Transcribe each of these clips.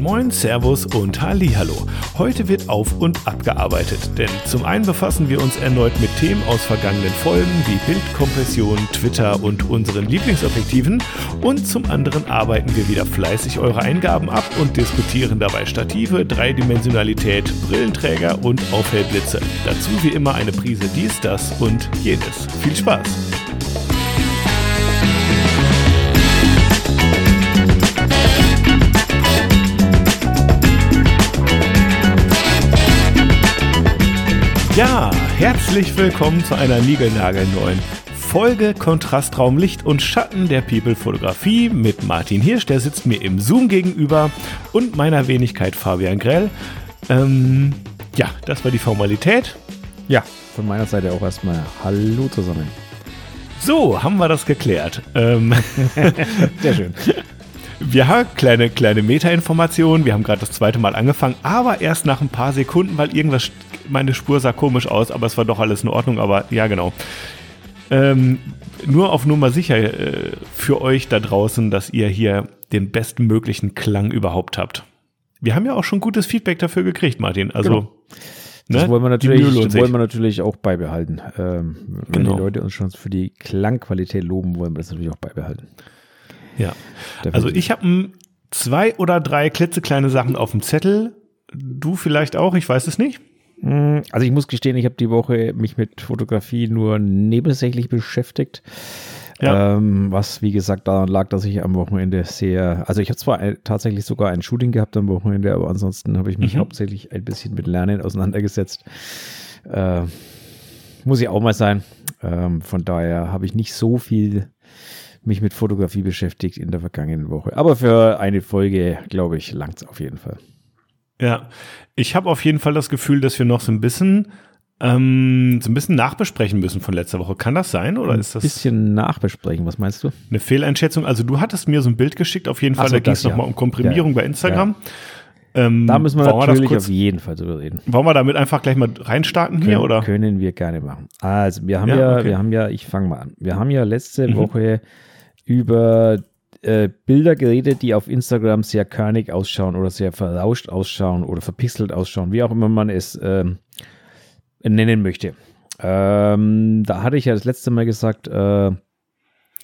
Moin Servus und Hallihallo. Heute wird auf und abgearbeitet, denn zum einen befassen wir uns erneut mit Themen aus vergangenen Folgen wie Bildkompression, Twitter und unseren Lieblingsobjektiven und zum anderen arbeiten wir wieder fleißig eure Eingaben ab und diskutieren dabei Stative, Dreidimensionalität, Brillenträger und Aufhellblitze. Dazu wie immer eine Prise dies, das und jenes. Viel Spaß! Ja, herzlich willkommen zu einer niegelnagelneuen Folge Kontrastraum Licht und Schatten der People Fotografie mit Martin Hirsch, der sitzt mir im Zoom gegenüber und meiner Wenigkeit Fabian Grell. Ähm, ja, das war die Formalität. Ja, von meiner Seite auch erstmal Hallo zusammen. So, haben wir das geklärt. Ähm, Sehr schön. Wir haben kleine, kleine Meta-Informationen. Wir haben gerade das zweite Mal angefangen, aber erst nach ein paar Sekunden, weil irgendwas, meine Spur sah komisch aus, aber es war doch alles in Ordnung. Aber ja, genau. Ähm, nur auf Nummer sicher äh, für euch da draußen, dass ihr hier den bestmöglichen Klang überhaupt habt. Wir haben ja auch schon gutes Feedback dafür gekriegt, Martin. Also. Genau. Das, ne? wollen, wir natürlich, das wollen wir natürlich auch beibehalten. Ähm, wenn genau. die Leute uns schon für die Klangqualität loben, wollen wir das natürlich auch beibehalten. Ja. Definitiv. Also ich habe zwei oder drei klitzekleine Sachen auf dem Zettel. Du vielleicht auch, ich weiß es nicht. Hm, also ich muss gestehen, ich habe die Woche mich mit Fotografie nur nebensächlich beschäftigt. Ja. Ähm, was, wie gesagt, daran lag, dass ich am Wochenende sehr, also ich habe zwar ein, tatsächlich sogar ein Shooting gehabt am Wochenende, aber ansonsten habe ich mich mhm. hauptsächlich ein bisschen mit Lernen auseinandergesetzt. Äh, muss ich auch mal sein. Ähm, von daher habe ich nicht so viel mich mit Fotografie beschäftigt in der vergangenen Woche. Aber für eine Folge, glaube ich, langt es auf jeden Fall. Ja, ich habe auf jeden Fall das Gefühl, dass wir noch so ein bisschen ähm, so ein bisschen nachbesprechen müssen von letzter Woche. Kann das sein oder ist das? Ein bisschen nachbesprechen, was meinst du? Eine Fehleinschätzung. Also du hattest mir so ein Bild geschickt, auf jeden Fall, so, da ging es ja. nochmal um Komprimierung ja. bei Instagram. Ähm, da müssen wir natürlich wir kurz, auf jeden Fall drüber reden. Wollen wir damit einfach gleich mal reinstarten hier, können, oder? Können wir gerne machen. Also, wir haben ja, ja okay. wir haben ja, ich fange mal an. Wir haben ja letzte mhm. Woche über äh, Bilder geredet, die auf Instagram sehr körnig ausschauen oder sehr verrauscht ausschauen oder verpixelt ausschauen, wie auch immer man es ähm, nennen möchte. Ähm, da hatte ich ja das letzte Mal gesagt, äh,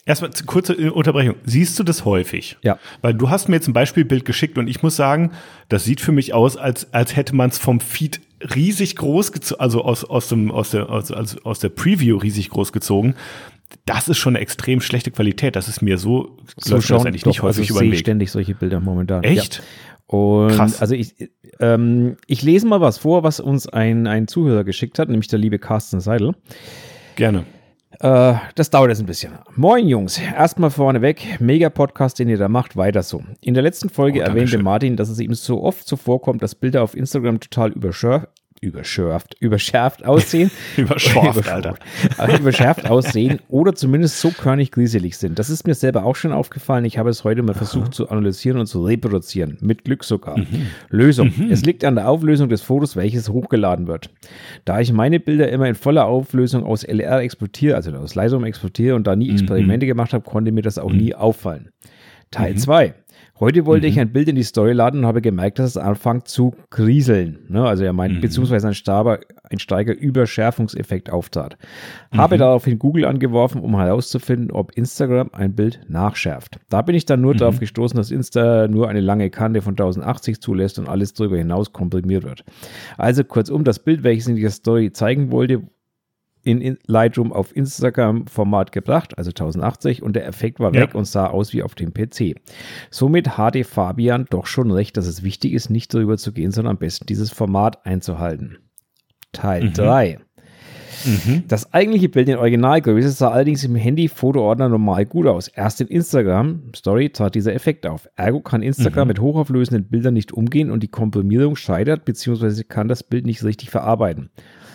Erstmal kurze Unterbrechung. Siehst du das häufig? Ja. Weil du hast mir jetzt ein Beispielbild geschickt und ich muss sagen, das sieht für mich aus, als, als hätte man es vom Feed riesig groß gezogen, also aus, aus, dem, aus, der, aus, aus der Preview riesig groß gezogen das ist schon eine extrem schlechte Qualität. Das ist mir so, so schauen das eigentlich doch, nicht häufig also über den Weg. ständig solche Bilder momentan. Echt? Ja. Und Krass. also ich, ähm, ich lese mal was vor, was uns ein, ein Zuhörer geschickt hat, nämlich der liebe Carsten Seidel. Gerne. Äh, das dauert jetzt ein bisschen. Moin Jungs, erstmal vorneweg, mega Podcast, den ihr da macht, weiter so. In der letzten Folge oh, erwähnte Martin, dass es ihm so oft so vorkommt, dass Bilder auf Instagram total überschör überschärft, überschärft aussehen. überschärft, Alter. überschärft aussehen oder zumindest so körnig grieselig sind. Das ist mir selber auch schon aufgefallen. Ich habe es heute mal versucht Aha. zu analysieren und zu reproduzieren. Mit Glück sogar. Mhm. Lösung. Mhm. Es liegt an der Auflösung des Fotos, welches hochgeladen wird. Da ich meine Bilder immer in voller Auflösung aus LR exportiere, also aus Lightroom exportiere und da nie mhm. Experimente mhm. gemacht habe, konnte mir das auch nie mhm. auffallen. Teil 2. Heute wollte mhm. ich ein Bild in die Story laden und habe gemerkt, dass es anfängt zu kriseln. Ne? Also er meint, mhm. beziehungsweise ein, Staber, ein steiger Überschärfungseffekt auftrat. Mhm. Habe daraufhin Google angeworfen, um herauszufinden, ob Instagram ein Bild nachschärft. Da bin ich dann nur mhm. darauf gestoßen, dass Insta nur eine lange Kante von 1080 zulässt und alles darüber hinaus komprimiert wird. Also kurzum, das Bild, welches in dieser Story zeigen wollte, in Lightroom auf Instagram-Format gebracht, also 1080, und der Effekt war ja. weg und sah aus wie auf dem PC. Somit hatte Fabian doch schon recht, dass es wichtig ist, nicht darüber zu gehen, sondern am besten dieses Format einzuhalten. Teil 3. Mhm. mhm. Das eigentliche Bild in Originalgröße sah allerdings im Handy-Fotoordner normal gut aus. Erst in Instagram-Story trat dieser Effekt auf. Ergo kann Instagram mhm. mit hochauflösenden Bildern nicht umgehen und die Komprimierung scheitert, beziehungsweise kann das Bild nicht richtig verarbeiten.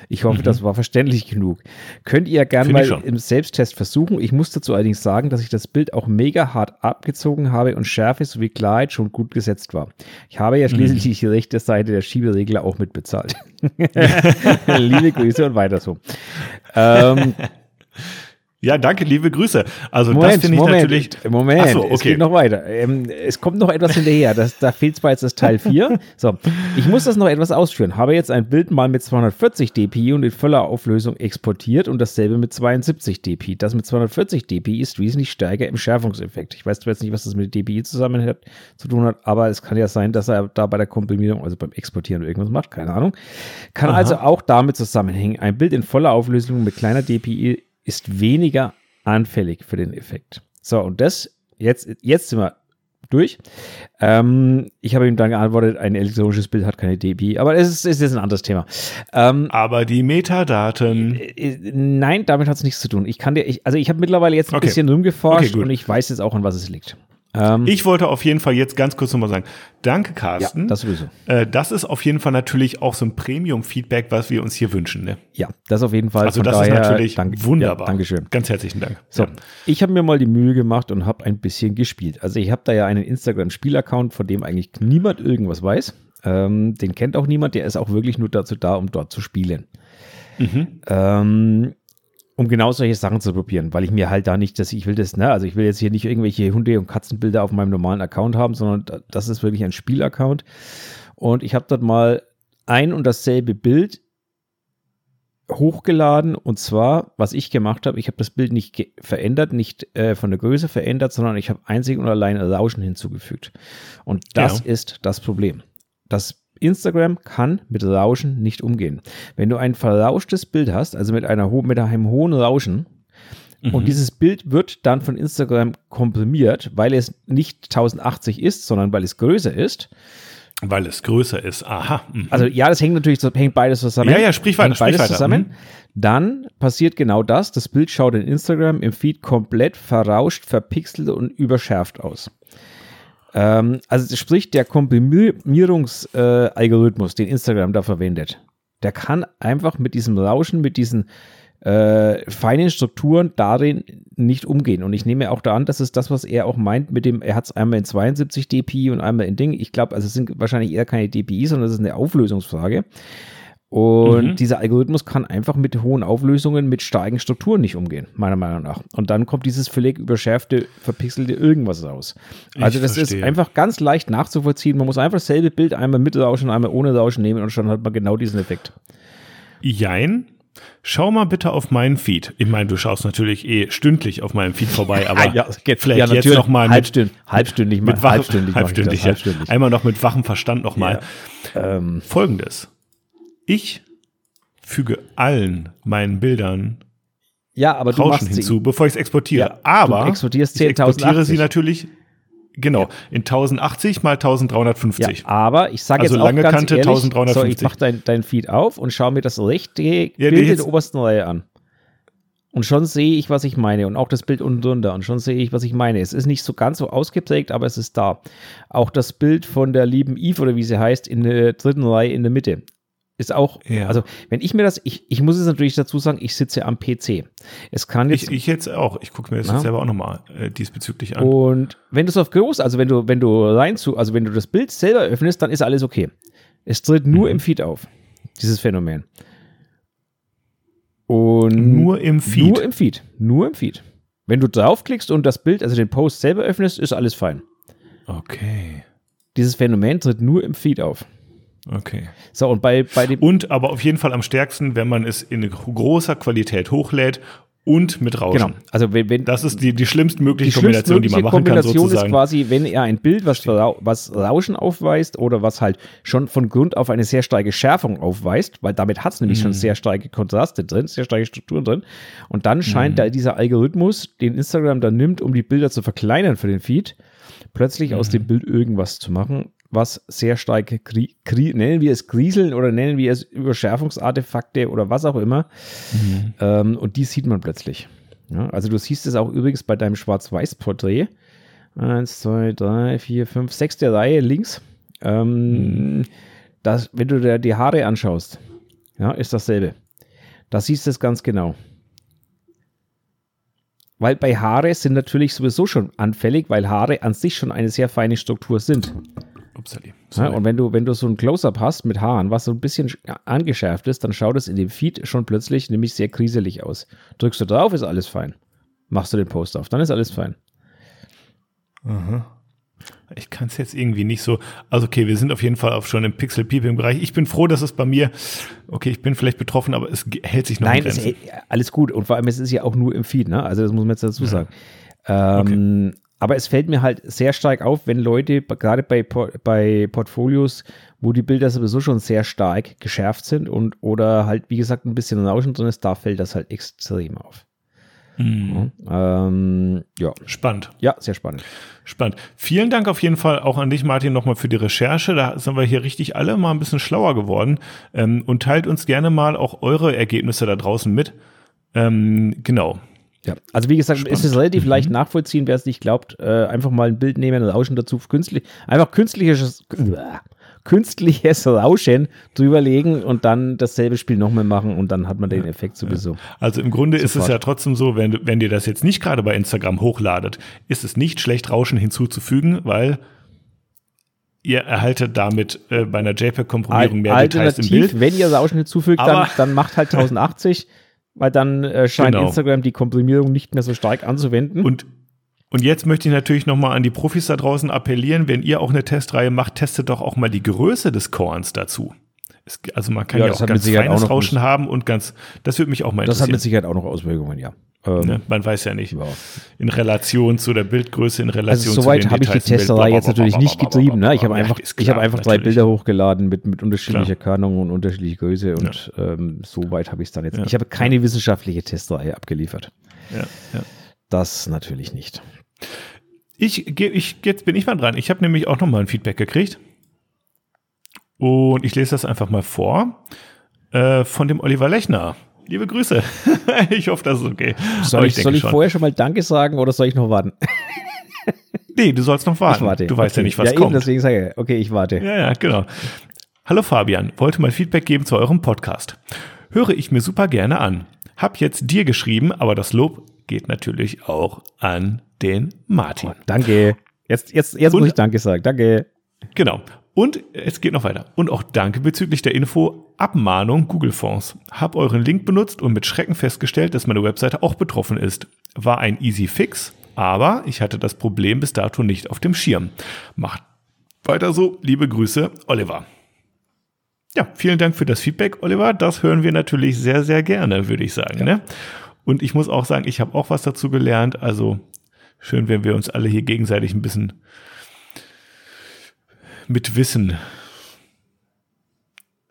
Ich hoffe, mhm. das war verständlich genug. Könnt ihr gerne mal im Selbsttest versuchen. Ich muss dazu allerdings sagen, dass ich das Bild auch mega hart abgezogen habe und Schärfe sowie Klarheit schon gut gesetzt war. Ich habe ja schließlich mhm. die rechte Seite der Schieberegler auch mitbezahlt. Liebe Grüße und weiter so. Ähm, Ja, danke, liebe Grüße. Also Moment, das finde ich Moment, natürlich. Moment, so, es okay. geht noch weiter. Ähm, es kommt noch etwas hinterher. Das, da fehlt zwar jetzt das Teil 4. So, ich muss das noch etwas ausführen. Habe jetzt ein Bild mal mit 240 dpi und in voller Auflösung exportiert und dasselbe mit 72 dpi. Das mit 240 dpi ist wesentlich stärker im Schärfungseffekt. Ich weiß zwar jetzt nicht, was das mit dpi zusammen hat, zu tun hat, aber es kann ja sein, dass er da bei der Komprimierung, also beim Exportieren irgendwas macht, keine Ahnung. Kann also auch damit zusammenhängen. Ein Bild in voller Auflösung mit kleiner dpi ist weniger anfällig für den Effekt. So, und das, jetzt, jetzt sind wir durch. Ähm, ich habe ihm dann geantwortet, ein elektronisches Bild hat keine dpi, aber es ist, ist ein anderes Thema. Ähm, Aber die Metadaten. äh, nein, damit hat es nichts zu tun. Ich kann dir, ich, also ich habe mittlerweile jetzt ein Okay. bisschen rumgeforscht Okay, und ich weiß jetzt auch, an was es liegt. Ähm, Ich wollte auf jeden Fall jetzt ganz kurz nochmal sagen, danke Carsten. ja, das sowieso. äh, das ist auf jeden Fall natürlich auch so ein Premium-Feedback, was wir uns hier wünschen. Ne? Ja, das auf jeden Fall. Also Von das daher, ist natürlich danke- wunderbar. Ja, Dankeschön. Ganz herzlichen Dank. So, Ja. ich habe mir mal die Mühe gemacht und habe ein bisschen gespielt. Also ich habe da ja einen Instagram-Spielaccount, von dem eigentlich niemand irgendwas weiß. Ähm, den kennt auch niemand, der ist auch wirklich nur dazu da, um dort zu spielen. Ähm, um genau solche Sachen zu probieren, weil ich mir halt da nicht, dass ich will das, ne, also ich will jetzt hier nicht irgendwelche Hunde- und Katzenbilder auf meinem normalen Account haben, sondern da- das ist wirklich ein Spielaccount. Und ich habe dort mal ein und dasselbe Bild hochgeladen und zwar, was ich gemacht habe, ich habe das Bild nicht verändert, nicht äh, von der Größe verändert, sondern ich habe einzig und allein Rauschen hinzugefügt. Und das Ja. ist das Problem. Das Instagram kann mit Rauschen nicht umgehen. Wenn du ein verrauschtes Bild hast, also mit, einer mit einem hohen Rauschen, und dieses Bild wird dann von Instagram komprimiert, weil es nicht 1080 ist, sondern weil es größer ist. Weil es größer ist. Aha. mhm. Also ja, das hängt natürlich, hängt beides zusammen. Ja, ja, sprich weiter, Hängt sprich beides weiter. zusammen. Mhm. Dann passiert genau das. Das Bild schaut in Instagram im Feed komplett verrauscht, verpixelt und überschärft aus. Ähm, also sprich, der Komprimierungsalgorithmus, äh, den Instagram da verwendet, der kann einfach mit diesem Rauschen, mit diesen äh, feinen Strukturen darin nicht umgehen. Und ich nehme auch da an, das ist das, was er auch meint mit dem, er hat es einmal in 72 dpi und einmal in Ding. Ich glaube, also es sind wahrscheinlich eher keine dpi, sondern es ist eine Auflösungsfrage. Und Mhm. dieser Algorithmus kann einfach mit hohen Auflösungen, mit starken Strukturen nicht umgehen, meiner Meinung nach. Und dann kommt dieses völlig überschärfte, verpixelte irgendwas raus. Also Ich das verstehe. ist einfach ganz leicht nachzuvollziehen. Man muss einfach dasselbe Bild einmal mit Rauschen, einmal ohne Rauschen nehmen und schon hat man genau diesen Effekt. Jein. Schau mal bitte auf meinen Feed. Ich meine, du schaust natürlich eh stündlich auf meinem Feed vorbei, aber ja, vielleicht ja, jetzt noch mal mit, halbstündlich, halbstündig, mit wach, halbstündig, halbstündig, ja. halbstündig. Einmal noch mit wachem Verstand noch mal. Ähm, Folgendes. Ich füge allen meinen Bildern ja, aber du Rauschen machst sie- hinzu, bevor ich es exportiere. Ja, Aber du exportierst ich exportiere sie 1080. natürlich genau in 1080 mal 1350. Ja, aber ich sage Also jetzt auch lange ganz Kante, ehrlich, 1350. So, ich mache dein, dein Feed auf und schaue mir das rechte Bild in der obersten Reihe an. Und schon sehe ich, was ich meine. Und auch das Bild unten drunter. Und schon sehe ich, was ich meine. Es ist nicht so ganz so ausgeprägt, aber es ist da. Auch das Bild von der lieben Eve oder wie sie heißt, in der dritten Reihe in der Mitte. Ist auch, Ja. also wenn ich mir das, ich, ich muss es natürlich dazu sagen, ich sitze am PC. Es kann jetzt Ich, ich jetzt auch. Ich gucke mir das Ja. jetzt selber auch nochmal äh, diesbezüglich an. Und wenn du es auf groß, also wenn du, wenn du rein zu, also wenn du das Bild selber öffnest, dann ist alles okay. Es tritt nur Mhm. im Feed auf, dieses Phänomen. Und Nur im Feed. Nur im Feed. Nur im Feed. Wenn du draufklickst und das Bild, also den Post selber öffnest, ist alles fein. okay. Dieses Phänomen tritt nur im Feed auf. Okay. So, und bei, bei dem. Und aber auf jeden Fall am stärksten, wenn man es in großer Qualität hochlädt und mit Rauschen. Genau. Also wenn, wenn Das ist die, die schlimmstmögliche die Kombination, die man machen kann, Kombination ist quasi, wenn er ein Bild, was, was Rauschen aufweist oder was halt schon von Grund auf eine sehr starke Schärfung aufweist, weil damit hat es nämlich Mhm. schon sehr starke Kontraste drin, sehr starke Strukturen drin. Und dann scheint Mhm. da dieser Algorithmus, den Instagram dann nimmt, um die Bilder zu verkleinern für den Feed, plötzlich aus Mhm. dem Bild irgendwas zu machen, was sehr Kri nennen wir es Grieseln oder nennen wir es Überschärfungsartefakte oder was auch immer. Mhm. Ähm, und die sieht man plötzlich. Ja, also du siehst es auch übrigens bei deinem Schwarz-Weiß-Porträt. Eins, zwei, drei, vier, fünf, sechste Reihe links. Ähm, das, wenn du dir die Haare anschaust, ja, ist dasselbe. Da siehst du es ganz genau. Weil bei Haare sind natürlich sowieso schon anfällig, weil Haare an sich schon eine sehr feine Struktur sind. Upsali. Ja, und wenn du, wenn du so ein Close-Up hast mit Haaren, was so ein bisschen sch- angeschärft ist, dann schaut es in dem Feed schon plötzlich nämlich sehr kriselig aus. Drückst du drauf, ist alles fein. machst du den Post auf. Dann ist alles fein. Aha. Ich kann es jetzt irgendwie nicht so. Also okay, wir sind auf jeden Fall auch schon im Pixel-Peeping-Bereich. Ich bin froh, dass es bei mir, okay, ich bin vielleicht betroffen, aber es hält sich noch Nein, es, alles gut. Und vor allem, es ist ja auch nur im Feed, ne? Also das muss man jetzt dazu sagen. Ja. Ähm, okay. Aber es fällt mir halt sehr stark auf, wenn Leute, gerade bei, bei Portfolios, wo die Bilder sowieso schon sehr stark geschärft sind und oder halt, wie gesagt, ein bisschen rauschen drin ist, da fällt das halt extrem auf. Mhm. Ähm, ja. Spannend. Ja, sehr spannend. Spannend. Vielen Dank auf jeden Fall auch an dich, Martin, nochmal für die Recherche. Da sind wir hier richtig alle mal ein bisschen schlauer geworden. Ähm, und teilt uns gerne mal auch eure Ergebnisse da draußen mit. Ähm, genau. Ja, also wie gesagt, Spannend. ist es relativ mhm. leicht nachvollziehen, wer es nicht glaubt. Äh, einfach mal ein Bild nehmen, Rauschen dazu, künstlich, einfach künstliches, künstliches Rauschen drüberlegen und dann dasselbe Spiel nochmal machen und dann hat man den Effekt sowieso. Also im Grunde Sofort. ist es ja trotzdem so, wenn, wenn ihr das jetzt nicht gerade bei Instagram hochladet, ist es nicht schlecht, Rauschen hinzuzufügen, weil ihr erhaltet damit äh, bei einer JPEG-Komprimierung mehr Details im Bild. Wenn ihr Rauschen hinzufügt, dann, dann macht halt 1080 weil dann äh, scheint genau. Instagram die Komprimierung nicht mehr so stark anzuwenden. Und, und jetzt möchte ich natürlich nochmal an die Profis da draußen appellieren, wenn ihr auch eine Testreihe macht, testet doch auch mal die Größe des Korns dazu. Es, also man kann ja, ja auch ganz feines auch Rauschen haben und ganz, das würde mich auch mal interessieren. Das hat mit Sicherheit auch noch Auswirkungen, ja. Ähm, ne? Man weiß ja nicht. Ja. In Relation zu der Bildgröße, in Relation also soweit habe ich die Testerei jetzt natürlich nicht getrieben. Ne? Ich habe einfach, ich habe einfach drei Bilder hochgeladen mit, mit unterschiedlicher Kernung und unterschiedlicher Größe und ja. ähm, soweit habe ich es dann jetzt. Ja. Ich habe keine wissenschaftliche Testerei abgeliefert. Ja. Ja. Das natürlich nicht. Ich, ich, jetzt bin ich mal dran. Ich habe nämlich auch nochmal ein Feedback gekriegt. Und ich lese das einfach mal vor. Äh, von dem Oliver Lechner. Liebe Grüße. ich hoffe, das ist okay. Soll ich, ich soll ich vorher schon mal Danke sagen oder soll ich noch warten? nee, du sollst noch warten. Ich warte. Du weißt okay. ja nicht, was ja, kommt. Eben, deswegen sage ich, okay, ich warte. Ja, ja, genau. Hallo Fabian, wollte mal Feedback geben zu eurem Podcast. Höre ich mir super gerne an. Hab jetzt dir geschrieben, aber das Lob geht natürlich auch an den Martin. Oh, danke. Jetzt, jetzt, jetzt muss ich Danke sagen. Danke. Genau. Und es geht noch weiter. Und auch danke bezüglich der Info Abmahnung Google Fonds. Hab euren Link benutzt und mit Schrecken festgestellt, dass meine Webseite auch betroffen ist. War ein easy fix, aber ich hatte das Problem bis dato nicht auf dem Schirm. Macht weiter so. Liebe Grüße, Oliver. Ja, vielen Dank für das Feedback, Oliver. Das hören wir natürlich sehr, sehr gerne, würde ich sagen. Ja. Ne? Und ich muss auch sagen, ich habe auch was dazu gelernt. Also schön, wenn wir uns alle hier gegenseitig ein bisschen mit Wissen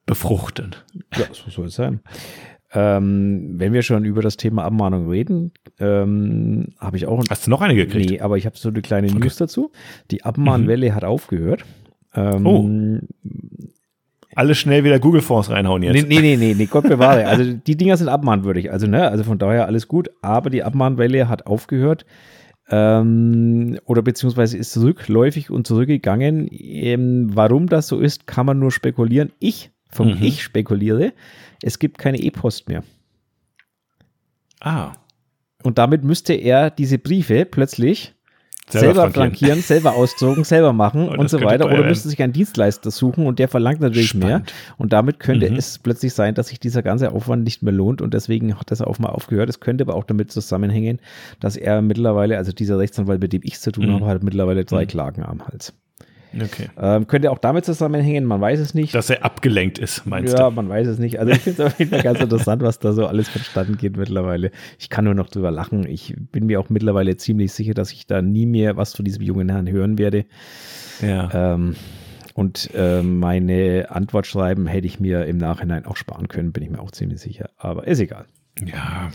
befruchten. Ja, so soll es sein. Ähm, wenn wir schon über das Thema Abmahnung reden, ähm, habe ich auch. Hast du noch eine gekriegt? Nee, aber ich habe so eine kleine okay. News dazu. Die Abmahnwelle mhm. hat aufgehört. Ähm, oh. Alle schnell wieder Google-Fonds reinhauen jetzt. Nee, nee, nee, nee, Gott bewahre. Also die Dinger sind abmahnwürdig. Also, ne, also von daher alles gut. Aber die Abmahnwelle hat aufgehört ähm, oder beziehungsweise ist rückläufig und zurückgegangen. Ähm, warum das so ist, kann man nur spekulieren. Ich, vom mhm. Ich spekuliere, es gibt keine E-Post mehr. Ah. Und damit müsste er diese Briefe plötzlich selber, flankieren, selber ausdrucken, selber machen oh, und so weiter. Oder müsste sich einen Dienstleister suchen und der verlangt natürlich Spannend. mehr. Und damit könnte mhm. es plötzlich sein, dass sich dieser ganze Aufwand nicht mehr lohnt und deswegen hat das auch mal aufgehört. Es könnte aber auch damit zusammenhängen, dass er mittlerweile, also dieser Rechtsanwalt, mit dem ich zu tun mhm. habe, hat mittlerweile drei mhm. Klagen am Hals. Okay. Ähm, könnte auch damit zusammenhängen, man weiß es nicht. Dass er abgelenkt ist, meinst ja, du? Ja, man weiß es nicht. Also ich finde es auf jeden Fall ganz interessant, was da so alles verstanden geht mittlerweile. Ich kann nur noch drüber lachen. Ich bin mir auch mittlerweile ziemlich sicher, dass ich da nie mehr was von diesem jungen Herrn hören werde. Ja. Ähm, und äh, meine Antwort schreiben hätte ich mir im Nachhinein auch sparen können, bin ich mir auch ziemlich sicher. Aber ist egal. Ja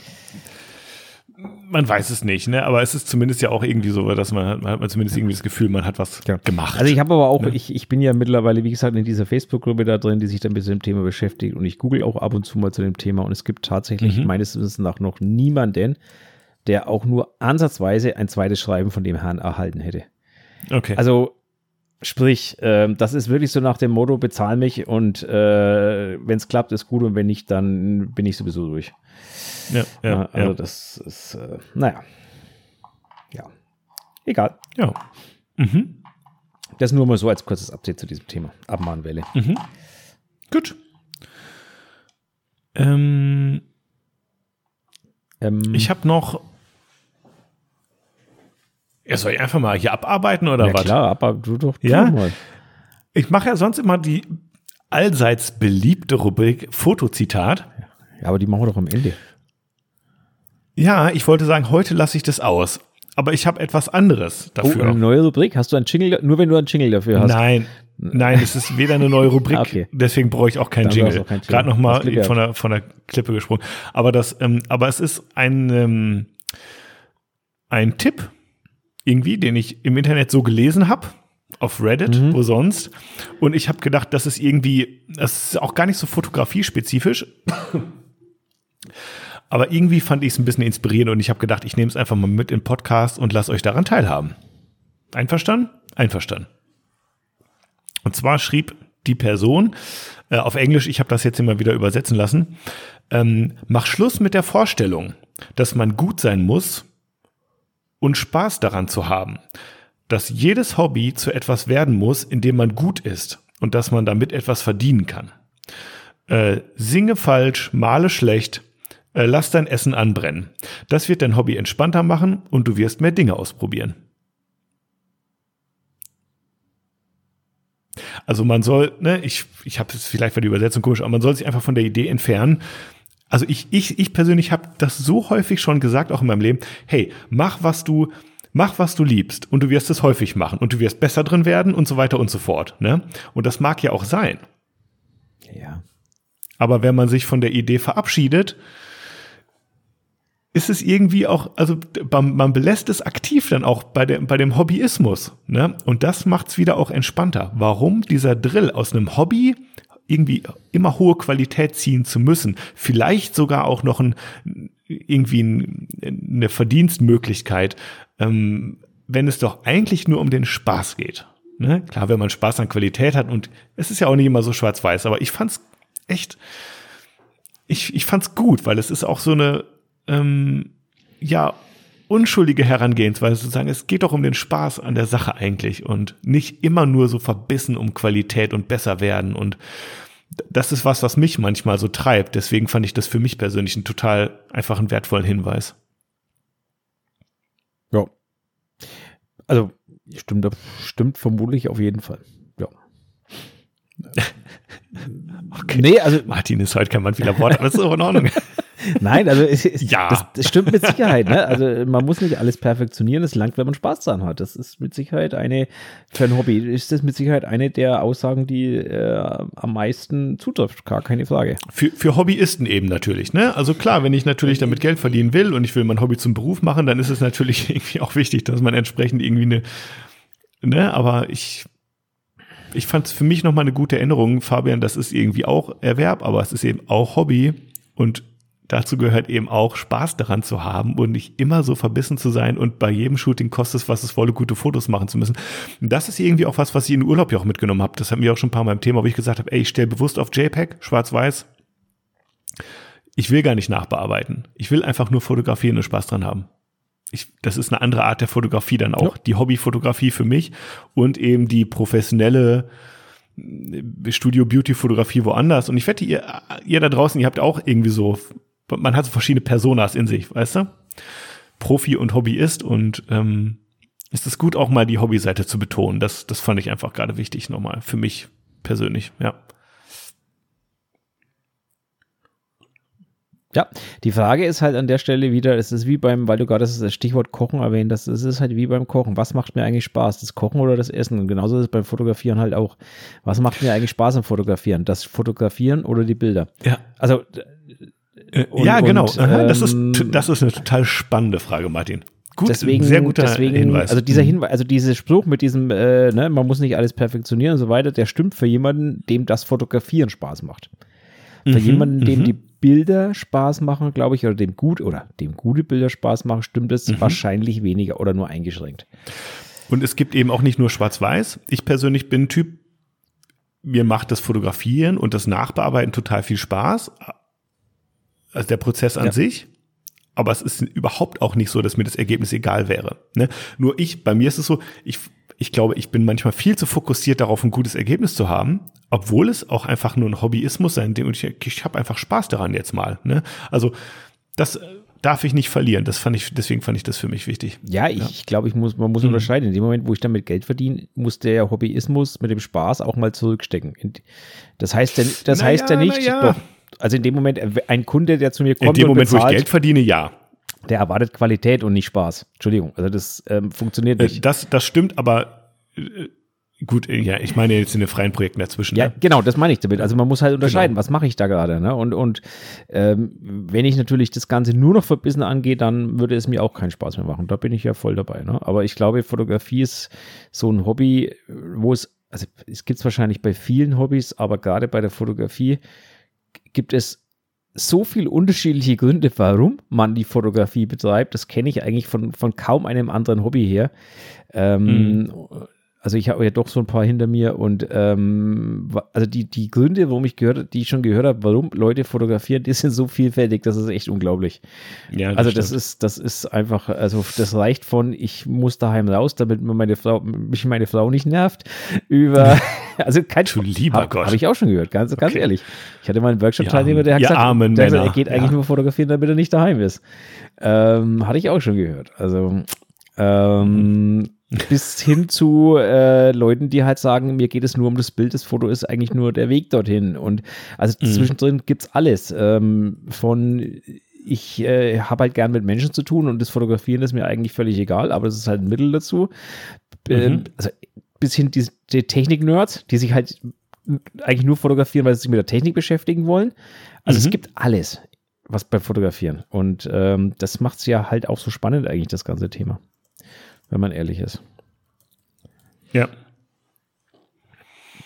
man weiß es nicht, ne? Aber es ist zumindest ja auch irgendwie so, dass man, man hat man zumindest irgendwie das Gefühl, man hat was ja. gemacht. Also ich habe aber auch, ne? ich, ich bin ja mittlerweile, wie gesagt, in dieser Facebook-Gruppe da drin, die sich dann mit dem Thema beschäftigt und ich google auch ab und zu mal zu dem Thema und es gibt tatsächlich mhm. meines Wissens nach noch niemanden, der auch nur ansatzweise ein zweites Schreiben von dem Herrn erhalten hätte. Okay. Also Sprich, äh, das ist wirklich so nach dem Motto, bezahl mich und äh, wenn es klappt, ist gut und wenn nicht, dann bin ich sowieso durch. Ja, ja, also ja. das ist, äh, naja. Ja. Egal. Ja. Mhm. Das nur mal so als kurzes Update zu diesem Thema. Abmahnwelle. Mhm. Gut. Ähm, ähm, ich habe noch Ja, soll ich einfach mal hier abarbeiten oder ja, was? klar, aber du doch Ja? mal. Ich mache ja sonst immer die allseits beliebte Rubrik Fotozitat. Ja, aber die machen wir doch am Ende. Ja, ich wollte sagen, heute lasse ich das aus. Aber ich habe etwas anderes Oh, dafür. eine neue Rubrik? Hast du einen Jingle? Nur wenn du einen Jingle dafür hast. Nein, nein, es ist weder eine neue Rubrik, Ah, okay. deswegen brauche ich auch keinen Dann Jingle. auch keinen Jingle. Gerade noch Hast mal Glück gehabt. von der, von der Klippe gesprungen. Aber das, ähm, aber es ist ein, ähm, ein Tipp irgendwie, den ich im Internet so gelesen habe. Auf Reddit, Mhm. wo sonst. Und ich habe gedacht, das ist irgendwie, das ist auch gar nicht so fotografiespezifisch. Aber irgendwie fand ich es ein bisschen inspirierend und ich habe gedacht, ich nehme es einfach mal mit in Podcast und lasse euch daran teilhaben. Einverstanden? Einverstanden. Und zwar schrieb die Person äh, auf Englisch, ich habe das jetzt immer wieder übersetzen lassen, ähm, mach Schluss mit der Vorstellung, dass man gut sein muss und Spaß daran zu haben, dass jedes Hobby zu etwas werden muss, in dem man gut ist und dass man damit etwas verdienen kann. Äh, singe falsch, male schlecht, äh, lass dein Essen anbrennen. Das wird dein Hobby entspannter machen und du wirst mehr Dinge ausprobieren. Also man soll, ne, ich, ich habe es vielleicht war die Übersetzung komisch, aber man soll sich einfach von der Idee entfernen. Also ich, ich, ich persönlich habe das so häufig schon gesagt, auch in meinem Leben, hey, mach was du, mach was du liebst und du wirst es häufig machen und du wirst besser drin werden und so weiter und so fort. Ne? Und das mag ja auch sein. Ja. Aber wenn man sich von der Idee verabschiedet, ist es irgendwie auch, also man, man belässt es aktiv dann auch bei, der, bei dem Hobbyismus. Ne? Und das macht es wieder auch entspannter. Warum dieser Drill aus einem Hobby irgendwie immer hohe Qualität ziehen zu müssen, vielleicht sogar auch noch ein, irgendwie ein, eine Verdienstmöglichkeit, ähm, wenn es doch eigentlich nur um den Spaß geht. Ne? Klar, wenn man Spaß an Qualität hat und es ist ja auch nicht immer so schwarz-weiß, aber ich fand's echt, ich, ich fand's gut, weil es ist auch so eine, ähm, ja, unschuldige Herangehensweise zu sagen, es geht doch um den Spaß an der Sache eigentlich und nicht immer nur so verbissen um Qualität und besser werden und das ist was, was mich manchmal so treibt. Deswegen fand ich das für mich persönlich einen total einfach einen wertvollen Hinweis. Ja. Also, stimmt, stimmt vermutlich auf jeden Fall. Ja. Okay. Nee, also, Martin ist heute kein Mann vieler Worte, aber ist auch in Ordnung. nein, also, es, Ja. das, das stimmt mit Sicherheit. Ne? Also, man muss nicht alles perfektionieren. Es langt, wenn man Spaß daran hat. Das ist mit Sicherheit eine, für ein Hobby ist das mit Sicherheit eine der Aussagen, die äh, am meisten zutrifft. Gar keine Frage. Für, für Hobbyisten eben natürlich, ne? Also klar, wenn ich natürlich damit Geld verdienen will und ich will mein Hobby zum Beruf machen, dann ist es natürlich irgendwie auch wichtig, dass man entsprechend irgendwie eine, ne? Aber ich, ich fand es für mich nochmal eine gute Erinnerung, Fabian, das ist irgendwie auch Erwerb, aber es ist eben auch Hobby und dazu gehört eben auch Spaß daran zu haben und nicht immer so verbissen zu sein und bei jedem Shooting kostet es, was es wolle, gute Fotos machen zu müssen. Und das ist irgendwie auch was, was ich in den Urlaub ja auch mitgenommen habe. Das haben wir auch schon ein paar Mal im Thema, wo ich gesagt habe, ey, ich stelle bewusst auf JPEG, schwarz-weiß. Ich will gar nicht nachbearbeiten. Ich will einfach nur fotografieren und Spaß dran haben. Ich, das ist eine andere Art der Fotografie dann auch. Ja. Die Hobbyfotografie für mich und eben die professionelle äh, Studio Beauty Fotografie woanders. Und ich wette, ihr, ihr da draußen, ihr habt auch irgendwie so, man hat so verschiedene Personas in sich, weißt du? Profi und Hobbyist und ähm, ist es gut, auch mal die Hobbyseite zu betonen. Das, das fand ich einfach gerade wichtig nochmal für mich persönlich, ja. Ja, die Frage ist halt an der Stelle wieder, es ist wie beim, weil du gerade das Stichwort Kochen erwähnt hast, es ist halt wie beim Kochen. Was macht mir eigentlich Spaß? Das Kochen oder das Essen? Und genauso ist es beim Fotografieren halt auch. Was macht mir eigentlich Spaß am Fotografieren? Das Fotografieren oder die Bilder? Ja, Also, Und- ja genau. und, Aha, das, ist, ähm, das ist eine total spannende Frage, Martin. Gut, deswegen, sehr guter deswegen, Hinweis. also dieser Mhm. Hinweis, also dieser Spruch mit diesem, äh, ne, man muss nicht alles perfektionieren und so weiter, der stimmt für jemanden, dem das Fotografieren Spaß macht. Für Mhm, jemanden, dem mhm. die Bilder Spaß machen, glaube ich, oder dem gut oder dem gute Bilder Spaß machen, stimmt es Mhm. wahrscheinlich weniger oder nur eingeschränkt. Und es gibt eben auch nicht nur Schwarz-Weiß. Ich persönlich bin ein Typ, mir macht das Fotografieren und das Nachbearbeiten total viel Spaß. Also der Prozess an Ja. sich. Aber es ist überhaupt auch nicht so, dass mir das Ergebnis egal wäre. Ne? Nur ich, bei mir ist es so, ich, ich glaube, ich bin manchmal viel zu fokussiert darauf, ein gutes Ergebnis zu haben, obwohl es auch einfach nur ein Hobbyismus sein und ich, ich habe einfach Spaß daran jetzt mal. Ne? Also das, darf ich nicht verlieren. Das fand ich, deswegen fand ich das für mich wichtig. Ja, ich ja. glaube, ich muss, man muss mhm. unterscheiden. In dem Moment, wo ich damit Geld verdiene, muss der Hobbyismus mit dem Spaß auch mal zurückstecken. Das heißt, denn, das naja, heißt ja nicht, ja. Doch, also in dem Moment, ein Kunde, der zu mir kommt. In dem Moment, bezahlt, wo ich Geld verdiene, ja. Der erwartet Qualität und nicht Spaß. Entschuldigung, also das ähm, funktioniert äh, nicht. Das, das stimmt, aber äh, Gut, äh, ja, ich meine jetzt in den freien Projekten dazwischen. Ja, ne? genau, das meine ich damit. Also man muss halt unterscheiden, genau. was mache ich da gerade. Ne? Und, und ähm, wenn ich natürlich das Ganze nur noch verbissen angehe, dann würde es mir auch keinen Spaß mehr machen. Da bin ich ja voll dabei. Ne? Aber ich glaube, Fotografie ist so ein Hobby, wo es, also es gibt es wahrscheinlich bei vielen Hobbys, aber gerade bei der Fotografie gibt es so viele unterschiedliche Gründe, warum man die Fotografie betreibt. Das kenne ich eigentlich von, von kaum einem anderen Hobby her. Ähm, mhm also ich habe ja doch so ein paar hinter mir und ähm, also die, die Gründe, warum ich gehört, die ich schon gehört habe, warum Leute fotografieren, die sind so vielfältig, das ist echt unglaublich. Ja, das also das stimmt. ist, das ist einfach, also das reicht von, ich muss daheim raus, damit meine Frau, mich meine Frau nicht nervt, über, also kein Du lieber hab, Gott. Habe ich auch schon gehört, ganz, ganz ehrlich. Ich hatte mal einen Workshop-Teilnehmer, der hat gesagt, der Männer. er geht eigentlich ja. nur fotografieren, damit er nicht daheim ist. Ähm, hatte ich auch schon gehört. Also ähm, bis hin zu äh, Leuten, die halt sagen, mir geht es nur um das Bild, das Foto ist eigentlich nur der Weg dorthin. Und also mhm. zwischendrin es alles. Ähm, von ich äh, habe halt gern mit Menschen zu tun und das Fotografieren ist mir eigentlich völlig egal, aber es ist halt ein Mittel dazu. Ähm, mhm. also bis hin die, die Technik-Nerds, die sich halt eigentlich nur fotografieren, weil sie sich mit der Technik beschäftigen wollen. Also mhm. es gibt alles, was beim Fotografieren. Und ähm, das macht es ja halt auch so spannend eigentlich, das ganze Thema wenn man ehrlich ist. Ja.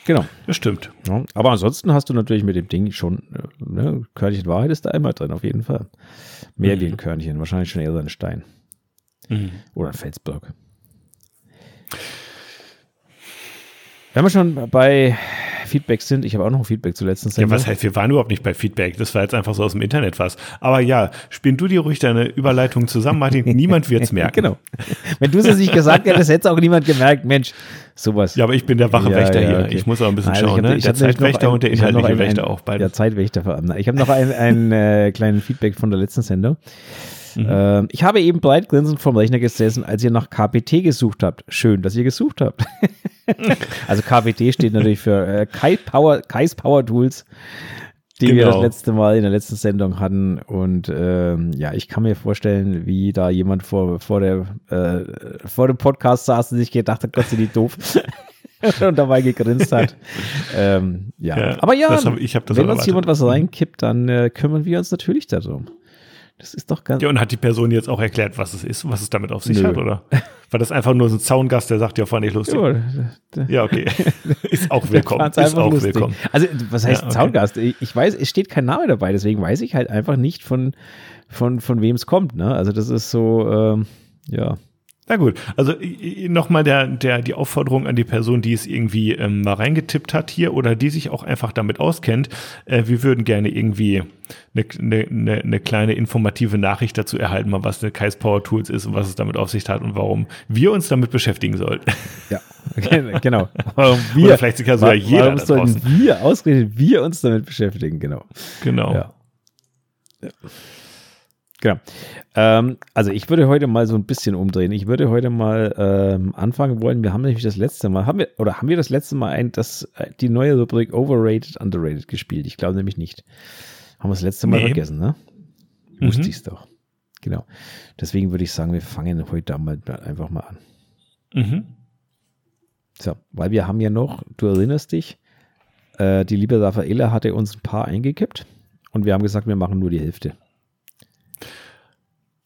Genau. Das stimmt. Ja, aber ansonsten hast du natürlich mit dem Ding schon, äh, ne, Körnchen Wahrheit ist da immer drin, auf jeden Fall. Mehr mhm. wie ein Körnchen, wahrscheinlich schon eher ein Stein. Mhm. Oder ein Felsblock. Wenn wir schon bei Feedback sind. Ich habe auch noch ein Feedback zu letzten Sendung. Ja, was heißt, wir waren überhaupt nicht bei Feedback. Das war jetzt einfach so aus dem Internet was. Aber ja, spiel du dir ruhig deine Überleitung zusammen, Martin. Niemand wird es merken. genau. Wenn du es nicht gesagt hättest, hätte es auch niemand gemerkt. Mensch, sowas. Ja, aber ich bin der wache ja, Wächter ja, hier. Okay. Ich muss auch ein bisschen also schauen. Hab, ne? Der Zeitwächter ein, und der inhaltliche ein, Wächter auch beide. Der Zeitwächter vor allem. Ich habe noch einen, einen äh, kleinen Feedback von der letzten Sendung. Mhm. Ähm, ich habe eben breit grinsend vom Rechner gesessen, als ihr nach KPT gesucht habt. Schön, dass ihr gesucht habt. also KPT steht natürlich für äh, Kai Power, Kais Power Tools, die genau. wir das genau. letzte Mal in der letzten Sendung hatten. Und ähm, ja, ich kann mir vorstellen, wie da jemand vor, vor, der, äh, vor dem Podcast saß und sich gedacht hat, Gott, sind die doof. und dabei gegrinst hat. ähm, ja. ja. aber ja, hab, hab wenn uns jemand was reinkippt, dann äh, kümmern wir uns natürlich darum. Das ist doch ganz. Ja, und hat die Person jetzt auch erklärt, was es ist, was es damit auf sich Nö. hat, oder? War das einfach nur so ein Zaungast, der sagt, ja, fand ich lustig. Ja, ja okay. ist auch willkommen. Ist auch lustig. willkommen. Also, was heißt ja, okay. Zaungast? Ich weiß, es steht kein Name dabei, deswegen weiß ich halt einfach nicht, von, von, von wem es kommt, ne? Also, das ist so, ähm, ja. Na gut, also nochmal der, der, die Aufforderung an die Person, die es irgendwie ähm, mal reingetippt hat hier oder die sich auch einfach damit auskennt. Äh, wir würden gerne irgendwie eine, eine, eine kleine informative Nachricht dazu erhalten, mal was eine Kais Power Tools ist und was es damit auf sich hat und warum wir uns damit beschäftigen sollten. Ja, genau. Warum wir, oder vielleicht sogar sogar jeder warum sollten wir ausgerechnet wir uns damit beschäftigen, genau. Genau. Ja. ja. Genau. Ähm, also ich würde heute mal so ein bisschen umdrehen. Ich würde heute mal ähm, anfangen wollen. Wir haben nämlich das letzte Mal, haben wir, oder haben wir das letzte Mal ein, das, äh, die neue Rubrik Overrated, Underrated gespielt? Ich glaube nämlich nicht. Haben wir das letzte Mal nee. vergessen, ne? Mhm. Wusste ich es doch. Genau. Deswegen würde ich sagen, wir fangen heute mal einfach mal an. Mhm. So, weil wir haben ja noch, du erinnerst dich, äh, die liebe Raffaella hatte uns ein paar eingekippt und wir haben gesagt, wir machen nur die Hälfte.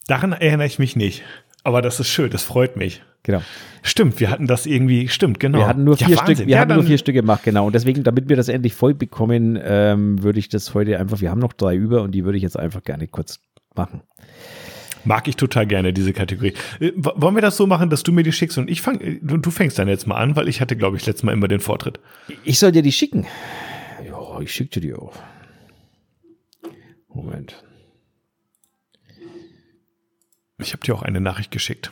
Daran erinnere ich mich nicht. Aber das ist schön, das freut mich. Genau. Stimmt, wir hatten das irgendwie, stimmt, genau. Wir hatten nur vier ja, Stück, wir ja, hatten nur vier Stücke gemacht, genau. Und deswegen, damit wir das endlich voll bekommen, ähm, würde ich das heute einfach, wir haben noch drei über und die würde ich jetzt einfach gerne kurz machen. Mag ich total gerne, diese Kategorie. Äh, wollen wir das so machen, dass du mir die schickst und ich fang, äh, du, du fängst dann jetzt mal an, weil ich hatte, glaube ich, letztes Mal immer den Vortritt. Ich soll dir die schicken. Ja, ich schicke dir die auch. Moment. Ich habe dir auch eine Nachricht geschickt.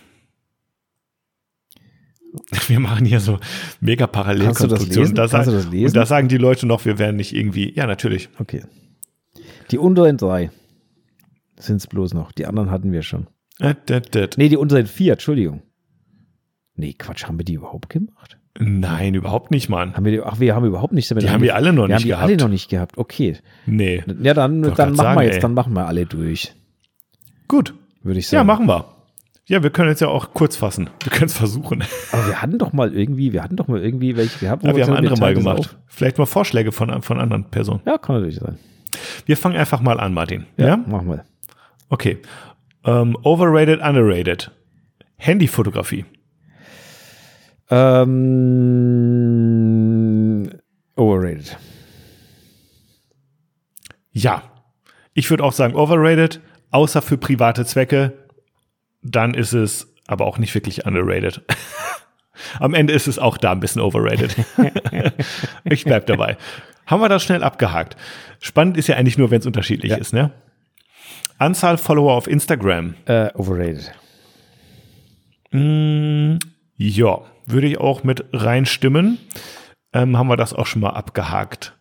Wir machen hier so mega Parallelkonstruktionen. Da, sagen, und da sagen die Leute noch, wir werden nicht irgendwie. Ja, natürlich. Okay. Die unteren drei sind es bloß noch. Die anderen hatten wir schon. Äh, dat, dat. Nee, die unteren vier, Entschuldigung. Nee, Quatsch, haben wir die überhaupt gemacht? Nein, überhaupt nicht, Mann. Haben wir die, ach, wir haben überhaupt nicht damit. Die haben wir alle noch wir nicht haben die gehabt. alle noch nicht gehabt. Okay. Nee. Ja, dann, dann machen wir sagen, jetzt, ey. dann machen wir alle durch, Gut. Würde ich Ja, sagen. machen wir. Ja, wir können jetzt ja auch kurz fassen. Wir können es versuchen. Aber wir hatten doch mal irgendwie, wir hatten doch mal irgendwie welche gehabt. Ja, wir haben andere mal gemacht. Vielleicht mal Vorschläge von, von anderen Personen. auf. Ja, kann natürlich sein. Wir fangen einfach mal an, Martin. Ja? Machen wir. Okay. Ähm, overrated, underrated. Handyfotografie. Ähm, overrated. Ja. Ich würde auch sagen overrated, außer für private Zwecke. Dann ist es aber auch nicht wirklich underrated. Am Ende ist es auch da ein bisschen overrated. ich bleib dabei. Haben wir das schnell abgehakt. Spannend ist ja eigentlich nur, wenn es unterschiedlich Ja. ist, ne? Anzahl Follower auf Instagram. Äh, overrated. Mm, ja, würde ich auch mit reinstimmen. Ähm, haben wir das auch schon mal abgehakt.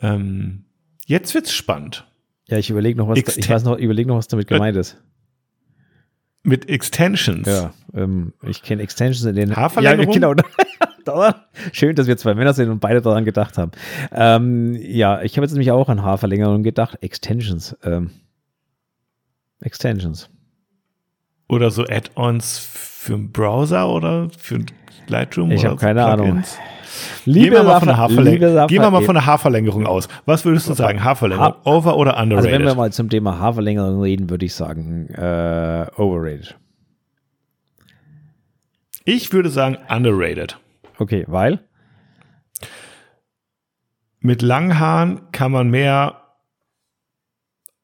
Ähm, jetzt wird's spannend. Ja, ich überlege noch was, Exten- ich weiß noch, überlege noch, was damit gemeint ist. Mit Extensions. Ja, ähm, ich kenne Extensions in den Haarverlängerung? Ja, genau. Schön, dass wir zwei Männer sind und beide daran gedacht haben. Ähm, ja, ich habe jetzt nämlich auch an Haarverlängerung gedacht. Extensions. Ähm, Extensions. Oder so Add-ons für einen Browser oder für Lightroom? Ich oder hab so keine Ahnung. Liebe Gehen wir, mal von der Rafa- Haarverläng- liebe Rafa- Gehen wir mal von der Haarverlängerung aus. Was würdest du sagen? Haarverlängerung, Ha- over oder Also underrated? wenn wir mal zum Thema Haarverlängerung reden, würde ich sagen äh, overrated. ich würde sagen underrated. Okay, weil? Mit langen Haaren kann man mehr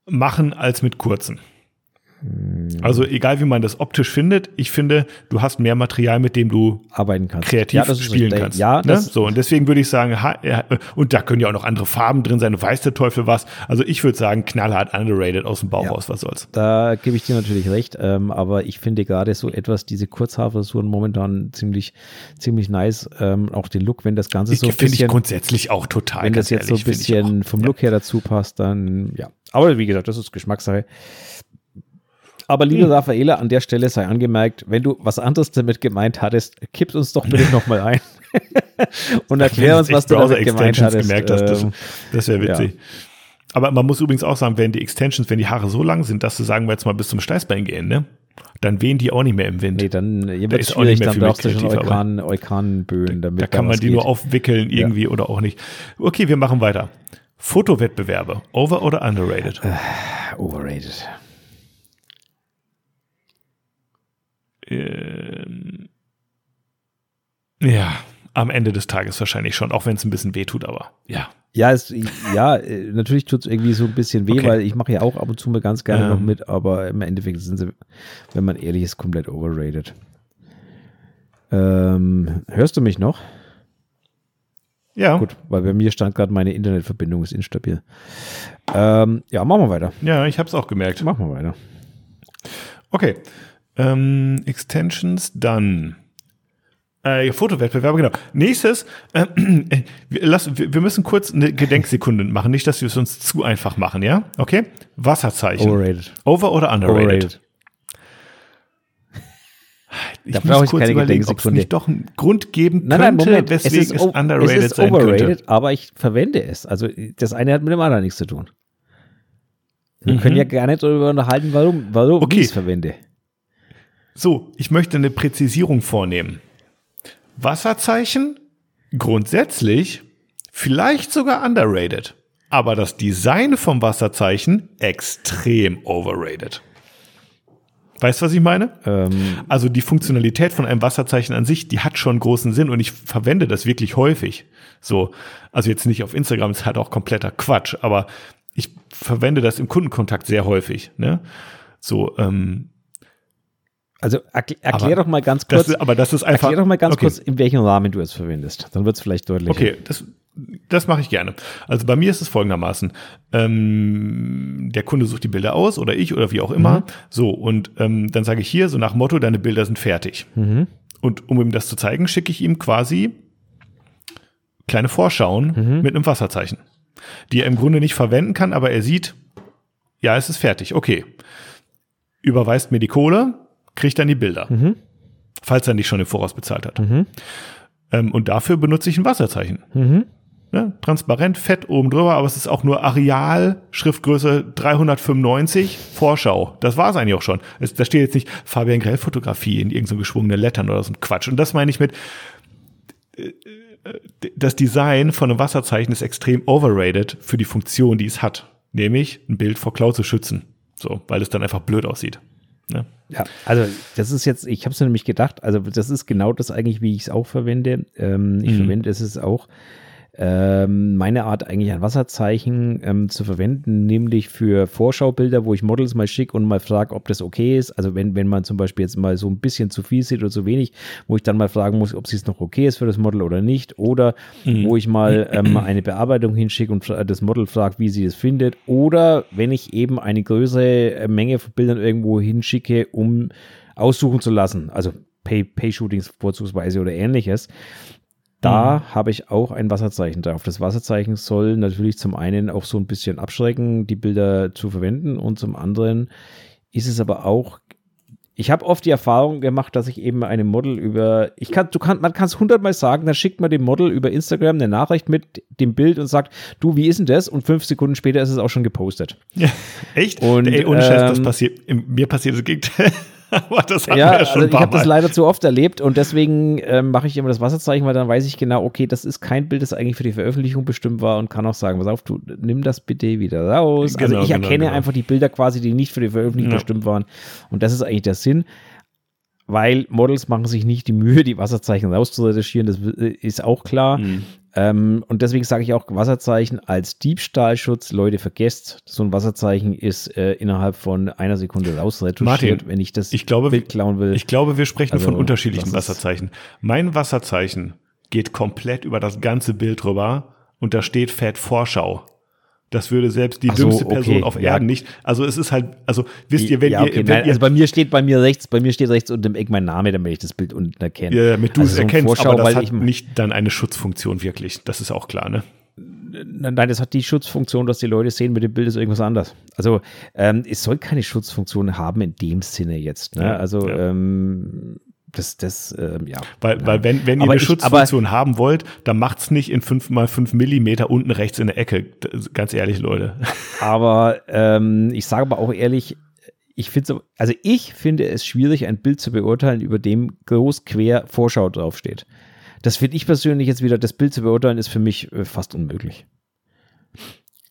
machen als mit kurzen. Also egal wie man das optisch findet, ich finde, du hast mehr Material, mit dem du Arbeiten kannst. kreativ ja, spielen richtig. kannst. Ja, ne? so und deswegen würde ich sagen, ha, ja, und da können ja auch noch andere Farben drin sein, weiß der Teufel was. Also ich würde sagen, knallhart underrated aus dem Bauch Ja. was soll's. Da gebe ich dir natürlich recht, ähm, aber ich finde gerade so etwas, diese Kurzhaarfrisuren momentan ziemlich, ziemlich nice. Ähm, auch den Look, wenn das Ganze Ich so ein finde ich grundsätzlich auch total. wenn das jetzt so ein ehrlich, finde ich bisschen vom Look her dazu passt, dann ja. Aber wie gesagt, das ist Geschmackssache. Aber liebe Hm. Raffaele, an der Stelle sei angemerkt, wenn du was anderes damit gemeint hattest, kippst uns doch bitte nochmal ein. Und erklär uns, was du damit gemeint hattest. gemerkt hast, das, Ähm, das wäre witzig. Aber man muss übrigens auch sagen, wenn die Extensions, wenn die Haare so lang sind, dass du sagen wir jetzt mal bis zum Steißbein gehen, ne? Dann wehen die auch nicht mehr im Wind. Nee, dann äh, Da wird ist auch nicht schwierig, mehr dann brauchst du schon Eukan, Eukanböen, damit Da kann man die geht. nur aufwickeln irgendwie oder auch nicht. Okay, wir machen weiter. Fotowettbewerbe, over oder underrated? Overrated. Ähm, ja, am Ende des Tages wahrscheinlich schon, auch wenn es ein bisschen weh tut, aber ja. Ja, es, ja, äh, natürlich tut es irgendwie so ein bisschen weh, Okay. weil ich mache ja auch ab und zu mal ganz gerne Ähm. noch mit, aber im Endeffekt sind sie, wenn man ehrlich ist, komplett overrated. Ähm, hörst du mich noch? Ja, Gut, weil bei mir stand gerade meine Internetverbindung ist instabil. Ähm, ja, machen wir weiter. ja, ich habe es auch gemerkt. Machen wir weiter. Okay. Ähm, Extensions, dann. Äh, Fotowettbewerbe, genau. Nächstes, äh, wir, lass, wir, wir müssen kurz eine Gedenksekunde machen, nicht, dass wir es uns zu einfach machen, ja? Okay? Wasserzeichen. Overrated. Over oder underrated? Overrated. Ich Da muss brauche ich kurz keine überlegen, ob es nicht doch einen Grund geben Nein, nein, könnte, Moment. weswegen es es, ist, o- underrated es ist sein overrated, könnte. aber ich verwende es. Also das eine hat mit dem anderen nichts zu tun. Wir Mhm. können ja gar nicht darüber unterhalten, warum, warum Okay. ich es verwende. So, ich möchte eine Präzisierung vornehmen. Wasserzeichen grundsätzlich vielleicht sogar underrated, aber das Design vom Wasserzeichen extrem overrated. Weißt du, was ich meine? Ähm, Also die Funktionalität von einem Wasserzeichen an sich, die hat schon großen Sinn und ich verwende das wirklich häufig. So, also jetzt nicht auf Instagram, ist halt auch kompletter Quatsch, aber ich verwende das im Kundenkontakt sehr häufig. Ne? So, ähm, also erkl erklär Aber doch mal ganz das kurz, ist, aber das ist einfach. erklär doch mal ganz okay. kurz, in welchem Rahmen du es verwendest. Dann wird es vielleicht deutlich. Okay, das, das mache ich gerne. Also bei mir ist es folgendermaßen. Ähm, der Kunde sucht die Bilder aus oder ich oder wie auch immer. Mhm. So, und ähm, dann sage ich hier, so nach Motto, deine Bilder sind fertig. Mhm. Und um ihm das zu zeigen, schicke ich ihm quasi kleine Vorschauen Mhm. mit einem Wasserzeichen, die er im Grunde nicht verwenden kann, aber er sieht, ja, es ist fertig, okay. Überweist mir die Kohle, kriegt dann die Bilder. Mhm. Falls er nicht schon im Voraus bezahlt hat. Mhm. Ähm, und dafür benutze ich ein Wasserzeichen. Mhm. Ne? Transparent, fett oben drüber, aber es ist auch nur Areal, Schriftgröße 395, Vorschau. Das war es eigentlich auch schon. Es, da steht jetzt nicht Fabian Grell Fotografie in irgendeinem so geschwungenen Lettern oder so ein Quatsch. Und das meine ich mit, äh, das Design von einem Wasserzeichen ist extrem overrated für die Funktion, die es hat. Nämlich ein Bild vor Klau zu schützen. So, weil es dann einfach blöd aussieht. Ne? Ja, also das ist jetzt, ich habe es nämlich gedacht, also das ist genau das eigentlich, wie ich es auch verwende. Ähm, ich Mhm. verwende es auch ähm, meine Art eigentlich ein Wasserzeichen ähm, zu verwenden, nämlich für Vorschaubilder, wo ich Models mal schicke und mal frage, ob das okay ist. Also wenn, wenn man zum Beispiel jetzt mal so ein bisschen zu viel sieht oder zu wenig, wo ich dann mal fragen muss, ob es noch okay ist für das Model oder nicht. Oder wo ich mal ähm, eine Bearbeitung hinschicke und das Model fragt, wie sie es findet. Oder wenn ich eben eine größere äh, Menge von Bildern irgendwo hinschicke, um aussuchen zu lassen. Also Pay- Pay-Shootings vorzugsweise oder ähnliches. Da habe ich auch ein Wasserzeichen drauf. Das Wasserzeichen soll natürlich zum einen auch so ein bisschen abschrecken, die Bilder zu verwenden und zum anderen ist es aber auch ich habe oft die Erfahrung gemacht, dass ich eben einem Model über, ich kann, du kann, man kann es hundertmal sagen, dann schickt man dem Model über Instagram eine Nachricht mit dem Bild und sagt, du, wie ist denn das? Und fünf Sekunden später ist es auch schon gepostet. Ja, echt? Und, Ey, ohne Scheiß, das ähm, passiert, mir passiert das Gegenteil. Aber das Ja, ja schon also ich habe das leider zu oft erlebt und deswegen ähm, mache ich immer das Wasserzeichen, weil dann weiß ich genau, okay, das ist kein Bild, das eigentlich für die Veröffentlichung bestimmt war und kann auch sagen, pass auf, du nimm das bitte wieder raus. also Genau, ich genau, erkenne genau. einfach die Bilder quasi, die nicht für die Veröffentlichung Ja. bestimmt waren und das ist eigentlich der Sinn. Weil Models machen sich nicht die Mühe, die Wasserzeichen rauszuretuschieren, das äh, ist auch klar. Mhm. Ähm, und deswegen sage ich auch Wasserzeichen als Diebstahlschutz. Leute, vergesst, so ein Wasserzeichen ist äh, innerhalb von einer Sekunde rausretuschiert, Martin, wenn ich das ich glaube, Bild klauen will. Ich glaube, wir sprechen Also, von unterschiedlichen Wasserzeichen. Mein Wasserzeichen geht komplett über das ganze Bild rüber und da steht fett Vorschau. Das würde selbst die so, dümmste Person okay, auf ja. Erden nicht. Also es ist halt, also wisst ihr, wenn ja, ihr, okay, wenn nein, ihr also bei mir steht bei mir rechts, bei mir steht rechts unter dem Eck mein Name, damit ich das Bild unten erkenne. ja, damit du Also es so erkennst, Vorschau, aber das hat ich- nicht dann eine Schutzfunktion wirklich. Das ist auch klar, ne? Nein, nein, das hat die Schutzfunktion, dass die Leute sehen, mit dem Bild ist irgendwas anders. Also ähm, es soll keine Schutzfunktion haben in dem Sinne jetzt. Ne? Ja, also ja. ähm, das, das, ähm, ja. Weil, weil wenn, wenn ihr Aber eine ich- Schutzfunktion haben wollt, dann macht's nicht in 5 mal 5 Millimeter unten rechts in der Ecke. Ganz ehrlich, Leute. Aber ähm, ich sage aber auch ehrlich, ich finde also ich finde es schwierig, ein Bild zu beurteilen, über dem groß quer Vorschau draufsteht. Das finde ich persönlich jetzt wieder, das Bild zu beurteilen, ist für mich äh, fast unmöglich.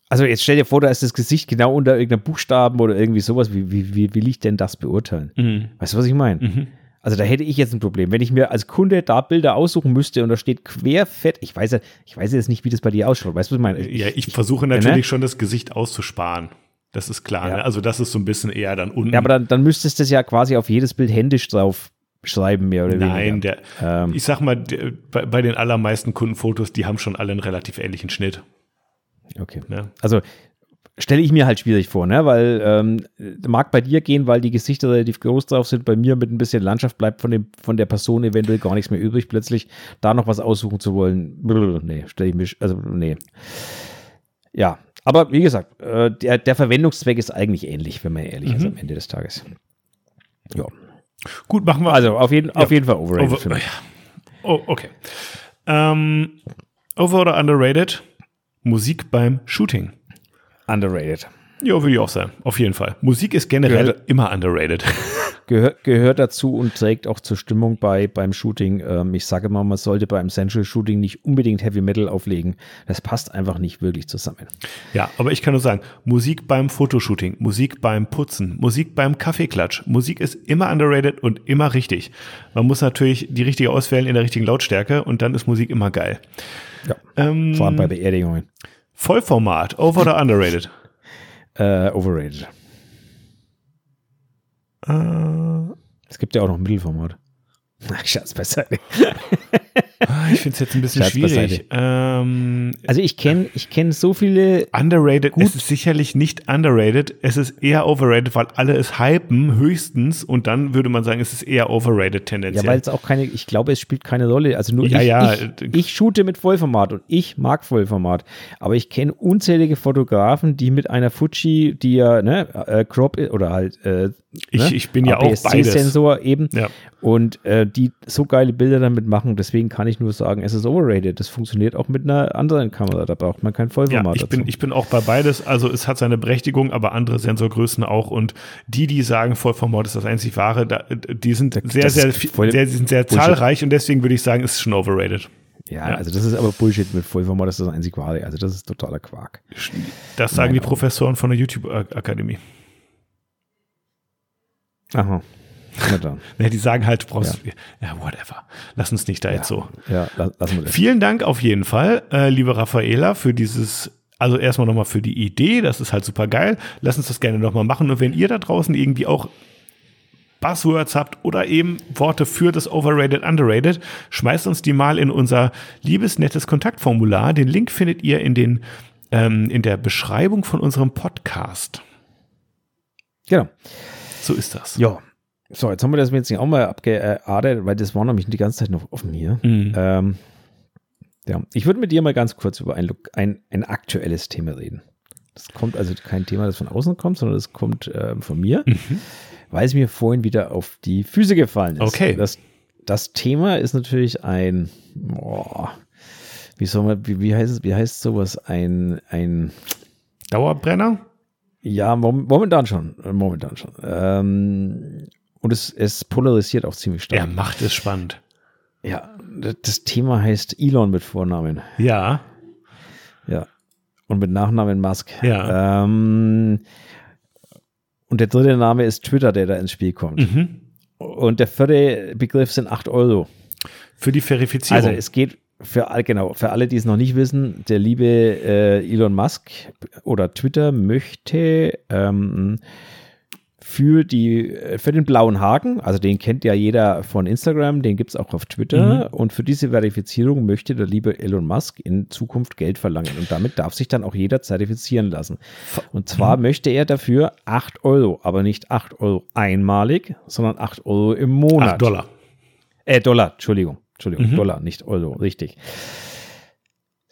Also jetzt stell dir vor, da ist das Gesicht genau unter irgendeinem Buchstaben oder irgendwie sowas. Wie, wie, wie will ich denn das beurteilen? Weißt du, was ich meine? Also da hätte ich jetzt ein Problem. Wenn ich mir als Kunde da Bilder aussuchen müsste und da steht querfett, ich weiß ja, ich weiß jetzt nicht, wie das bei dir ausschaut. Weißt du, was ich meine? Ja, ich versuche ne? natürlich schon das Gesicht auszusparen. Das ist klar. Ja. Ne? Also das ist so ein bisschen eher dann unten. Ja, aber dann, dann müsstest du es ja quasi auf jedes Bild händisch drauf schreiben, mehr oder Nein, weniger. der, Ähm. ich sag mal, der, bei, bei den allermeisten Kundenfotos, die haben schon alle einen relativ ähnlichen Schnitt. Okay. Ne? Also stelle ich mir halt schwierig vor, ne? Weil ähm, mag bei dir gehen, weil die Gesichter relativ groß drauf sind. Bei mir mit ein bisschen Landschaft bleibt von, dem, von der Person eventuell gar nichts mehr übrig. Plötzlich da noch was aussuchen zu wollen, brr, nee, stelle ich mich, also nee. Ja, aber wie gesagt, äh, der, der Verwendungszweck ist eigentlich ähnlich, wenn man ehrlich Mhm. ist am Ende des Tages. Ja, Gut, machen wir. also auf jeden, auf jeden Fall overrated Over, für mich. ja. Oh, okay. Ähm, over oder underrated? Musik beim Shooting. Underrated. Ja, würde ich auch sagen. Auf jeden Fall. Musik ist generell Gehört- immer underrated. Gehör, gehört dazu und trägt auch zur Stimmung bei beim Shooting. Ähm, ich sage mal, man sollte beim Central Shooting nicht unbedingt Heavy Metal auflegen. Das passt einfach nicht wirklich zusammen. Ja, aber ich kann nur sagen, Musik beim Fotoshooting, Musik beim Putzen, Musik beim Kaffeeklatsch. Musik ist immer underrated und immer richtig. Man muss natürlich die richtige auswählen in der richtigen Lautstärke und dann ist Musik immer geil. Ja. Ähm, Vor allem bei Beerdigungen. Vollformat, over oder underrated? Äh, overrated. Äh, Es gibt ja auch noch Mittelformat. Na, Schatz, beiseite. Ah, ich finde es jetzt ein bisschen schwierig. Ähm, Also ich kenne ich kenn so viele. underrated, es ist sicherlich nicht underrated, es ist eher overrated, weil alle es hypen, höchstens, und dann würde man sagen, es ist eher overrated Ja, tendenziell. weil es auch keine, ich glaube, es spielt keine Rolle. Also nur Ja, ich, ja. ich, ich shoote mit Vollformat und ich mag Vollformat. Aber ich kenne unzählige Fotografen, die mit einer Fuji, die ja, ne, äh, Crop oder halt, äh, Ich- ne, ich bin ja auch beides. APS-C-Sensor eben. Ja. Und äh, die so geile Bilder damit machen. Deswegen kann ich nur sagen, es ist overrated. Das funktioniert auch mit einer anderen Kamera. Da braucht man kein Ja, Vollformat ich dazu. bin, ich bin auch bei beides. Also es hat seine Berechtigung, aber andere Sensorgrößen auch. Und die, die sagen, Vollformat ist das einzig wahre, die sind sehr, das sehr, voll sehr, sind sehr Bullshit. zahlreich und deswegen würde ich sagen, es ist schon overrated. ja, ja. also das ist aber Bullshit mit Vollformat. Das ist das einzig wahre. Also das ist totaler Quark. Das sagen Meine die Professoren von der YouTube-Akademie. Aha. Ja, die sagen halt, du brauchst, ja. whatever. Lass uns nicht da jetzt so. Ja, la- lassen wir das. Vielen Dank auf jeden Fall, äh, liebe Raffaela, für dieses, also erstmal nochmal für die Idee, das ist halt super geil. Lass uns das gerne nochmal machen. Und wenn ihr da draußen irgendwie auch Buzzwords habt oder eben Worte für das Overrated, Underrated, schmeißt uns die mal in unser liebes, nettes Kontaktformular. Den Link findet ihr in den, ähm, in der Beschreibung von unserem Podcast. Genau. So ist das. Ja. So, jetzt haben wir das jetzt auch mal abgeadert, weil das war nämlich die ganze Zeit noch offen hier. Mhm. Ähm, ja, ich würde mit dir mal ganz kurz über ein, ein, ein aktuelles Thema reden. Das kommt also kein Thema, das von außen kommt, sondern das kommt ähm, von mir, weil es mir vorhin wieder auf die Füße gefallen ist. Okay. Das, das Thema ist natürlich ein, boah, wie soll man, wie, wie heißt es, wie heißt sowas, ein, ein, Dauerbrenner? ja, mom momentan schon, äh, momentan schon. Ähm, und es, es polarisiert auch ziemlich stark. Er macht es spannend. Ja, das Thema heißt Elon mit Vornamen. Ja. Ja. Und mit Nachnamen Musk. Ja. Ähm, und der dritte Name ist Twitter, der da ins Spiel kommt. Mhm. Und der vierte Begriff sind 8 Euro. Für die Verifizierung. Also es geht für genau, für alle, die es noch nicht wissen, der liebe äh, Elon Musk oder Twitter möchte ähm, für die äh, für den blauen Haken, also den kennt ja jeder von Instagram, den gibt es auch auf Twitter und für diese Verifizierung möchte der liebe Elon Musk in Zukunft Geld verlangen und damit darf sich dann auch jeder zertifizieren lassen. Und zwar möchte er dafür 8 Euro, aber nicht 8 Euro einmalig, sondern 8 Euro im Monat. 8 Dollar. Äh, Dollar, Entschuldigung. Entschuldigung, Dollar, nicht Euro, richtig.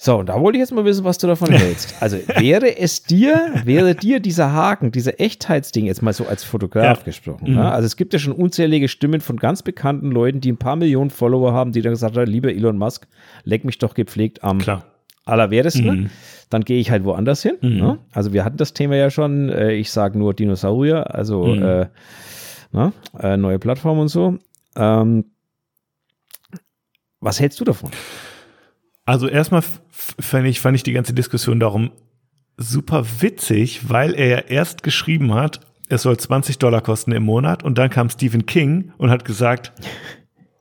So, und da wollte ich jetzt mal wissen, was du davon hältst. Also wäre es dir, wäre dir dieser Haken, dieser Echtheitsding jetzt mal so als Fotograf Ja. gesprochen. Ne? Also es gibt ja schon unzählige Stimmen von ganz bekannten Leuten, die ein paar Millionen Follower haben, die dann gesagt haben, lieber Elon Musk, leck mich doch gepflegt am Klar. allerwertesten. Dann gehe ich halt woanders hin. Ne? Also wir hatten das Thema ja schon, äh, ich sage nur Dinosaurier, also äh, ne? äh, neue Plattform und so. Ähm, was hältst du davon? Also erstmal fand ich, fand ich die ganze Diskussion darum super witzig, weil er ja erst geschrieben hat, es soll 20 Dollar kosten im Monat und dann kam Stephen King und hat gesagt,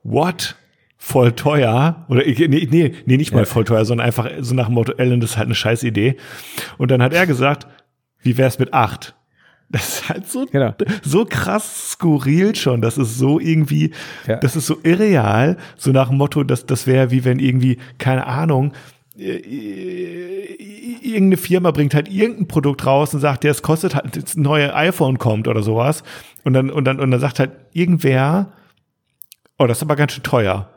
what? Voll teuer. Oder nee, nee, nee nicht mal voll teuer, sondern einfach so nach dem Motto, Ellen, das ist halt eine scheiß Idee. Und dann hat er gesagt, wie wär's mit acht? Das ist halt so, Genau. so krass skurril schon. Das ist so irgendwie, Ja. das ist so irreal. So nach dem Motto, dass das wäre wie wenn irgendwie, keine Ahnung, äh, irgendeine Firma bringt halt irgendein Produkt raus und sagt, ja, es kostet halt, das neue iPhone kommt oder sowas. Und dann, und dann, und dann sagt halt irgendwer, oh, das ist aber ganz schön teuer.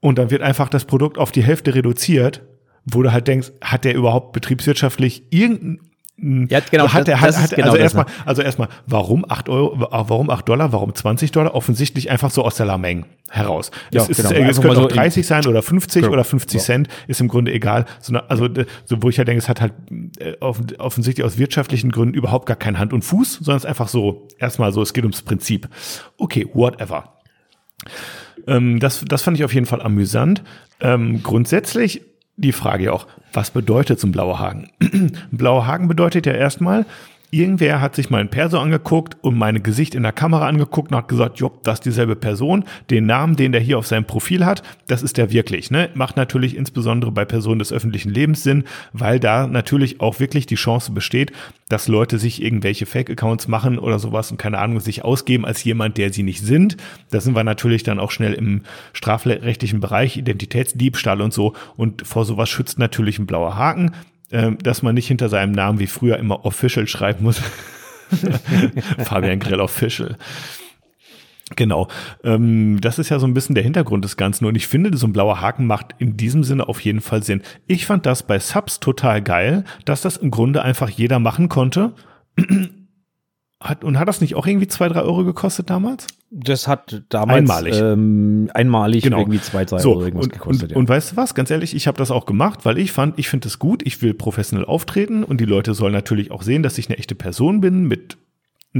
Und dann wird einfach das Produkt auf die Hälfte reduziert, wo du halt denkst, hat der überhaupt betriebswirtschaftlich irgendein Ja, genau, hat er, hat, das ist hat, genau also erstmal, also erstmal, warum 8 Euro, warum 8 Dollar, warum 20 Dollar? Offensichtlich einfach so aus der Lameng heraus. Ja, es, ist, genau. es Einfach könnte auch so in- 30 sein oder 50 Genau. oder 50 So. Cent, ist im Grunde egal. Sondern, also, äh, so, wo ich ja denke, es hat halt äh, offen, offensichtlich aus wirtschaftlichen Gründen überhaupt gar kein Hand und Fuß, sondern es ist einfach so, erstmal so, es geht ums Prinzip. Okay, whatever. Ähm, das, das fand ich auf jeden Fall amüsant. Ähm, grundsätzlich die Frage ja auch, was bedeutet so ein blauer Haken? ein blauer Haken bedeutet ja erstmal, irgendwer hat sich meinen Perso angeguckt und mein Gesicht in der Kamera angeguckt und hat gesagt, jo, das ist dieselbe Person. Den Namen, den der hier auf seinem Profil hat, das ist der wirklich. Ne? Macht natürlich insbesondere bei Personen des öffentlichen Lebens Sinn, weil da natürlich auch wirklich die Chance besteht, dass Leute sich irgendwelche Fake-Accounts machen oder sowas und keine Ahnung, sich ausgeben als jemand, der sie nicht sind. Da sind wir natürlich dann auch schnell im strafrechtlichen Bereich, Identitätsdiebstahl und so. Und vor sowas schützt natürlich ein blauer Haken. Ähm, dass man nicht hinter seinem Namen wie früher immer Official schreiben muss. Fabian Grell Official. Genau. Ähm, das ist ja so ein bisschen der Hintergrund des Ganzen. Und ich finde, so ein blauer Haken macht in diesem Sinne auf jeden Fall Sinn. Ich fand das bei Subs total geil, dass das im Grunde einfach jeder machen konnte. Hat, und hat das nicht auch irgendwie zwei, drei Euro gekostet damals? Das hat damals Einmalig. Ähm, einmalig Genau. irgendwie zwei, drei So, Euro irgendwas und, gekostet. und, ja. und weißt du was, ganz ehrlich, ich habe das auch gemacht, weil ich fand, ich finde es gut, ich will professionell auftreten und die Leute sollen natürlich auch sehen, dass ich eine echte Person bin mit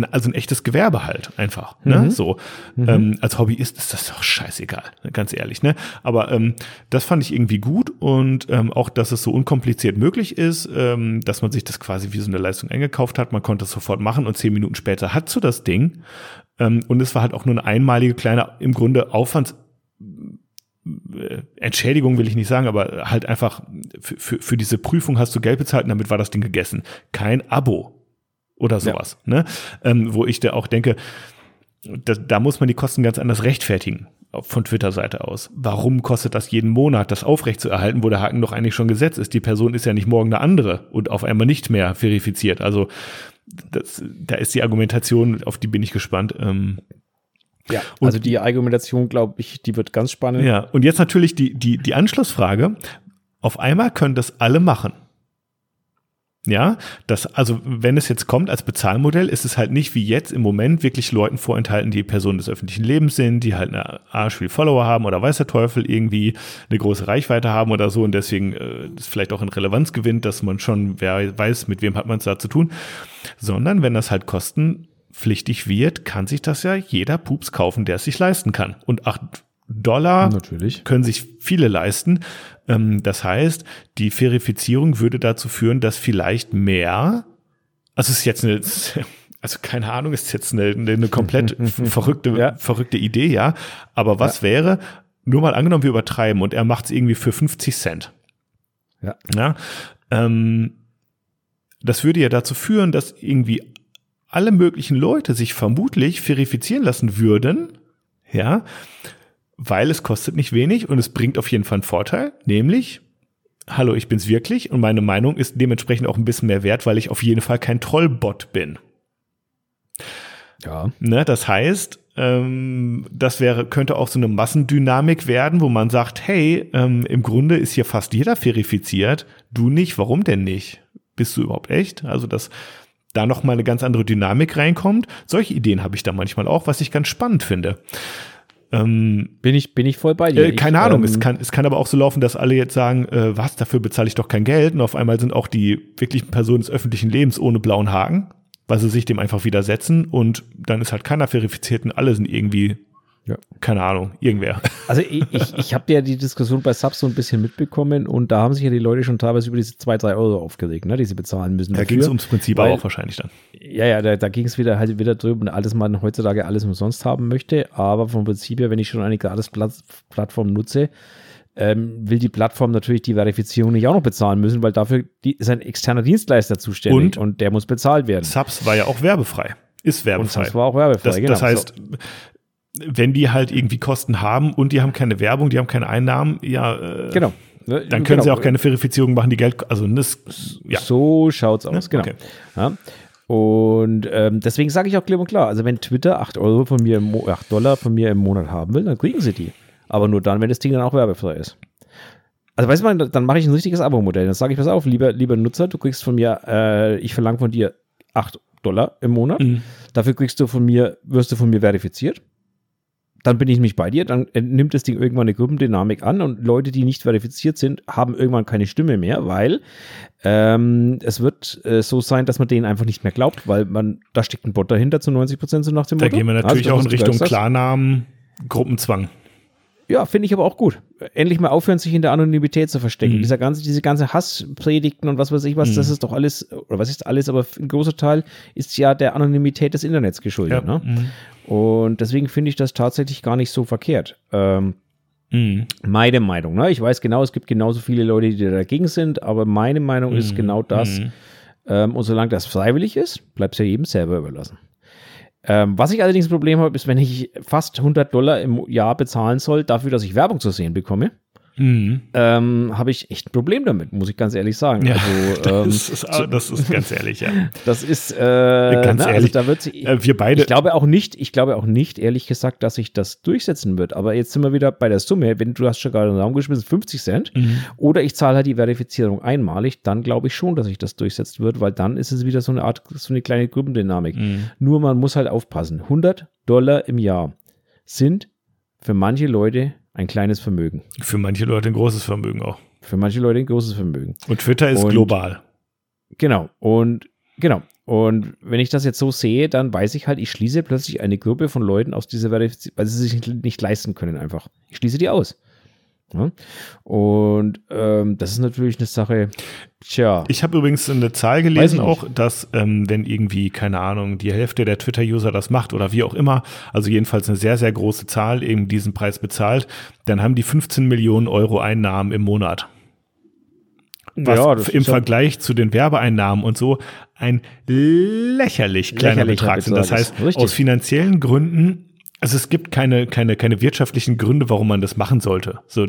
also ein echtes Gewerbe halt einfach. Ne? Mhm. So ähm, als Hobbyist ist das doch scheißegal, ganz ehrlich. Ne? Aber ähm, das fand ich irgendwie gut und ähm, auch, dass es so unkompliziert möglich ist, ähm, dass man sich das quasi wie so eine Leistung eingekauft hat. Man konnte es sofort machen und zehn Minuten später hat so das Ding. Ähm, und es war halt auch nur eine einmalige kleine, im Grunde Aufwands äh, Entschädigung will ich nicht sagen, aber halt einfach für, für, für diese Prüfung hast du Geld bezahlt und damit war das Ding gegessen. Kein Abo oder sowas. Ne? Ähm, wo ich da auch denke, da, da muss man die Kosten ganz anders rechtfertigen von Twitter-Seite aus. Warum kostet das jeden Monat, das aufrechtzuerhalten, wo der Haken doch eigentlich schon gesetzt ist? Die Person ist ja nicht morgen eine andere und auf einmal nicht mehr verifiziert. Also das, da ist die Argumentation, auf die bin ich gespannt. Ähm, ja, also die Argumentation, glaube ich, die wird ganz spannend. Ja, und jetzt natürlich die, die, die Anschlussfrage. Auf einmal können das alle machen. Ja, das, also wenn es jetzt kommt als Bezahlmodell, ist es halt nicht wie jetzt im Moment wirklich Leuten vorenthalten, die Personen des öffentlichen Lebens sind, die halt eine Arsch viel Follower haben oder weiß der Teufel irgendwie eine große Reichweite haben oder so und deswegen äh, vielleicht auch in Relevanz gewinnt, dass man schon wer weiß, mit wem hat man es da zu tun, sondern wenn das halt kostenpflichtig wird, kann sich das ja jeder Pups kaufen, der es sich leisten kann. Und acht Dollar Natürlich. können sich viele leisten. Ähm, das heißt, die Verifizierung würde dazu führen, dass vielleicht mehr, also es ist jetzt eine, also keine Ahnung, ist jetzt eine, eine komplett verrückte, Ja. verrückte Idee, ja. Aber was wäre, nur mal angenommen, wir übertreiben und er macht es irgendwie für 50 Cent. Ja. Ja, ähm, das würde ja dazu führen, dass irgendwie alle möglichen Leute sich vermutlich verifizieren lassen würden, ja, weil es kostet nicht wenig und es bringt auf jeden Fall einen Vorteil, nämlich, hallo, ich bin's wirklich und meine Meinung ist dementsprechend auch ein bisschen mehr wert, weil ich auf jeden Fall kein Trollbot bin. Ja. Ne, das heißt, ähm, das wäre, könnte auch so eine Massendynamik werden, wo man sagt, hey, ähm, im Grunde ist hier fast jeder verifiziert, du nicht, warum denn nicht? Bist du überhaupt echt? Also, dass da nochmal eine ganz andere Dynamik reinkommt. Solche Ideen habe ich da manchmal auch, was ich ganz spannend finde. Ähm, Bin ich, bin ich voll bei dir. äh, keine ich, Ahnung, ähm, es, kann, es kann aber auch so laufen, dass alle jetzt sagen, äh, was, dafür bezahle ich doch kein Geld. Und auf einmal sind auch die wirklichen Personen des öffentlichen Lebens ohne blauen Haken, weil sie sich dem einfach widersetzen. Und dann ist halt keiner verifiziert und alle sind irgendwie, Ja. keine Ahnung, irgendwer. Also ich, ich, ich habe ja die Diskussion bei Subs so ein bisschen mitbekommen und da haben sich ja die Leute schon teilweise über diese 2, 3 Euro aufgeregt, ne, die sie bezahlen müssen. Da ging es ums Prinzip weil- auch wahrscheinlich dann. Ja, ja, da, da ging es wieder halt wieder drüber, alles man heutzutage alles umsonst haben möchte. Aber vom Prinzip her, wenn ich schon eine Gratis-Plattform nutze, ähm, will die Plattform natürlich die Verifizierung nicht auch noch bezahlen müssen, weil dafür die, ist ein externer Dienstleister zuständig Und? und, der muss bezahlt werden. Subs war ja auch werbefrei. Ist Und werbefrei. das war auch werbefrei, Das, genau. das heißt, wenn die halt irgendwie Kosten haben und die haben keine Werbung, die haben keine Einnahmen, ja, äh, genau. dann können sie auch keine Verifizierung machen, die Geld, also das, ja. So schaut's aus, Ne? genau. Okay. Ja. Und ähm, deswegen sage ich auch klipp und klar, also wenn Twitter 8 Euro von mir, im Mo 8 Dollar von mir im Monat haben will, dann kriegen sie die. Aber nur dann, wenn das Ding dann auch werbefrei ist. Also weißt du, mal, dann mache ich ein richtiges Abo-Modell. Dann sage ich, pass auf, lieber, lieber Nutzer, du kriegst von mir, äh, ich verlange von dir 8 Dollar im Monat. Mhm. Dafür kriegst du von mir, wirst du von mir verifiziert. Dann bin ich nämlich bei dir, dann äh, nimmt das Ding irgendwann eine Gruppendynamik an und Leute, die nicht verifiziert sind, haben irgendwann keine Stimme mehr, weil ähm, es wird äh, so sein, dass man denen einfach nicht mehr glaubt, weil man, da steckt ein Bot dahinter zu 90 Prozent so nach dem Da Motto. gehen wir Also, natürlich das, auch in Richtung. Klarnamen, Gruppenzwang. Ja, finde ich aber auch gut. Endlich mal aufhören, sich in der Anonymität zu verstecken. Mhm. Dieser ganze, diese ganze Hasspredigten und was weiß ich was, Mhm. das ist doch alles, oder was ist alles, aber ein großer Teil ist ja der Anonymität des Internets geschuldet. Ja. Ne? Mhm. Und deswegen finde ich das tatsächlich gar nicht so verkehrt. Ähm, Mhm. meine Meinung. Ne? Ich weiß genau, es gibt genauso viele Leute, die dagegen sind, aber meine Meinung ist Mhm. genau das. Mhm. Ähm, und solange das freiwillig ist, bleibt es ja jedem selber überlassen. Ähm, was ich allerdings ein Problem habe, ist, wenn ich fast 100 Dollar im Jahr bezahlen soll, dafür, dass ich Werbung zu sehen bekomme, Mhm. ähm, habe ich echt ein Problem damit, muss ich ganz ehrlich sagen. Ja, also, ähm, das, ist, das ist ganz ehrlich, ja. das ist, äh, Ganz ne, also ehrlich, da wird sich, Äh, wir beide, ich glaube auch nicht, ich glaube auch nicht, ehrlich gesagt, dass sich das durchsetzen wird. Aber jetzt sind wir wieder bei der Summe. Wenn du hast schon gerade in den Raum geschmissen, 50 Cent. Mhm. Oder ich zahle halt die Verifizierung einmalig, dann glaube ich schon, dass sich das durchsetzen wird, weil dann ist es wieder so eine Art, so eine kleine Gruppendynamik. Mhm. Nur man muss halt aufpassen. 100 Dollar im Jahr sind für manche Leute ein kleines Vermögen. Für manche Leute ein großes Vermögen auch. Für manche Leute ein großes Vermögen. Und Twitter ist Und- global. Genau. Und genau. Und wenn ich das jetzt so sehe, dann weiß ich halt, ich schließe plötzlich eine Gruppe von Leuten aus dieser Verifizierung, weil sie sich nicht leisten können einfach. Ich schließe die aus. Ja? Und ähm, das ist natürlich eine Sache, tja. Ich habe übrigens eine Zahl gelesen auch, dass ähm, wenn irgendwie, keine Ahnung, die Hälfte der Twitter-User das macht oder wie auch immer, also jedenfalls eine sehr, sehr große Zahl eben diesen Preis bezahlt, dann haben die 15 Millionen Euro Einnahmen im Monat. Was ja, im ja- Vergleich zu den Werbeeinnahmen und so ein lächerlich kleiner Betrag sind. Das heißt. Richtig. aus finanziellen Gründen, also es gibt keine, keine, keine wirtschaftlichen Gründe, warum man das machen sollte. So,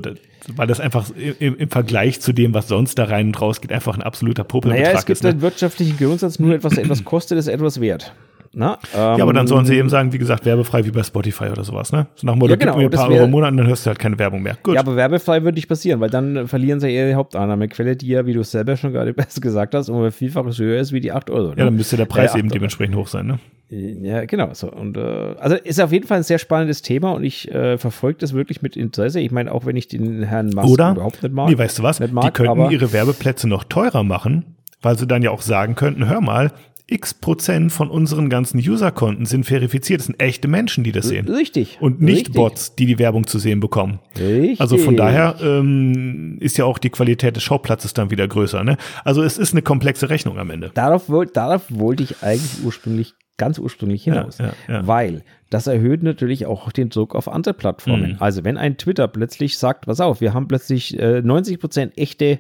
weil das einfach im, im Vergleich zu dem, was sonst da rein und raus geht, einfach ein absoluter Popelbetrag Naja, es gibt ist. Ne? einen wirtschaftlichen Grundsatz, nur etwas etwas kostet, ist etwas wert. Na, Ja, aber dann sollen sie ähm, eben sagen, wie gesagt, werbefrei wie bei Spotify oder sowas, ne? So nach dem Motto, Ja, genau, gib mir ein paar Euro im Monat und dann hörst du halt keine Werbung mehr. Gut. Ja, aber werbefrei würde nicht passieren, weil dann verlieren sie ihre Hauptannahmequelle, die ja, wie du es selber schon gerade besser gesagt hast, um ein Vielfaches höher ist wie die 8 Euro. Ne? Ja, dann müsste der Preis Äh, eben dementsprechend hoch sein, ne? Ja, genau. So. Und äh, also ist auf jeden Fall ein sehr spannendes Thema und ich äh, verfolge das wirklich mit Interesse. Ich meine, auch wenn ich den Herrn Musk Oder, überhaupt nicht mag. nee, weißt du was? mag, die könnten ihre Werbeplätze noch teurer machen, weil sie dann ja auch sagen könnten, hör mal, x Prozent von unseren ganzen Userkonten sind verifiziert. Das sind echte Menschen, die das sehen. Richtig. Und nicht richtig, Bots, die die Werbung zu sehen bekommen. Richtig. Also von daher ähm, ist ja auch die Qualität des Schauplatzes dann wieder größer. Ne? Also es ist eine komplexe Rechnung am Ende. Darauf, darauf wollte ich eigentlich ursprünglich, ganz ursprünglich hinaus. Ja, ja, ja. Weil das erhöht natürlich auch den Druck auf andere Plattformen. Mhm. Also wenn ein Twitter plötzlich sagt, pass auf, wir haben plötzlich äh, 90% echte,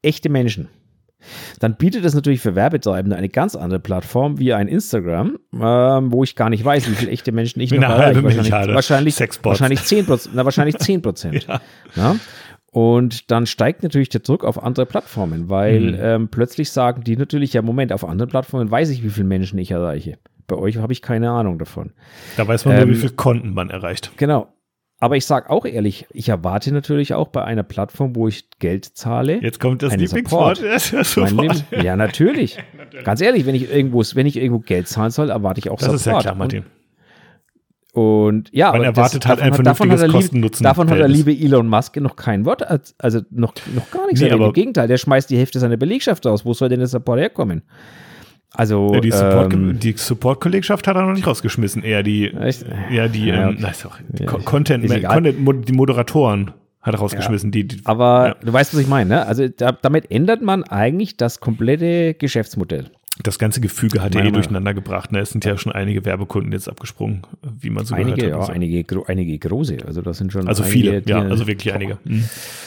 echte Menschen. Dann bietet es natürlich für Werbetreibende eine ganz andere Plattform wie ein Instagram, ähm, wo ich gar nicht weiß, wie viele echte Menschen ich noch eine halbe Wahrscheinlich, wahrscheinlich, Sexbots. wahrscheinlich 10 Prozent. Na, wahrscheinlich 10 Prozent. Und dann steigt natürlich der Druck auf andere Plattformen, weil Mhm. ähm, plötzlich sagen die natürlich, ja, Moment, auf anderen Plattformen weiß ich, wie viele Menschen ich erreiche. Bei euch habe ich keine Ahnung davon. Da weiß man nur, Ähm, wie viel Konten man erreicht. Genau. Aber ich sage auch ehrlich, ich erwarte natürlich auch bei einer Plattform, wo ich Geld zahle. Jetzt kommt das Ein Lieblingswort. Support. Das mein ja, natürlich. Ganz ehrlich, wenn ich irgendwo, wenn ich irgendwo Geld zahlen soll, erwarte ich auch Das ist ja Support. klar, Martin. Und, und ja, Man erwartet halt ein davon, davon hat vernünftiges der liebe, Kosten-Nutzen- Davon hat der liebe Elon Musk noch kein Wort, als- also noch, noch gar nichts. Nee, Im Gegenteil, der schmeißt die Hälfte seiner Belegschaft raus. Wo soll denn der Support herkommen? Also, Ja, die Support- ähm, die Support-Kollegschaft hat er noch nicht rausgeschmissen. Eher die, Echt? ja, die, Ja, ähm, okay. ist doch, Ja, Co- Content. Content, die Moderatoren hat er rausgeschmissen. Die, die, aber Ja. du weißt, was ich meine, ne? Also da, damit ändert man eigentlich das komplette Geschäftsmodell. das ganze Gefüge hat er eh durcheinander gebracht. Ne? Es sind ja schon einige Werbekunden jetzt abgesprungen, wie man so einige, gehört ja, hat. und so. einige, gro einige große. Also das sind schon Also einige, viele, ja, also wirklich einige. Mhm.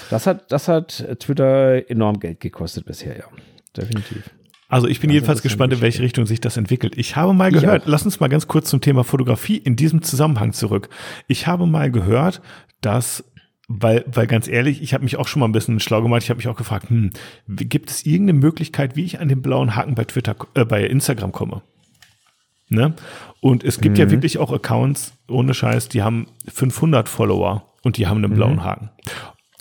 Das hat, das hat Twitter enorm Geld gekostet bisher, ja. Definitiv. Also ich bin Also jedenfalls gespannt, in welche. Richtung sich das entwickelt. Ich habe mal Ich gehört, auch. lass uns mal ganz kurz zum Thema Fotografie in diesem Zusammenhang zurück. Ich habe mal gehört, dass, weil, weil ganz ehrlich, ich habe mich auch schon mal ein bisschen schlau gemacht, ich habe mich auch gefragt, hm, gibt es irgendeine Möglichkeit, wie ich an den blauen Haken bei Twitter, äh, bei Instagram komme? Ne? Und es gibt Mhm. ja wirklich auch Accounts, ohne Scheiß, die haben 500 Follower und die haben einen blauen Mhm. Haken.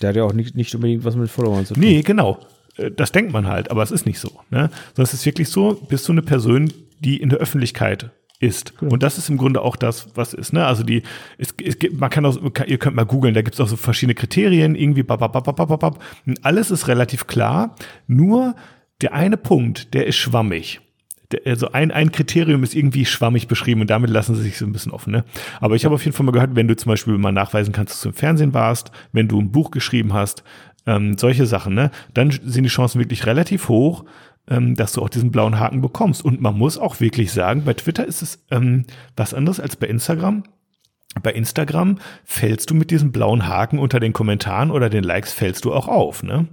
Der hat ja auch nicht, nicht unbedingt was mit Followern zu tun. Nee, genau. Äh, Das denkt man halt, aber es ist nicht so. Ne? Sondern es ist wirklich so, bist du eine Person, die in der Öffentlichkeit ist. Und das ist im Grunde auch das, was ist. Ne? Also die, es, es gibt, man kann auch, ihr könnt mal googeln, da gibt es auch so verschiedene Kriterien, irgendwie babababababab. Und alles ist relativ klar. Nur der eine Punkt, der ist schwammig. also ein, ein Kriterium ist irgendwie schwammig beschrieben und damit lassen sie sich so ein bisschen offen. Ne? Aber ich habe auf jeden Fall mal gehört, wenn du zum Beispiel mal nachweisen kannst, dass du im Fernsehen warst, wenn du ein Buch geschrieben hast, ähm, solche Sachen, ne, dann sind die Chancen wirklich relativ hoch, ähm, dass du auch diesen blauen Haken bekommst. Und man muss auch wirklich sagen, bei Twitter ist es ähm, was anderes als bei Instagram. Bei Instagram fällst du mit diesem blauen Haken unter den Kommentaren oder den Likes fällst du auch auf, ne?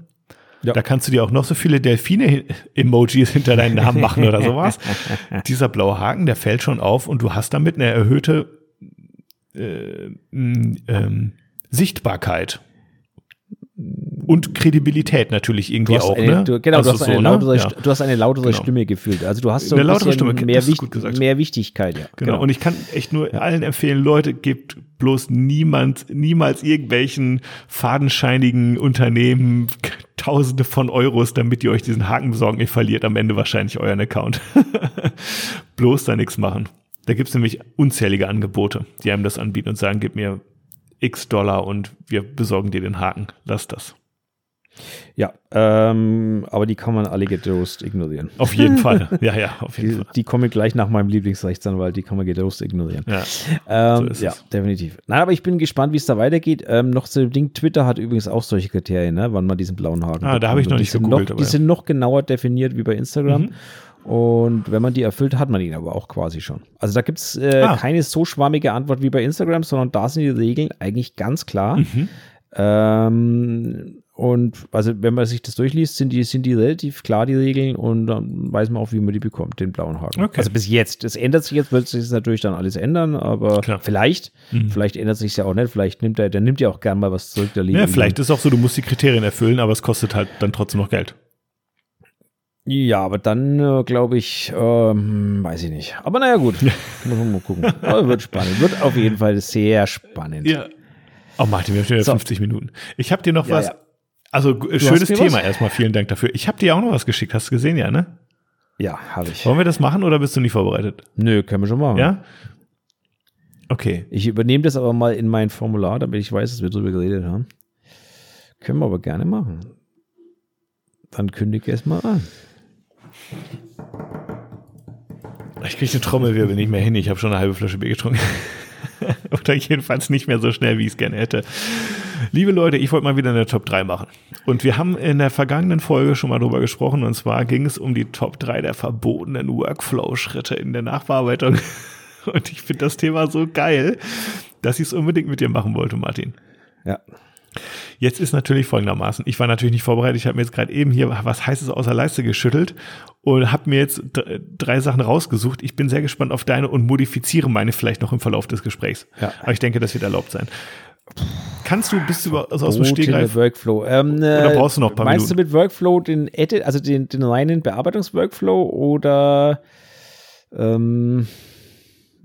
Ja. Da kannst du dir auch noch so viele Delfine-Emojis hinter deinen Namen machen oder sowas. Dieser blaue Haken, der fällt schon auf und du hast damit eine erhöhte äh, ähm, Sichtbarkeit und Kredibilität natürlich irgendwie auch. Eine, ne? du, genau, also du, hast so, eine lautere, ne? ja. du hast eine lautere genau. Stimme gefühlt. Also du hast so eine lautere Stimme, mehr, Wicht, mehr Wichtigkeit. Ja. Genau. genau. Und ich kann echt nur allen empfehlen, Leute, gebt bloß niemand, niemals irgendwelchen fadenscheinigen Unternehmen Tausende von Euros, damit ihr euch diesen Haken besorgen. Ihr verliert am Ende wahrscheinlich euren Account. bloß da nichts machen. Da gibt's nämlich unzählige Angebote, die einem das anbieten und sagen, gib mir x Dollar und wir besorgen dir den Haken. Lass das. Ja, ähm, aber die kann man alle getrost ignorieren. Auf jeden Fall. Ja, ja, auf jeden die, Fall. Die kommen gleich nach meinem Lieblingsrechtsanwalt, die kann man getrost ignorieren. Ja, ähm, so ja definitiv. Nein, aber ich bin gespannt, wie es da weitergeht. Ähm, noch zu dem Ding, Twitter hat übrigens auch solche Kriterien, ne, wann man diesen blauen Haken Ah, da habe ich noch nicht gegoogelt. Noch, die sind noch genauer definiert wie bei Instagram. Mhm. Und wenn man die erfüllt, hat man ihn aber auch quasi schon. Also da gibt es äh, ah. keine so schwammige Antwort wie bei Instagram, sondern da sind die Regeln eigentlich ganz klar. Mhm. Ähm, und also wenn man sich das durchliest, sind die, sind die relativ klar, die Regeln, und dann weiß man auch, wie man die bekommt, den blauen Haken. Okay. Also bis jetzt. Das ändert sich jetzt, wird sich natürlich dann alles ändern, aber klar. vielleicht, mhm. vielleicht ändert sich ja auch nicht, vielleicht nimmt er, der nimmt ja auch gern mal was zurück, der Ja, vielleicht ist auch so, du musst die Kriterien erfüllen, aber es kostet halt dann trotzdem noch Geld. Ja, aber dann äh, glaube ich, ähm, weiß ich nicht. Aber naja, gut. Muss man mal gucken. Aber wird spannend. Wird auf jeden Fall sehr spannend. Ja. Oh, Martin, wir haben schon wieder so. 50 Minuten. Ich habe dir noch ja, was. Ja. Also, du schönes Thema was? erstmal. Vielen Dank dafür. Ich habe dir auch noch was geschickt. Hast du gesehen, ja, ne? Ja, habe ich. Wollen wir das machen oder bist du nicht vorbereitet? Nö, können wir schon machen. Ja? Okay. Ich übernehme das aber mal in mein Formular, damit ich weiß, dass wir drüber geredet haben. Können wir aber gerne machen. Dann kündige es mal an. Ich kriege den Trommelwirbel nicht mehr hin. Ich habe schon eine halbe Flasche Bier getrunken. Oder jedenfalls nicht mehr so schnell, wie ich es gerne hätte. Liebe Leute, ich wollte mal wieder eine Top 3 machen. Und wir haben in der vergangenen Folge schon mal drüber gesprochen. Und zwar ging es um die Top 3 der verbotenen Workflow-Schritte in der Nachbearbeitung. Und ich finde das Thema so geil, dass ich es unbedingt mit dir machen wollte, Martin. Ja. Jetzt ist natürlich folgendermaßen, ich war natürlich nicht vorbereitet, ich habe mir jetzt gerade eben hier was Heißes aus der Leiste geschüttelt und habe mir jetzt drei Sachen rausgesucht. Ich bin sehr gespannt auf deine und modifiziere meine vielleicht noch im Verlauf des Gesprächs. Ja. Aber ich denke, das wird erlaubt sein. Kannst du, bist du also aus dem Stegreif? Workflow. Ähm, oder brauchst du noch ein paar Meinst Minuten? du mit Workflow den Edit, also den, den reinen Bearbeitungsworkflow oder ähm,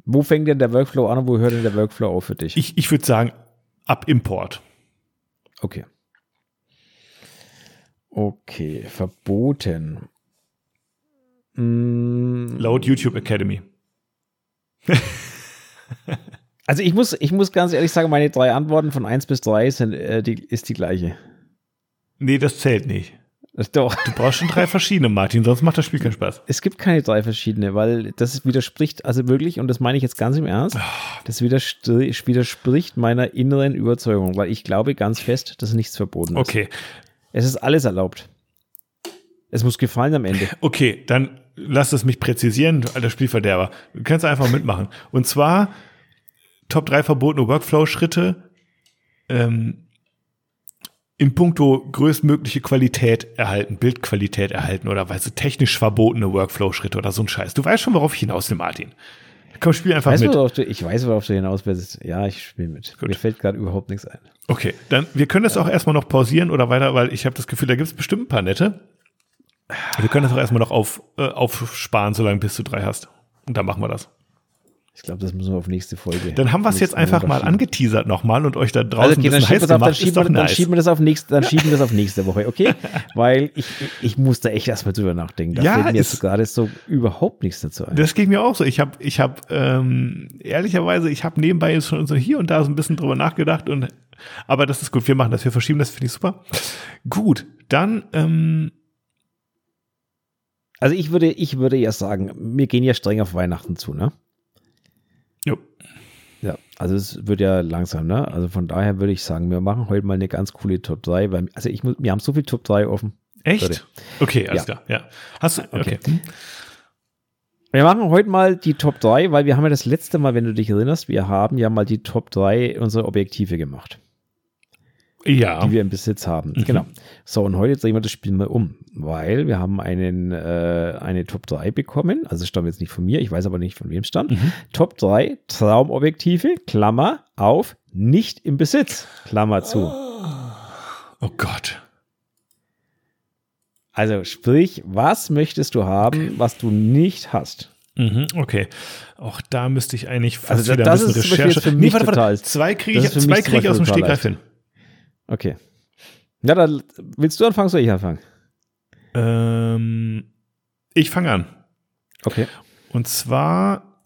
wo fängt denn der Workflow an und wo hört denn der Workflow auf für dich? Ich, ich würde sagen, ab Import. Okay. Okay, verboten. Mm. Laut YouTube Academy. also ich muss, ich muss ganz ehrlich sagen, meine drei Antworten von 1 bis 3 sind, äh, die, ist die gleiche. Nee, das zählt nicht. Doch. Du brauchst schon drei verschiedene, Martin, sonst macht das Spiel keinen Spaß. Es gibt keine drei verschiedene, weil das widerspricht, also wirklich, und das meine ich jetzt ganz im Ernst, ah. das widerspricht meiner inneren Überzeugung, weil ich glaube ganz fest, dass nichts verboten ist. Okay. Es ist alles erlaubt. Es muss gefallen am Ende. Okay, dann lass es mich präzisieren, alter Spielverderber. Du kannst einfach mitmachen. Und zwar Top 3 verbotene Workflow-Schritte. Ähm, in puncto größtmögliche Qualität erhalten, Bildqualität erhalten oder weißt du, technisch verbotene Workflow-Schritte oder so ein Scheiß. Du weißt schon, worauf ich hinaus will, Martin. Komm, spiel einfach weißt mit. Du, ich weiß, worauf du hinaus willst. Ja, ich spiele mit. Gut. Mir fällt gerade überhaupt nichts ein. Okay, dann wir können das ja. auch erstmal noch pausieren oder weiter, weil ich habe das Gefühl, da gibt es bestimmt ein paar nette. Wir können das auch erstmal noch auf, äh, aufsparen, solange bis du drei hast. Und dann machen wir das. Ich glaube, das müssen wir auf nächste Folge. Dann haben wir es jetzt einfach mal angeteasert nochmal und euch da draußen also okay, ein bisschen heiß gemacht. Dann, schieben wir, dann schieben wir das auf nächste, dann schieben wir das auf nächste Woche, okay? Weil ich, ich muss da echt erstmal drüber nachdenken. Da ja, fällt mir jetzt gerade so überhaupt nichts dazu ein. Das ging mir auch so. Ich habe, ich habe ähm, ehrlicherweise, ich habe nebenbei schon so hier und da so ein bisschen drüber nachgedacht und aber das ist gut. Wir machen das, wir verschieben das, finde ich super. Gut, dann ähm, Also ich würde, ich würde ja sagen, wir gehen ja streng auf Weihnachten zu, ne? Ja, also es wird ja langsam, ne? Also von daher würde ich sagen, wir machen heute mal eine ganz coole Top 3, weil, also ich muss, wir haben so viel Top 3 offen. Echt? Sorry. Okay, alles Ja. klar. Ja. Hast du, okay. Okay. Wir machen heute mal die Top 3, weil wir haben ja das letzte Mal, wenn du dich erinnerst, wir haben ja mal die Top 3 unserer Objektive gemacht, Ja. die wir im Besitz haben. Genau. So, und heute drehen wir das Spiel mal um, weil wir haben einen, äh, eine Top 3 bekommen. Also stammt jetzt nicht von mir, ich weiß aber nicht, von wem es stammt. Top 3 Traumobjektive, Klammer auf, nicht im Besitz, Klammer zu. Oh Gott. Also sprich, was möchtest du haben, was du nicht hast? Mhm, okay. Auch da müsste ich eigentlich fast Also wieder das ein bisschen ist Recherche. für mich warte, warte. total- Zwei kriege ich, zwei kriege ich aus dem Stegreif hin. Okay. Ja, dann willst du anfangen, soll ich anfangen? Ähm, ich fange an. Okay. Und zwar,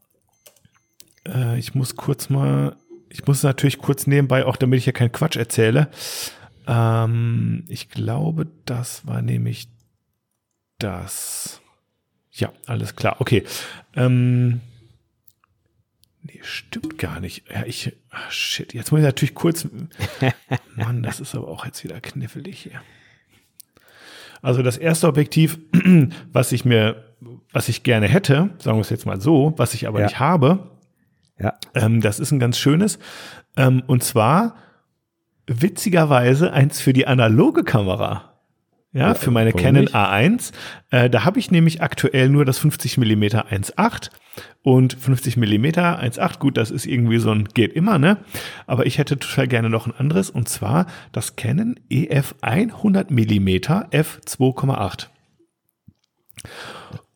äh, ich muss kurz mal, ich muss natürlich kurz nebenbei, auch damit ich hier keinen Quatsch erzähle. Ähm, ich glaube, das war nämlich das. Ja, alles klar. Okay. Ähm, nee, stimmt gar nicht. Ja, ich, ah, shit, jetzt muss ich natürlich kurz, Mann, das ist aber auch jetzt wieder knifflig hier. Also das erste Objektiv, was ich mir, was ich gerne hätte, sagen wir es jetzt mal so, was ich aber Ja. nicht habe, Ja. ähm, das ist ein ganz schönes. Ähm, und zwar witzigerweise eins für die analoge Kamera. Ja, für meine warum Canon nicht? A1. Äh, da habe ich nämlich aktuell nur das 50 mm 1.8 und 50 mm 1.8. Gut, das ist irgendwie so ein, geht immer, ne? Aber ich hätte total gerne noch ein anderes und zwar das Canon EF 100 mm f2,8.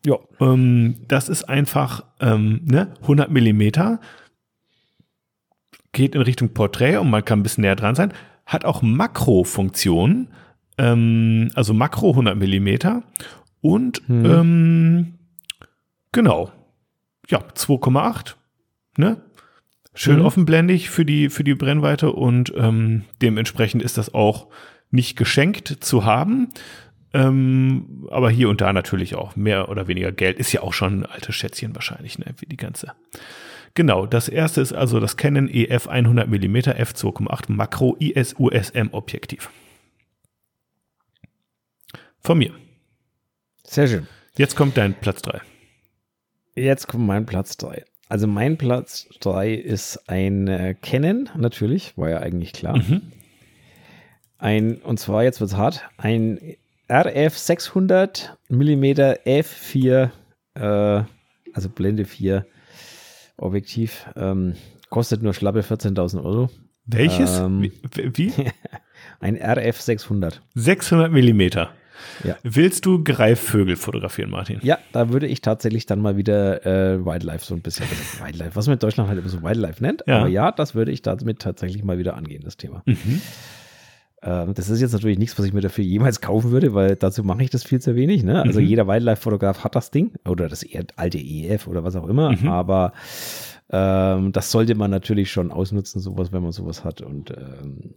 Ja. Ähm, das ist einfach ähm, ne, 100 Millimeter, geht in Richtung Porträt und man kann ein bisschen näher dran sein, hat auch Makrofunktionen, ähm, also Makro 100 Millimeter und Hm. ähm, genau, ja 2,8, ne? Schön Mhm. offenblendig für die für die Brennweite und ähm, dementsprechend ist das auch nicht geschenkt zu haben. Ähm, aber hier und da natürlich auch mehr oder weniger Geld. Ist ja auch schon ein altes Schätzchen wahrscheinlich, ne? Wie die ganze. Genau, das erste ist also das Canon EF 100 mm f2,8 Makro ISUSM Objektiv. Von mir. Sehr schön. Jetzt kommt dein Platz 3. Jetzt kommt mein Platz 3. Also mein Platz 3 ist ein äh, Canon, natürlich, war ja eigentlich klar. Mhm. Ein, und zwar, jetzt wird's hart, ein RF 600 mm f4, äh, also Blende 4 Objektiv, ähm, kostet nur schlappe 14.000 Euro. Welches? Ähm. wie, wie? Ein RF 600. 600 Millimeter. Ja. Willst du Greifvögel fotografieren, Martin? Ja, da würde ich tatsächlich dann mal wieder äh, Wildlife so ein bisschen, Wildlife, was man in Deutschland halt immer so Wildlife nennt. Ja. Aber ja, das würde ich damit tatsächlich mal wieder angehen, das Thema. Mhm. Ähm, das ist jetzt natürlich nichts, was ich mir dafür jemals kaufen würde, weil dazu mache ich das viel zu wenig. Ne? Also Mhm. jeder Wildlife-Fotograf hat das Ding oder das eher alte EF oder was auch immer. Mhm. Aber ähm, das sollte man natürlich schon ausnutzen, sowas, wenn man sowas hat. Und ähm,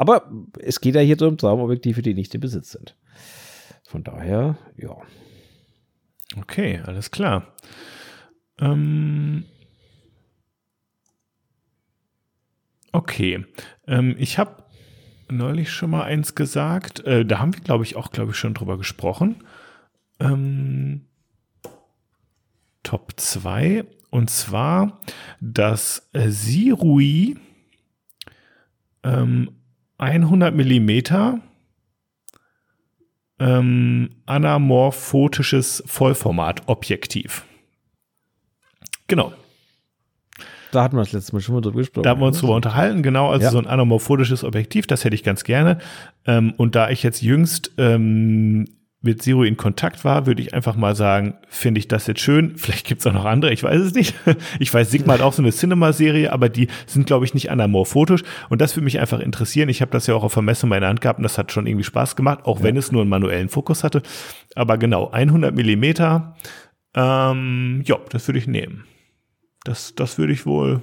aber es geht ja hier um Traumobjektive, die nicht im Besitz sind. Von daher, ja. Okay, alles klar. Ähm okay, ähm, ich habe neulich schon mal eins gesagt. Äh, da haben wir, glaube ich, auch, glaube ich, schon drüber gesprochen. Ähm, Top 2 und zwar das äh, Sirui ähm, 100 Millimeter ähm, anamorphotisches Vollformat-Objektiv. Genau, Da hatten wir das letzte Mal schon mal drüber gesprochen. da haben wir uns drüber unterhalten, genau, also Ja. so ein anamorphotisches Objektiv, das hätte ich ganz gerne. Ähm, und da ich jetzt jüngst ähm, mit Zero in Kontakt war, würde ich einfach mal sagen, finde ich das jetzt schön. Vielleicht gibt es auch noch andere, ich weiß es nicht. Ich weiß, Sigma hat auch so eine Cinema-Serie, aber die sind, glaube ich, nicht anamorphotisch. Und das würde mich einfach interessieren. Ich habe das ja auch auf der Messe in meiner Hand gehabt und das hat schon irgendwie Spaß gemacht, auch wenn es nur einen manuellen Fokus hatte. Aber genau, 100 Millimeter, ähm, ja, das würde ich nehmen. Das, das würde ich wohl,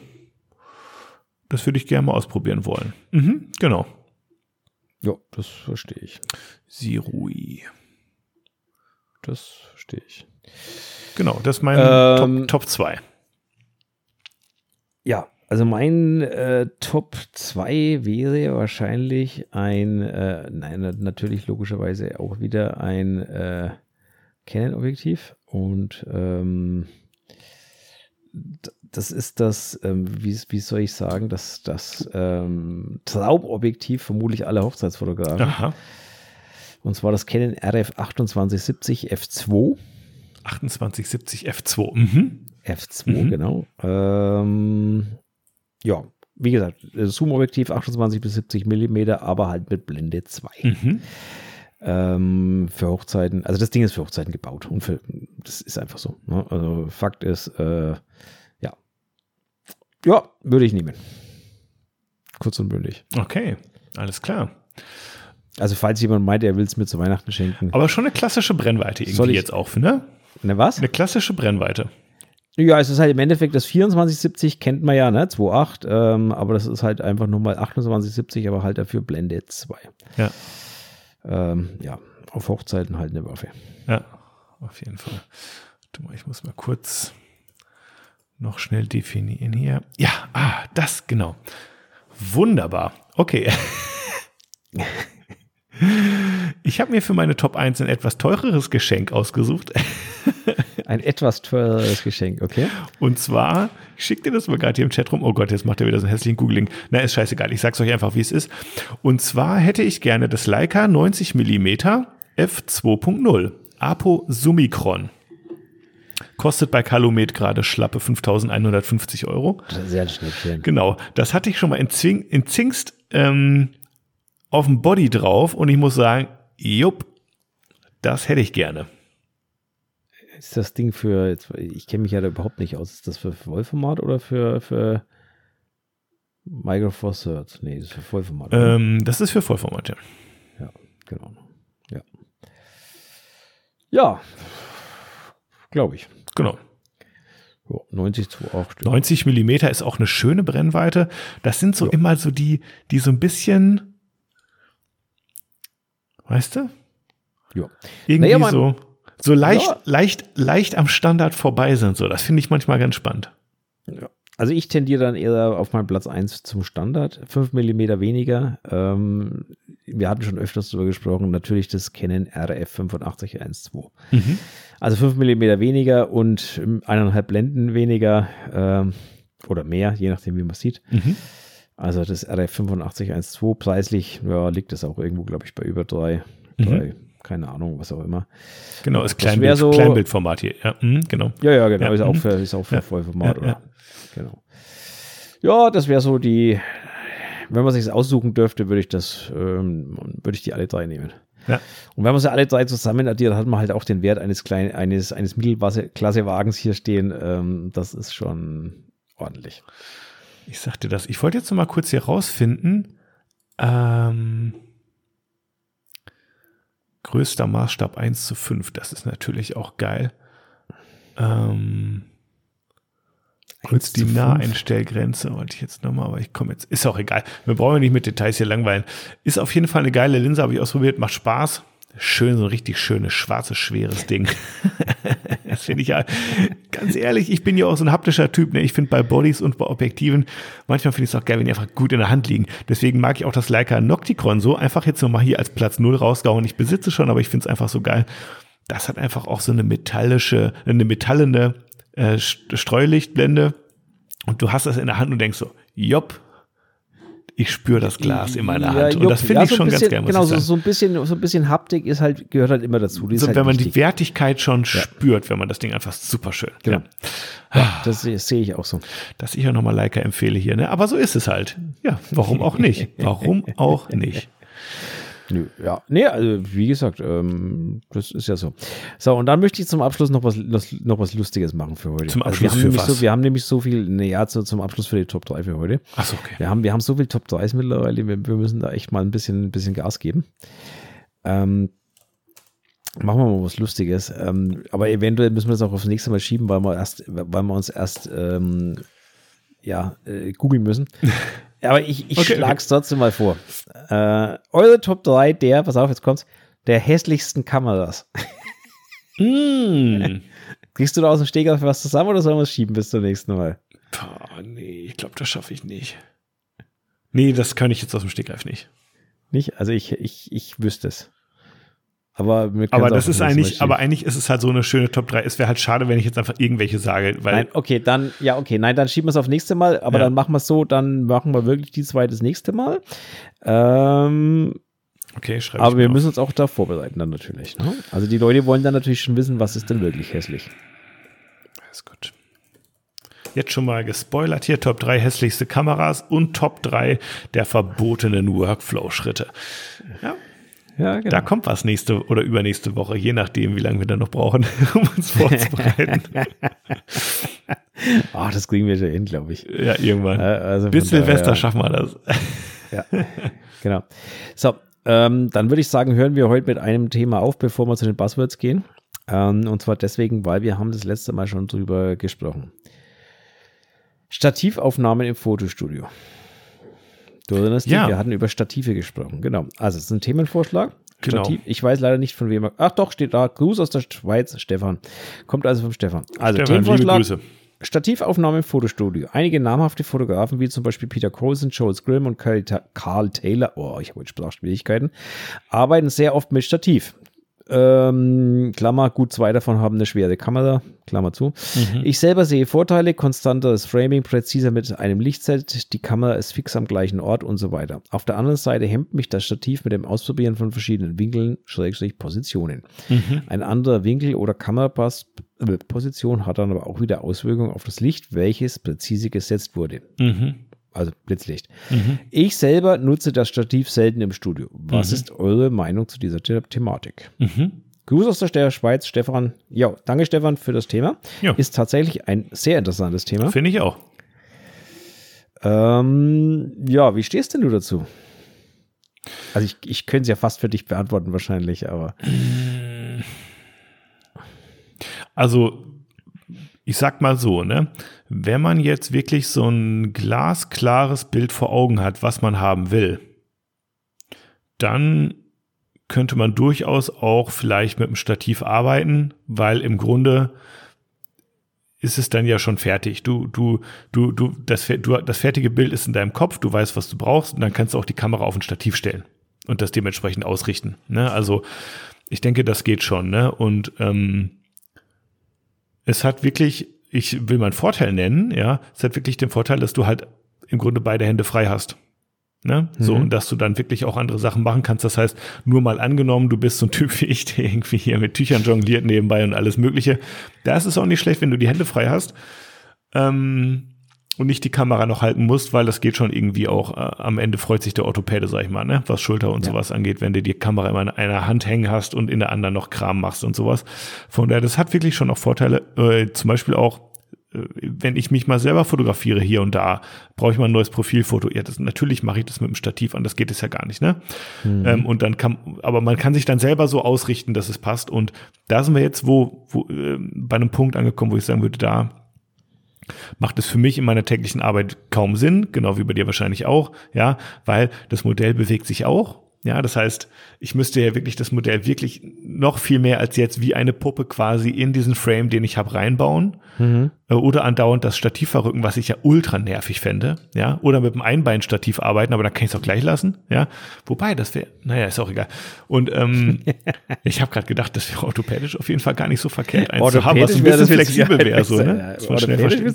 das würde ich gerne mal ausprobieren wollen. Mhm, genau. Ja, das verstehe ich. Sirui. Das verstehe ich. Genau, das ist mein Ähm, Top, Top 2. Ja, also mein äh, Top 2 wäre wahrscheinlich ein, äh, nein, na- natürlich logischerweise auch wieder ein äh, Canon-Objektiv. Und ähm, das ist das, ähm, wie, wie soll ich sagen, das, das ähm, Traumobjektiv vermutlich aller Hochzeitsfotografen. Aha. Und zwar das Canon RF 2870 F2. 2870 F2. Mhm. F2, Mhm. genau. Ähm, ja, wie gesagt, Zoom-Objektiv 28 bis 70 Millimeter, aber halt mit Blende 2. Mhm. Ähm, für Hochzeiten, also das Ding ist für Hochzeiten gebaut und für, das ist einfach so. Ne? Also Fakt ist, äh, ja. Ja, würde ich nehmen. Kurz und bündig. Okay, alles klar. Also falls jemand meint, er will es mir zu Weihnachten schenken. Aber schon eine klassische Brennweite Soll irgendwie ich- jetzt auch, ne? Ne, was? Eine klassische Brennweite. Ja, es ist halt im Endeffekt das 2470 kennt man ja, ne? 2.8, ähm, aber das ist halt einfach nur mal 2870, aber halt dafür Blende 2. Ja, Ähm, ja, auf Hochzeiten halt eine Waffe. ja, auf jeden Fall. Ich muss mal kurz noch schnell definieren hier. Ja, ah, das, genau. Wunderbar. Okay. Ich habe mir für meine Top 1 ein etwas teureres Geschenk ausgesucht. Ein etwas teureres Geschenk, okay? Und zwar, ich schicke dir das mal gerade hier im Chat rum. Oh Gott, jetzt macht er wieder so einen hässlichen Googling. Na, ist scheißegal. Ich sag's euch einfach, wie es ist. Und zwar hätte ich gerne das Leica 90 mm f2.0 Apo Summicron. Kostet bei Calumet gerade schlappe 5150 Euro. Das ist sehr ein Schnäppchen. Genau, das hatte ich schon mal in, Zwing, in Zingst ähm, auf dem Body drauf und ich muss sagen, jupp, das hätte ich gerne. Ist das Ding für, jetzt, ich kenne mich ja da überhaupt nicht aus, ist das für Vollformat oder für, für Micro Four Thirds? Nee, das ist für Vollformat. Ähm, das ist für Vollformat, ja. Ja, genau. Ja. Ja, glaube ich. Genau. Ja, 90 zu 8 90 Millimeter ist auch eine schöne Brennweite. Das sind so Ja. immer so die, die so ein bisschen, weißt du? Ja. Irgendwie Naja, so, so leicht, Ja. leicht, leicht am Standard vorbei sind. So, das finde ich manchmal ganz spannend. Ja. Also ich tendiere dann eher auf meinen Platz 1 zum Standard. 5 mm weniger. Ähm, wir hatten schon öfters darüber gesprochen. Natürlich das Canon RF 8512. Also 5 mm weniger und eineinhalb Blenden weniger ähm, oder mehr, je nachdem, wie man es sieht. Mhm. Also das RF 8512 preislich, ja, liegt das auch irgendwo, glaube ich, bei über drei, Mhm. drei, keine Ahnung, was auch immer. Genau, ist Kleinbild, so- Kleinbildformat hier. Ja, mhm, genau. Ja, ja, genau. Ja, Ist, auch mhm. für, ist auch für Ja, Vollformat, ja, oder? ja. Genau. Ja, das wäre so die, wenn man sich aussuchen dürfte, würde ich das, ähm, würde ich die alle drei nehmen. Ja. Und wenn man sie alle drei zusammen addiert, hat man halt auch den Wert eines kleinen, eines, eines Mittelklasse-Wagens hier stehen. Ähm, das ist schon ordentlich. Ich sagte das. Ich wollte jetzt noch mal kurz hier rausfinden. Ähm, größter Maßstab 1 zu 5. Das ist natürlich auch geil. Ähm, kurz 1 die zu 5. Naheinstellgrenze wollte ich jetzt nochmal, aber ich komme jetzt. Ist auch egal. Wir brauchen ja nicht mit Details hier langweilen. Ist auf jeden Fall eine geile Linse, habe ich ausprobiert. Macht Spaß. Schön, so ein richtig schönes, schwarzes, schweres Ding. das finde ich ja, ganz ehrlich, ich bin ja auch so ein haptischer Typ. Ne? Ich finde bei Bodies und bei Objektiven, manchmal finde ich es auch geil, wenn die einfach gut in der Hand liegen. Deswegen mag ich auch das Leica Nocticon so. Einfach jetzt nochmal hier als Platz 0 rausgehauen. Ich besitze schon, aber ich finde es einfach so geil. Das hat einfach auch so eine metallische, eine metallene äh, Streulichtblende. Und du hast das in der Hand und denkst so, jopp, ich spüre das Glas in meiner Hand. und jupp. das finde Ja, ich so schon bisschen, ganz geil, muss Genau, so, so ein bisschen, so ein bisschen Haptik ist halt, gehört halt immer dazu. So, halt wenn man wichtig. die Wertigkeit schon spürt, wenn man das Ding einfach super schön. Genau. Ja. Ja, das sehe sehe ich auch so. Dass ich ja nochmal Leica empfehle hier, ne? Aber so ist es halt. Ja, warum auch nicht? Warum auch nicht? Nö, ja. Nee, also wie gesagt, ähm, das ist ja so. So, und dann möchte ich zum Abschluss noch was, noch was Lustiges machen für heute. Zum also wir Abschluss haben für nämlich was? So, wir haben nämlich so viel, ne, ja, zu, zum Abschluss für die Top 3 für heute. Achso, okay. Wir haben, wir haben so viel Top 3s mittlerweile, wir, wir müssen da echt mal ein bisschen, ein bisschen Gas geben. Ähm, machen wir mal was Lustiges. Ähm, aber eventuell müssen wir das auch aufs nächste Mal schieben, weil wir erst, weil wir uns erst ähm, ja, äh, googeln müssen. Aber ich, ich Okay, schlage es trotzdem mal vor. Äh, eure Top 3 der, pass auf, jetzt kommt's, der hässlichsten Kameras. Mm. Kriegst du da aus dem Steg was zusammen oder sollen wir es schieben bis zum nächsten Mal? Boah, nee, ich glaube, das schaffe ich nicht. Nee, das kann ich jetzt aus dem Stegreif nicht. Nicht? Also ich, ich, ich wüsste es. Aber, aber das ist eigentlich, aber eigentlich ist es halt so eine schöne Top 3. Es wäre halt schade, wenn ich jetzt einfach irgendwelche sage, weil. Nein, okay, dann, ja, okay, nein, dann schieben wir es auf nächste Mal, aber ja. dann machen wir es so, dann machen wir wirklich die zwei das nächste Mal. Ähm, okay, schreibe Aber wir auf. müssen uns auch da vorbereiten dann natürlich. Ne? Also die Leute wollen dann natürlich schon wissen, was ist denn wirklich hässlich. Alles gut. Jetzt schon mal gespoilert hier, Top 3 hässlichste Kameras und Top 3 der verbotenen Workflow-Schritte. Ja, ja, genau. Da kommt was nächste oder übernächste Woche, je nachdem, wie lange wir dann noch brauchen, um uns vorzubereiten. oh, das kriegen wir schon hin, glaube ich. Ja, irgendwann. Also Bis Silvester ja. schaffen wir das. ja, genau. So, ähm, dann würde ich sagen, hören wir heute mit einem Thema auf, bevor wir zu den Buzzwords gehen. Ähm, und zwar deswegen, weil wir haben das letzte Mal schon drüber gesprochen. Stativaufnahmen im Fotostudio. Du erinnerst dich, ja. wir hatten über Stative gesprochen. Genau. Also, es ist ein Themenvorschlag. Genau. Stativ. Ich weiß leider nicht von wem. Ach doch, steht da. Gruß aus der Schweiz, Stefan. Kommt also vom Stefan. Also, Stefan, Themenvorschlag. Liebe Grüße. Stativaufnahme im Fotostudio. Einige namhafte Fotografen, wie zum Beispiel Peter Colson, Joel Grimm und Carl Taylor, oh, ich habe jetzt Sprachschwierigkeiten, arbeiten sehr oft mit Stativ. Ähm, Klammer, gut, zwei davon haben eine schwere Kamera, Klammer zu. Mhm. Ich selber sehe Vorteile, konstanteres Framing, präziser mit einem Lichtset, die Kamera ist fix am gleichen Ort und so weiter. Auf der anderen Seite hemmt mich das Stativ mit dem Ausprobieren von verschiedenen Winkeln, Schrägstrich Positionen. Mhm. Ein anderer Winkel oder Kameraposition hat dann aber auch wieder Auswirkungen auf das Licht, welches präzise gesetzt wurde. Mhm also Blitzlicht. Mhm. Ich selber nutze das Stativ selten im Studio. Was mhm. ist eure Meinung zu dieser The Thematik? Mhm. Gruß aus der Schweiz, Stefan. Ja, danke Stefan für das Thema. Jo. Ist tatsächlich ein sehr interessantes Thema. Finde ich auch. Ähm, ja, wie stehst denn du dazu? Also ich, ich könnte es ja fast für dich beantworten wahrscheinlich, aber. Also ich sag mal so, ne? Wenn man jetzt wirklich so ein glasklares Bild vor Augen hat, was man haben will, dann könnte man durchaus auch vielleicht mit dem Stativ arbeiten, weil im Grunde ist es dann ja schon fertig. Du, du, du, du, das, du, das fertige Bild ist in deinem Kopf, du weißt, was du brauchst, und dann kannst du auch die Kamera auf ein Stativ stellen und das dementsprechend ausrichten. Ne? Also ich denke, das geht schon. Ne? Und ähm, es hat wirklich, ich will meinen Vorteil nennen, ja, es hat wirklich den Vorteil, dass du halt im Grunde beide Hände frei hast. Ne? So, mhm. und dass du dann wirklich auch andere Sachen machen kannst. Das heißt, nur mal angenommen, du bist so ein Typ wie ich, der irgendwie hier mit Tüchern jongliert nebenbei und alles Mögliche. Da ist es auch nicht schlecht, wenn du die Hände frei hast. Ähm, und nicht die Kamera noch halten musst, weil das geht schon irgendwie auch. Äh, am Ende freut sich der Orthopäde, sag ich mal, ne? was Schulter und ja. sowas angeht, wenn du die Kamera immer in einer Hand hängen hast und in der anderen noch Kram machst und sowas. Von daher, das hat wirklich schon auch Vorteile. Äh, zum Beispiel auch, äh, wenn ich mich mal selber fotografiere hier und da, brauche ich mal ein neues Profilfoto. Ja, das, natürlich mache ich das mit dem Stativ an, das geht es ja gar nicht, ne? Mhm. Ähm, und dann kann, aber man kann sich dann selber so ausrichten, dass es passt. Und da sind wir jetzt wo, wo äh, bei einem Punkt angekommen, wo ich sagen würde, da macht es für mich in meiner täglichen Arbeit kaum Sinn, genau wie bei dir wahrscheinlich auch, ja, weil das Modell bewegt sich auch ja, das heißt, ich müsste ja wirklich das Modell wirklich noch viel mehr als jetzt wie eine Puppe quasi in diesen Frame, den ich habe, reinbauen. Mhm. Äh, oder andauernd das Stativ verrücken, was ich ja ultra nervig fände. Ja, oder mit dem Einbeinstativ arbeiten, aber dann kann ich es auch gleich lassen. Ja, wobei, das wäre, naja, ist auch egal. Und ähm, ich habe gerade gedacht, das wäre orthopädisch auf jeden Fall gar nicht so verkehrt, eins zu haben, was ein bisschen flexibel wäre. So, ne?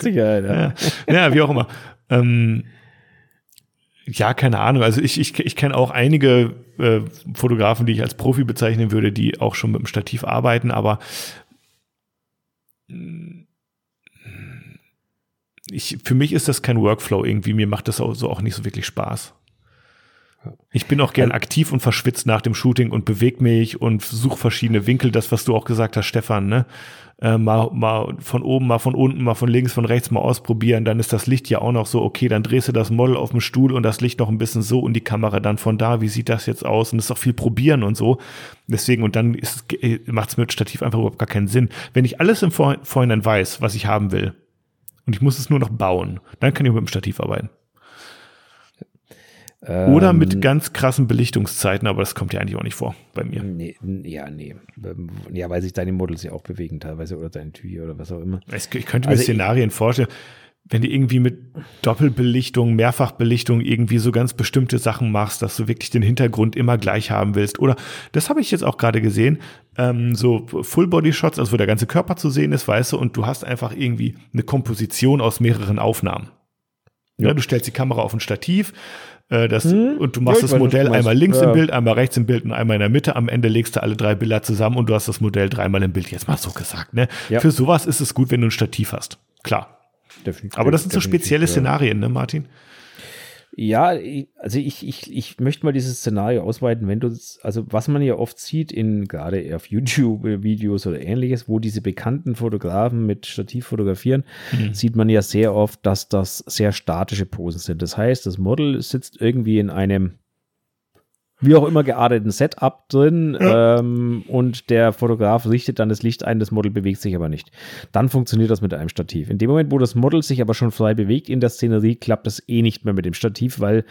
Sicherheit, ja. ja. ja, wie auch immer. Ähm, ja, keine Ahnung. Also ich, ich, ich kenne auch einige äh, Fotografen, die ich als Profi bezeichnen würde, die auch schon mit dem Stativ arbeiten, aber ich, für mich ist das kein Workflow irgendwie. Mir macht das auch so auch nicht so wirklich Spaß. Ich bin auch gern aktiv und verschwitzt nach dem Shooting und bewege mich und suche verschiedene Winkel, das, was du auch gesagt hast, Stefan, ne? Äh, mal, mal von oben, mal von unten, mal von links, von rechts mal ausprobieren. Dann ist das Licht ja auch noch so, okay, dann drehst du das Model auf dem Stuhl und das Licht noch ein bisschen so und die Kamera dann von da, wie sieht das jetzt aus? Und das ist auch viel probieren und so. Deswegen, und dann macht es mit Stativ einfach überhaupt gar keinen Sinn. Wenn ich alles im Vor Vorhinein weiß, was ich haben will, und ich muss es nur noch bauen, dann kann ich mit dem Stativ arbeiten. Oder mit ganz krassen Belichtungszeiten, aber das kommt ja eigentlich auch nicht vor bei mir. Nee, ja, nee. Ähm, ja, weil sich deine Models ja auch bewegen teilweise oder dein Tür oder was auch immer. Ich könnte mir also Szenarien vorstellen, wenn du irgendwie mit Doppelbelichtung, Mehrfachbelichtung irgendwie so ganz bestimmte Sachen machst, dass du wirklich den Hintergrund immer gleich haben willst. Oder das habe ich jetzt auch gerade gesehen, ähm, so Full-Body-Shots, also wo der ganze Körper zu sehen ist, weißt du, und du hast einfach irgendwie eine Komposition aus mehreren Aufnahmen. Ja. du stellst die Kamera auf ein Stativ, das, hm? Und du machst ja, das Modell einmal links ja. im Bild, einmal rechts im Bild und einmal in der Mitte. Am Ende legst du alle drei Bilder zusammen und du hast das Modell dreimal im Bild. Jetzt mal so gesagt. Ne? Ja. Für sowas ist es gut, wenn du ein Stativ hast. Klar. Definitiv, Aber das sind so spezielle Szenarien, ne, Martin? Ja, also ich, ich, ich möchte mal dieses Szenario ausweiten, wenn du, also was man ja oft sieht in gerade auf YouTube-Videos oder ähnliches, wo diese bekannten Fotografen mit Stativ fotografieren, mhm. sieht man ja sehr oft, dass das sehr statische Posen sind. Das heißt, das Model sitzt irgendwie in einem wie auch immer gearteten Setup drin ja. ähm, und der Fotograf richtet dann das Licht ein, das Model bewegt sich aber nicht. Dann funktioniert das mit einem Stativ. In dem Moment, wo das Model sich aber schon frei bewegt in der Szenerie, klappt das eh nicht mehr mit dem Stativ, weil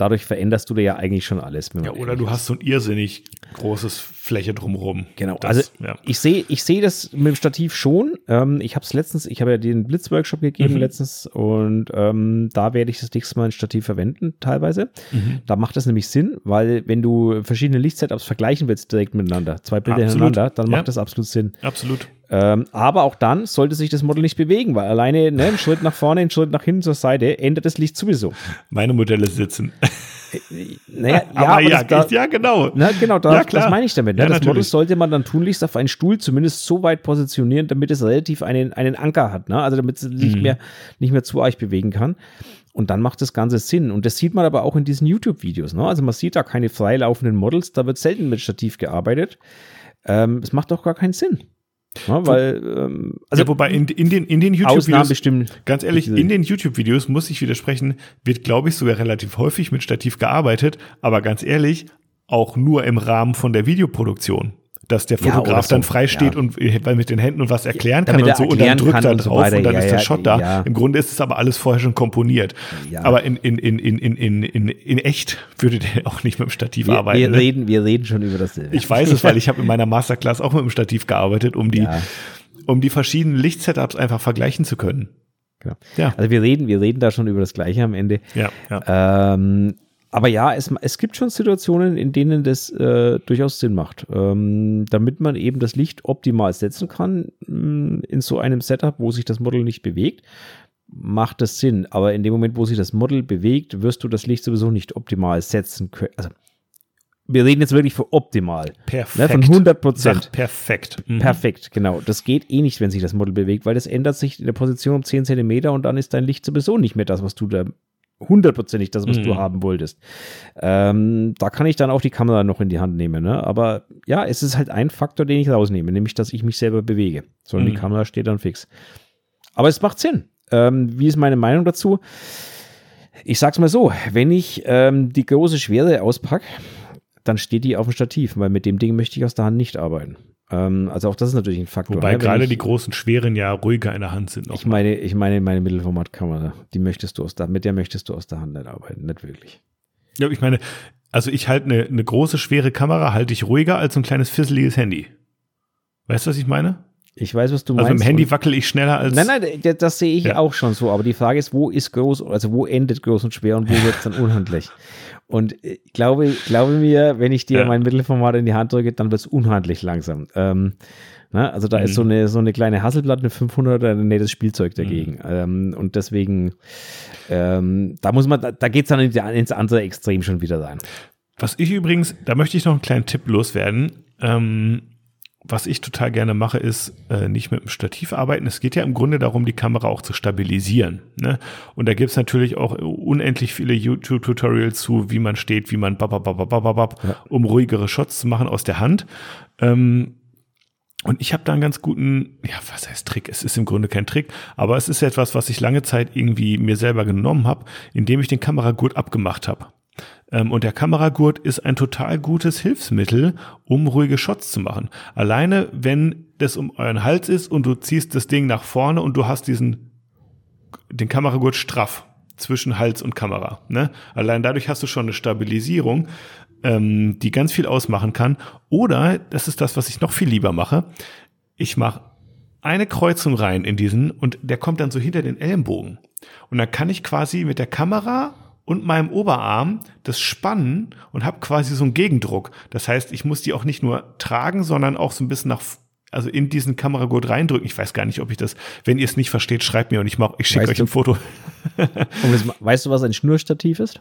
dadurch veränderst du da ja eigentlich schon alles. Ja, oder du hast so ein irrsinnig großes Fläche drumherum. Genau. Das, also ja. ich sehe ich sehe das mit dem Stativ schon. Ähm, ich habe es letztens, ich habe ja den Blitzworkshop gegeben mhm. letztens und ähm, da werde ich das nächste Mal ein Stativ verwenden teilweise. Mhm. Da macht das nämlich Sinn, weil wenn du verschiedene Lichtsetups vergleichen willst direkt miteinander, zwei Bilder absolut. hintereinander, dann macht das absolut Sinn. Absolut. Ähm, aber auch dann sollte sich das Model nicht bewegen, weil alleine ne, ein Schritt nach vorne, ein Schritt nach hinten zur Seite ändert das Licht sowieso. Meine Modelle sitzen. Naja, ja, aber ja, da, ja, genau. Na, genau, da, ja, das meine ich damit. Ne? Ja, das natürlich. Model sollte man dann tunlichst auf einen Stuhl zumindest so weit positionieren, damit es relativ einen, einen Anker hat, ne? also damit es nicht, mhm. mehr, nicht mehr zu euch bewegen kann. Und dann macht das Ganze Sinn. Und das sieht man aber auch in diesen YouTube-Videos. Ne? Also man sieht da keine freilaufenden Models, da wird selten mit Stativ gearbeitet. Ähm, es macht doch gar keinen Sinn. Ja, weil, ähm, also ja, wobei in, in den, in den YouTube-Videos, ganz ehrlich, in den YouTube-Videos muss ich widersprechen, wird, glaube ich, sogar relativ häufig mit Stativ gearbeitet, aber ganz ehrlich, auch nur im Rahmen von der Videoproduktion dass der Fotograf ja, dann frei steht ja. und weil mit den Händen und was erklären kann und so und dann drückt er drauf und, und dann ist der Shot da. Im Grunde ist es aber alles vorher schon komponiert. Aber in, in, in, in, in, in, in echt würde der auch nicht mit dem Stativ wir, arbeiten. Wir, ne? reden, wir reden schon über das. Ich weiß es, weil ich habe in meiner Masterclass auch mit dem Stativ gearbeitet, um die, um die verschiedenen Lichtsetups einfach vergleichen zu können. Genau. Ja. Also wir reden, wir reden da schon über das Gleiche am Ende. Ja. ja. Ähm, aber ja, es, es gibt schon Situationen, in denen das äh, durchaus Sinn macht, ähm, damit man eben das Licht optimal setzen kann mh, mm, in so einem Setup, wo sich das Model nicht bewegt, macht das Sinn. Aber in dem Moment, wo sich das Model bewegt, wirst du das Licht sowieso nicht optimal setzen können. Also wir reden jetzt wirklich für optimal. Perfekt. Ne, von 100 Prozent. Perfekt. Mhm. Perfekt, genau. Das geht eh nicht, wenn sich das Model bewegt, weil das ändert sich in der Position um 10 Zentimeter und dann ist dein Licht sowieso nicht mehr das, was du da hundertprozentig das, was mhm. du haben wolltest. Ähm, da kann ich dann auch die Kamera noch in die Hand nehmen. Ne? Aber ja, es ist halt ein Faktor, den ich rausnehme, nämlich, dass ich mich selber bewege. Sondern mhm. die Kamera steht dann fix. Aber es macht Sinn. Ähm, wie ist meine Meinung dazu? Ich sag's mal so, wenn ich ähm, die große Schwere auspacke, dann steht die auf dem Stativ, weil mit dem Ding möchte ich aus der Hand nicht arbeiten. Ähm, also auch das ist natürlich ein Faktor. Wobei ne? gerade die großen schweren ja ruhiger in der Hand sind. Ich meine, ich meine meine Mittelformatkamera, die möchtest du aus der, mit der möchtest du aus der Hand nicht arbeiten, nicht wirklich. Ja, ich meine, also ich halte eine, eine große schwere Kamera halte ich ruhiger als ein kleines fisseliges Handy. Weißt du, was ich meine? Ich weiß, was du meinst. Also im Handy wackel ich schneller als. Nein, nein, das, das sehe ich ja. auch schon so. Aber die Frage ist, wo ist groß, also wo endet groß und schwer und wo wird es dann unhandlich? Und ich äh, glaube, glaube mir, wenn ich dir ja. mein Mittelformat in die Hand drücke, dann wird es unhandlich langsam. Ähm, na, also da mhm. ist so mhm. eine, so eine kleine Hasselblatt, eine 500 ein nettes Spielzeug dagegen. Mhm. Ähm, und deswegen, ähm, da muss man, da, da geht es dann ins andere Extrem schon wieder rein. Was ich übrigens, da möchte ich noch einen kleinen Tipp loswerden. Ähm, was ich total gerne mache, ist äh, nicht mit dem Stativ arbeiten. Es geht ja im Grunde darum, die Kamera auch zu stabilisieren. Ne? Und da gibt es natürlich auch unendlich viele YouTube-Tutorials zu, wie man steht, wie man babababababab, ja. um ruhigere Shots zu machen aus der Hand. Ähm, und ich habe da einen ganz guten, ja, was heißt Trick? Es ist im Grunde kein Trick, aber es ist etwas, was ich lange Zeit irgendwie mir selber genommen habe, indem ich den Kameragurt abgemacht habe. Ähm, und der Kameragurt ist ein total gutes Hilfsmittel, um ruhige Shots zu machen. Alleine, wenn das um euren Hals ist und du ziehst das Ding nach vorne und du hast diesen, den Kameragurt straff, zwischen Hals und Kamera. Ne? Allein dadurch hast du schon eine Stabilisierung, ähm, die ganz viel ausmachen kann. Oder, das ist das, was ich noch viel lieber mache, ich mache eine Kreuzung rein in diesen und der kommt dann so hinter den Ellenbogen. Und dann kann ich quasi mit der Kamera und meinem Oberarm das spannen und habe quasi so einen Gegendruck. Das heißt, ich muss die auch nicht nur tragen, sondern auch so ein bisschen nach also in diesen Kameragurt reindrücken. Ich weiß gar nicht, ob ich das, wenn ihr es nicht versteht, schreibt mir und ich mach, ich schicke euch du- ein Foto. das, weißt du, was ein Schnurstativ ist?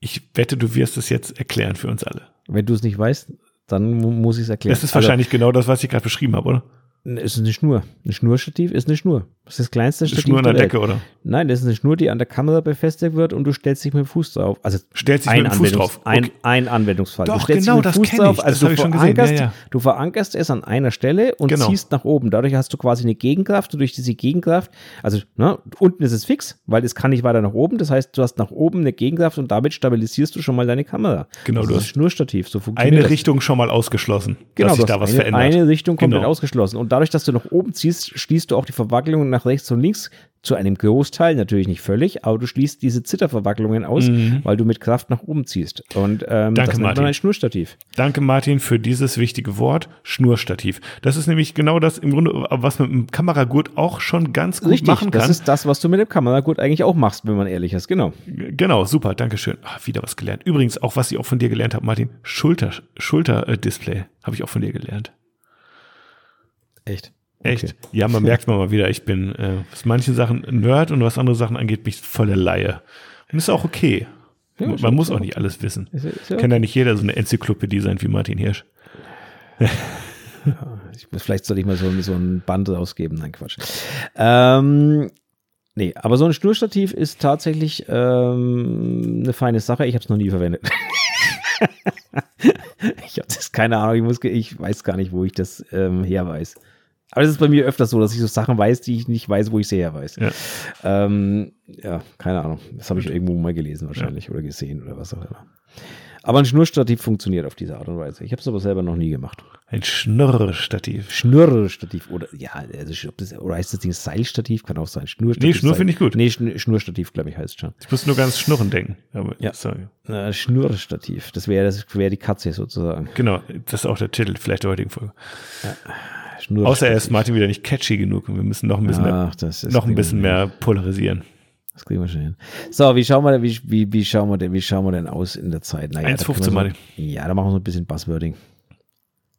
Ich wette, du wirst es jetzt erklären für uns alle. Wenn du es nicht weißt, dann mu- muss ich es erklären. Das ist wahrscheinlich genau das, was ich gerade beschrieben habe, oder? Also, es ist eine Schnur. Ein Schnurstativ ist eine Schnur. Das ist das kleinste Stativ ist nur an der der Welt. Decke, oder? Nein, das ist eine Schnur, die an der Kamera befestigt wird und du stellst dich mit dem Fuß drauf. Also Stellst dich ein, mit dem Fuß drauf. ein, Okay. ein Anwendungsfall. Doch, du stellst genau, dich mit dem das Fuß kenn drauf, ich. also Das du ich schon gesehen. verankerst, Ja, ja. du verankerst es an einer Stelle und Genau. ziehst nach oben. Dadurch hast du quasi eine Gegenkraft und durch diese Gegenkraft, also ne, unten ist es fix, weil es kann nicht weiter nach oben. Das heißt, du hast nach oben eine Gegenkraft und damit stabilisierst du schon mal deine Kamera. Genau, das du ist hast ein Schnurstativ. So funktioniert Eine das. Richtung schon mal ausgeschlossen, Genau, dass sich du da was eine, verändert. eine Richtung komplett Genau. ausgeschlossen. Und dadurch, dass du nach oben ziehst, schließt du auch die Verwacklungen nach rechts und links zu einem Großteil, natürlich nicht völlig, aber du schließt diese Zitterverwacklungen aus, weil du mit Kraft nach oben ziehst. Und ähm, Mhm. Danke, das nennt Martin. man ein Schnurstativ. Danke, Martin, für dieses wichtige Wort, Schnurstativ. Das ist nämlich genau das im Grunde, was man mit dem Kameragurt auch schon ganz gut Richtig, machen kann. das ist das, was du mit dem Kameragurt eigentlich auch machst, wenn man ehrlich ist. Genau. Genau, super, danke schön. Ah, wieder was gelernt. Übrigens, auch was ich auch von dir gelernt habe, Martin, Schulter, Schulter-Display habe ich auch von dir gelernt. Echt. Echt? Okay. Ja, man merkt mal wieder, ich bin, äh, was manche Sachen Nerd und was andere Sachen angeht, bin ich volle Laie. Und ist auch okay. Ja, man muss auch nicht alles wissen. Ist, ist ja Kann ja nicht jeder so eine Enzyklopädie sein wie Martin Hirsch. Ich muss, vielleicht soll ich mal so, so ein Band rausgeben. Nein, Quatsch. Ähm, nee, aber so ein Schnurstativ ist tatsächlich ähm, eine feine Sache. Ich habe es noch nie verwendet. ich habe das keine Ahnung. Ich, muss, ich weiß gar nicht, wo ich das ähm, her weiß. Aber es ist bei mir öfters so, dass ich so Sachen weiß, die ich nicht weiß, wo ich sie her weiß. Ja. Ähm, ja, keine Ahnung. Das habe ich irgendwo mal gelesen wahrscheinlich oder gesehen oder was auch immer. Aber ein Schnurstativ funktioniert auf diese Art und Weise. Ich habe es aber selber noch nie gemacht. Ein Schnurrstativ. Schnurrstativ oder ja, also das, oder heißt das Ding Seilstativ? Kann auch sein. Schnurstativ. Nee, Schnur finde ich gut. Nee, Schn- Schnurstativ, glaube ich, heißt es schon. Ich muss nur ganz schnurren denken. Aber Ja. sorry. Äh, Schnurrstativ. Das wäre das wäre die Katze sozusagen. Genau, das ist auch der Titel vielleicht der heutigen Folge. Schnurrstativ. Außer er ist Martin wieder nicht catchy genug und wir müssen noch ein bisschen, mehr, Ach, ist noch ein bisschen mehr polarisieren. Das kriegen wir schon hin. So, wie schauen wir denn, wie, wie, wie schauen wir denn, wie schauen wir denn aus in der Zeit? Naja, da 1,15 können wir Martin. so, Ja, da machen wir so ein bisschen Buzzwording.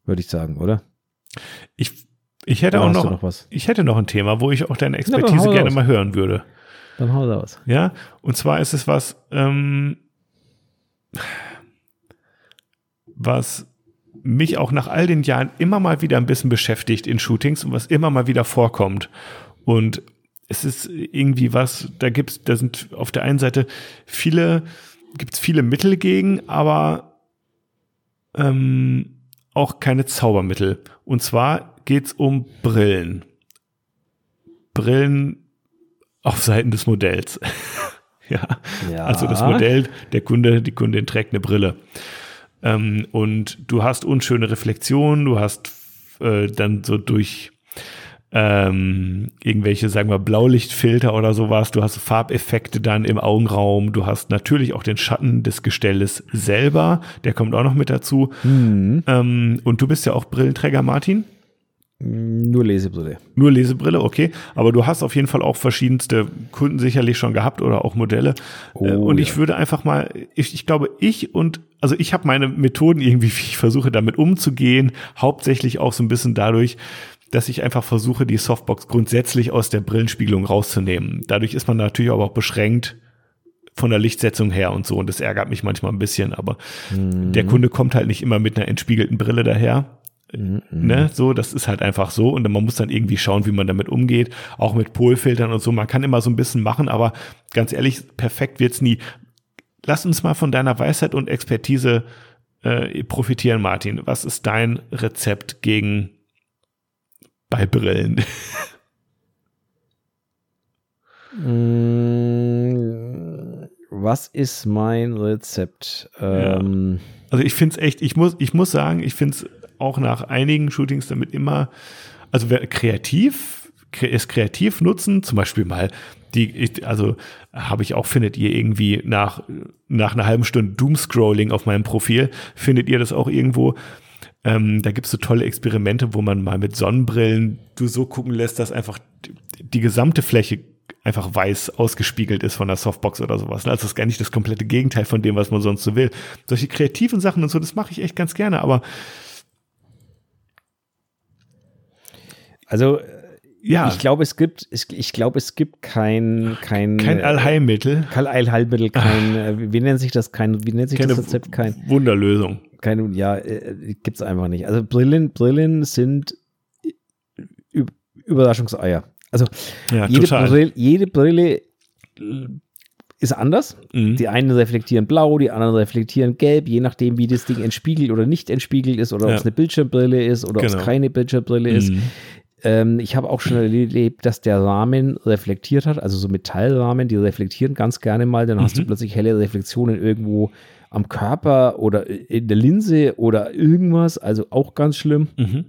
Würde ich sagen, oder? Ich, ich hätte Oder auch noch, noch was? ich hätte noch ein Thema, wo ich auch deine Expertise hau gerne raus. mal hören würde. Dann hau raus. Ja, und zwar ist es was, ähm, was mich auch nach all den Jahren immer mal wieder ein bisschen beschäftigt in Shootings und was immer mal wieder vorkommt. Und es ist irgendwie was, da gibt's, da sind auf der einen Seite viele, gibt's viele Mittel gegen, aber ähm, auch keine Zaubermittel. Und zwar geht's um Brillen. Brillen auf Seiten des Modells. ja. Ja. Also das Modell, der Kunde, die Kundin trägt eine Brille. Ähm, und du hast unschöne Reflexionen, du hast äh, dann so durch ähm, irgendwelche, sagen wir, Blaulichtfilter oder sowas, du hast Farbeffekte dann im Augenraum, du hast natürlich auch den Schatten des Gestelles selber, der kommt auch noch mit dazu. Mhm. Ähm, und du bist ja auch Brillenträger, Martin. Nur Lesebrille. Nur Lesebrille, okay. Aber du hast auf jeden Fall auch verschiedenste Kunden sicherlich schon gehabt oder auch Modelle. Oh, Äh, und ja. ich würde einfach mal, ich, ich glaube, ich und, also ich habe meine Methoden irgendwie, wie ich versuche damit umzugehen, hauptsächlich auch so ein bisschen dadurch, dass ich einfach versuche, die Softbox grundsätzlich aus der Brillenspiegelung rauszunehmen. Dadurch ist man natürlich aber auch beschränkt von der Lichtsetzung her und so. Und das ärgert mich manchmal ein bisschen, aber Mhm. der Kunde kommt halt nicht immer mit einer entspiegelten Brille daher. Mhm. Ne, so, das ist halt einfach so und man muss dann irgendwie schauen, wie man damit umgeht, auch mit Polfiltern und so. Man kann immer so ein bisschen machen, aber ganz ehrlich, perfekt wird's nie. Lass uns mal von deiner Weisheit und Expertise äh, profitieren, Martin. Was ist dein Rezept gegen bei Brillen? Mm, Was ist mein Rezept? Ähm, Also ich find's echt, ich muss, ich muss sagen, ich find's auch nach einigen Shootings damit immer, also kreativ es kreativ nutzen, zum Beispiel mal die, also habe ich auch, findet ihr irgendwie nach, nach einer halben Stunde Doomscrolling auf meinem Profil, findet ihr das auch irgendwo? Ähm, da gibt es so tolle Experimente, wo man mal mit Sonnenbrillen du so gucken lässt, dass einfach die, die gesamte Fläche einfach weiß ausgespiegelt ist von der Softbox oder sowas. Also das ist gar nicht das komplette Gegenteil von dem, was man sonst so will. Solche kreativen Sachen und so, das mache ich echt ganz gerne, aber also ja. Ich glaube, es gibt, ich glaube, es gibt kein, kein, kein Allheilmittel. Kein Allheilmittel, kein, äh, wie nennt sich das, kein, wie nennt sich Keine das Rezept? Kein Wunderlösung. Keine, ja, äh, gibt's einfach nicht. Also Brillen, Brillen sind Überraschungseier. Also ja, jede. Brille, jede Brille ist anders. Mhm. Die einen reflektieren blau, die anderen reflektieren gelb, je nachdem, wie das Ding entspiegelt oder nicht entspiegelt ist oder Ja. ob es eine Bildschirmbrille ist oder ob Genau. es keine Bildschirmbrille ist. Mhm. Ähm, ich habe auch schon erlebt, dass der Rahmen reflektiert hat, also so Metallrahmen, die reflektieren ganz gerne mal. Dann hast du Mhm. plötzlich helle Reflexionen irgendwo am Körper oder in der Linse oder irgendwas, also auch ganz schlimm. Mhm.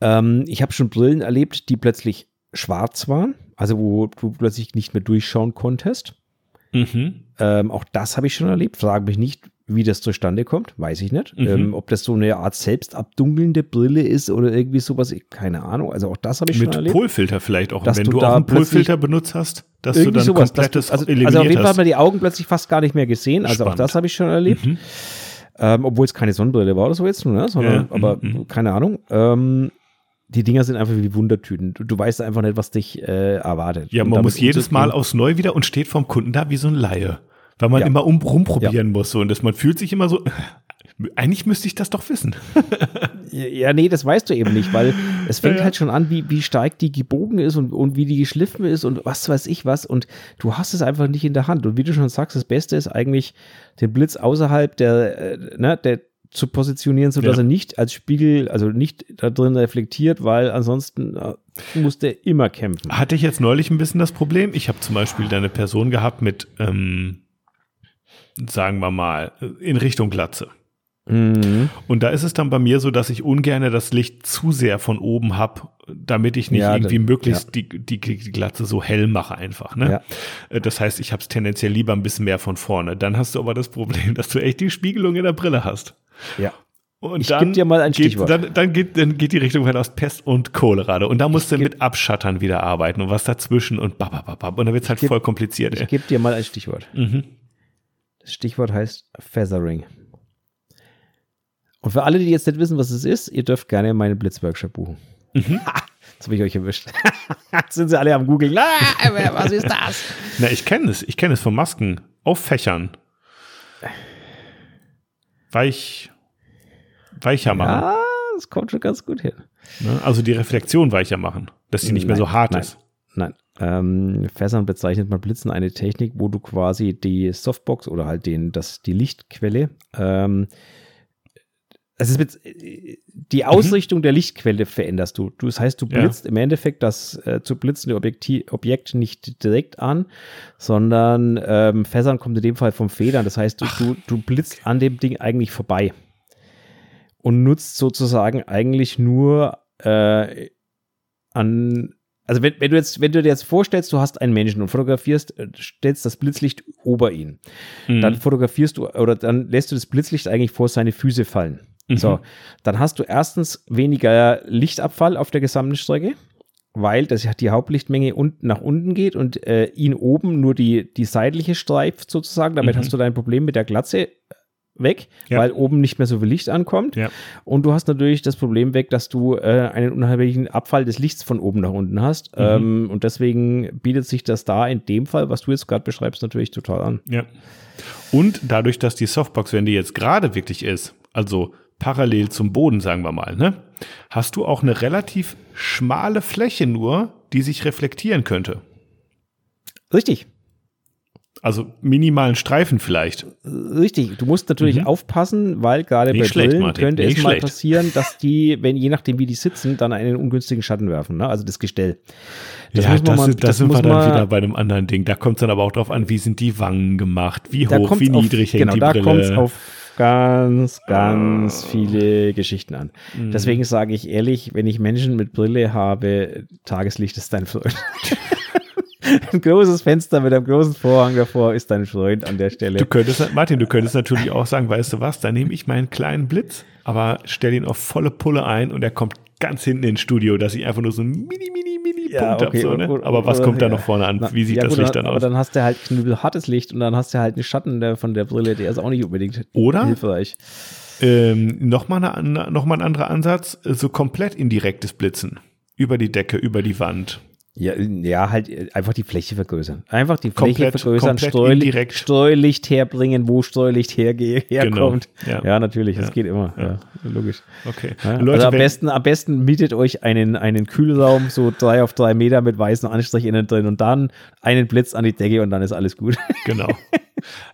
Ähm, ich habe schon Brillen erlebt, die plötzlich schwarz waren, also wo du plötzlich nicht mehr durchschauen konntest. Mhm. Ähm, auch das habe ich schon erlebt. Frage mich nicht, wie das zustande kommt, weiß ich nicht. Mhm. Ähm, ob das so eine Art selbstabdunkelnde Brille ist oder irgendwie sowas, keine Ahnung. Also auch das habe ich schon Mit erlebt. Polfilter vielleicht auch. Dass Wenn du du, da auch einen Polfilter benutzt hast, dass du dann sowas, dass komplettes du, also, also auf jeden Fall hat man die Augen plötzlich fast gar nicht mehr gesehen. Also auch Spannend. das habe ich schon erlebt. Mhm. Ähm, obwohl es keine Sonnenbrille war oder so jetzt, ne? Sondern, Ja, aber mhm. keine Ahnung. Ähm, die Dinger sind einfach wie Wundertüten. Du, du weißt einfach nicht, was dich äh, erwartet. Ja, man muss jedes Mal aufs Neue wieder und steht vom Kunden da wie so ein Laie. Weil man Ja. immer um, rumprobieren muss. So. Und das, man fühlt sich immer so, eigentlich müsste ich das doch wissen. Ja, nee, das weißt du eben nicht, weil es fängt Ja, ja. halt schon an, wie, wie stark die gebogen ist und, und wie die geschliffen ist und was weiß ich was. Und du hast es einfach nicht in der Hand. Und wie du schon sagst, das Beste ist eigentlich, den Blitz außerhalb der, äh, ne, der zu positionieren, sodass Ja. er nicht als Spiegel, also nicht da drin reflektiert, weil ansonsten äh, muss der immer kämpfen. Hatte ich jetzt neulich ein bisschen das Problem. Ich habe zum Beispiel da eine Person gehabt mit, ähm, sagen wir mal, in Richtung Glatze. Mhm. Und da ist es dann bei mir so, dass ich ungern das Licht zu sehr von oben hab, damit ich nicht Ja, irgendwie das- möglichst die, die, die Glatze so hell mache einfach. Ne? Ja. Äh, Das heißt, ich habe es tendenziell lieber ein bisschen mehr von vorne. Dann hast du aber das Problem, dass du echt die Spiegelung in der Brille hast. Ja. Und Ich dann dir mal ein geht, Stichwort. Dann, dann, geht, dann geht die Richtung halt aus Pest und Cholera. Und da musst du geb- mit Abschattern wieder arbeiten und was dazwischen und babababab. Und dann wird's halt geb- voll kompliziert. Ich gebe dir mal ein Stichwort. Mhm. Stichwort heißt Feathering. Und für alle, die jetzt nicht wissen, was es ist, ihr dürft gerne meinen Blitzworkshop buchen. Mhm. Jetzt habe ich euch erwischt. Jetzt sind sie alle am googeln. Ah, was ist das? Na, ich kenne es. Ich kenne es von Masken. Auffächern. Weich. Weicher machen. Ja, das kommt schon ganz gut hin. Ne? Also die Reflexion weicher machen. Dass sie nicht mehr so Nein, hart nein. ist. Nein. Ähm, Fässern bezeichnet man Blitzen eine Technik, wo du quasi die Softbox oder halt den, das, die Lichtquelle, ähm, mit, die Ausrichtung der Lichtquelle veränderst du. du. Das heißt, du Ja. blitzt im Endeffekt das äh, zu blitzende Objekti Objekt nicht direkt an, sondern ähm, Fässern kommt in dem Fall vom Federn. Das heißt, du, du, du blitzt an dem Ding eigentlich vorbei und nutzt sozusagen eigentlich nur äh, an also wenn, wenn du jetzt, wenn du dir jetzt vorstellst, du hast einen Menschen und fotografierst, äh, stellst das Blitzlicht ober ihn, Mhm. dann fotografierst du oder dann lässt du das Blitzlicht eigentlich vor seine Füße fallen. Mhm. So, dann hast du erstens weniger Lichtabfall auf der gesamten Strecke, weil das die Hauptlichtmenge unten nach unten geht und äh, ihn oben nur die, die seitliche streift sozusagen. Damit Mhm. hast du dein Problem mit der Glatze weg, Ja. weil oben nicht mehr so viel Licht ankommt. Ja. Und du hast natürlich das Problem weg, dass du äh, einen unheimlichen Abfall des Lichts von oben nach unten hast. Mhm. Ähm, und deswegen bietet sich das da in dem Fall, was du jetzt gerade beschreibst, natürlich total an. Ja. Und dadurch, dass die Softbox, wenn die jetzt gerade wirklich ist, also parallel zum Boden, sagen wir mal, ne, hast du auch eine relativ schmale Fläche nur, die sich reflektieren könnte. Richtig, Also minimalen Streifen vielleicht. richtig. Du musst natürlich Mhm. aufpassen, weil gerade Nicht bei schlecht, Brillen Martin, könnte es mal schlecht. passieren, dass die, wenn je nachdem wie die sitzen, dann einen ungünstigen Schatten werfen, ne? also das Gestell. ja, muss man das, mal- ist- das, das sind wir dann wieder bei einem anderen Ding. Da kommt es dann aber auch drauf an, wie sind die Wangen gemacht, wie Da hoch, wie auf- niedrig hängt genau, die da Brille. kommt's auf ganz, ganz viele Geschichten an. Mhm. Deswegen sage ich ehrlich, wenn ich Menschen mit Brille habe, Tageslicht ist dein Freund. Ein großes Fenster mit einem großen Vorhang davor ist dein Freund an der Stelle. Du könntest, Martin, du könntest natürlich auch sagen, weißt du was, da nehme ich meinen kleinen Blitz, aber stell ihn auf volle Pulle ein und er kommt ganz hinten ins Studio, dass ich einfach nur so ein mini, mini, mini Ja, Punkt okay, hab, so, ne? Aber was oder- kommt da ja. noch vorne an? Wie sieht ja, das gut, Licht dann aber aus? dann hast du halt knüppelhartes Licht und dann hast du halt einen Schatten der, von der Brille, der ist auch nicht unbedingt Oder? hilfreich. Ähm, Nochmal eine, noch mal ein anderer Ansatz, so komplett indirektes Blitzen. Über die Decke, über die Wand. Ja, ja, halt äh, einfach die Fläche vergrößern. Einfach die Fläche Komplett- vergrößern, komplett Streulicht, herbringen, wo Streulicht herge herkommt. Genau, ja. Ja, natürlich, das Ja, geht immer. ja. Logisch. Okay. Leute, also am besten, am besten mietet euch einen, einen Kühlraum, so drei auf drei Meter mit weißen Anstrich innen drin und dann einen Blitz an die Decke und dann ist alles gut. genau.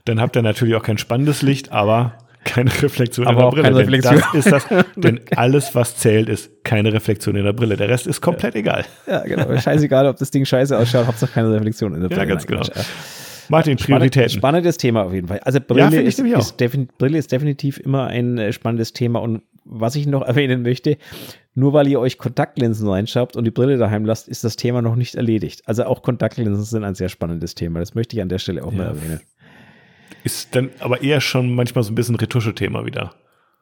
Dann habt ihr natürlich auch kein spannendes Licht, aber keine Reflexion Aber in der Brille. keine denn Reflexion. Das ist das, denn alles, was zählt, ist keine Reflexion in der Brille. Der Rest ist komplett egal. ja, genau. Scheißegal, ob das Ding scheiße ausschaut, Hauptsache keine Reflexion in der Ja, Brille. ganz genau. Ja. Martin, Spannend, Prioritäten. spannendes Thema auf jeden Fall. Also Ja, Brille, ich ist, ist, Brille ist definitiv immer ein äh, spannendes Thema. Und was ich noch erwähnen möchte, nur weil ihr euch Kontaktlinsen reinschaut und die Brille daheim lasst, ist das Thema noch nicht erledigt. Also auch Kontaktlinsen sind ein sehr spannendes Thema. Das möchte ich an der Stelle auch mal Ja. erwähnen. Ist dann aber eher schon manchmal so ein bisschen Retusche-Thema wieder.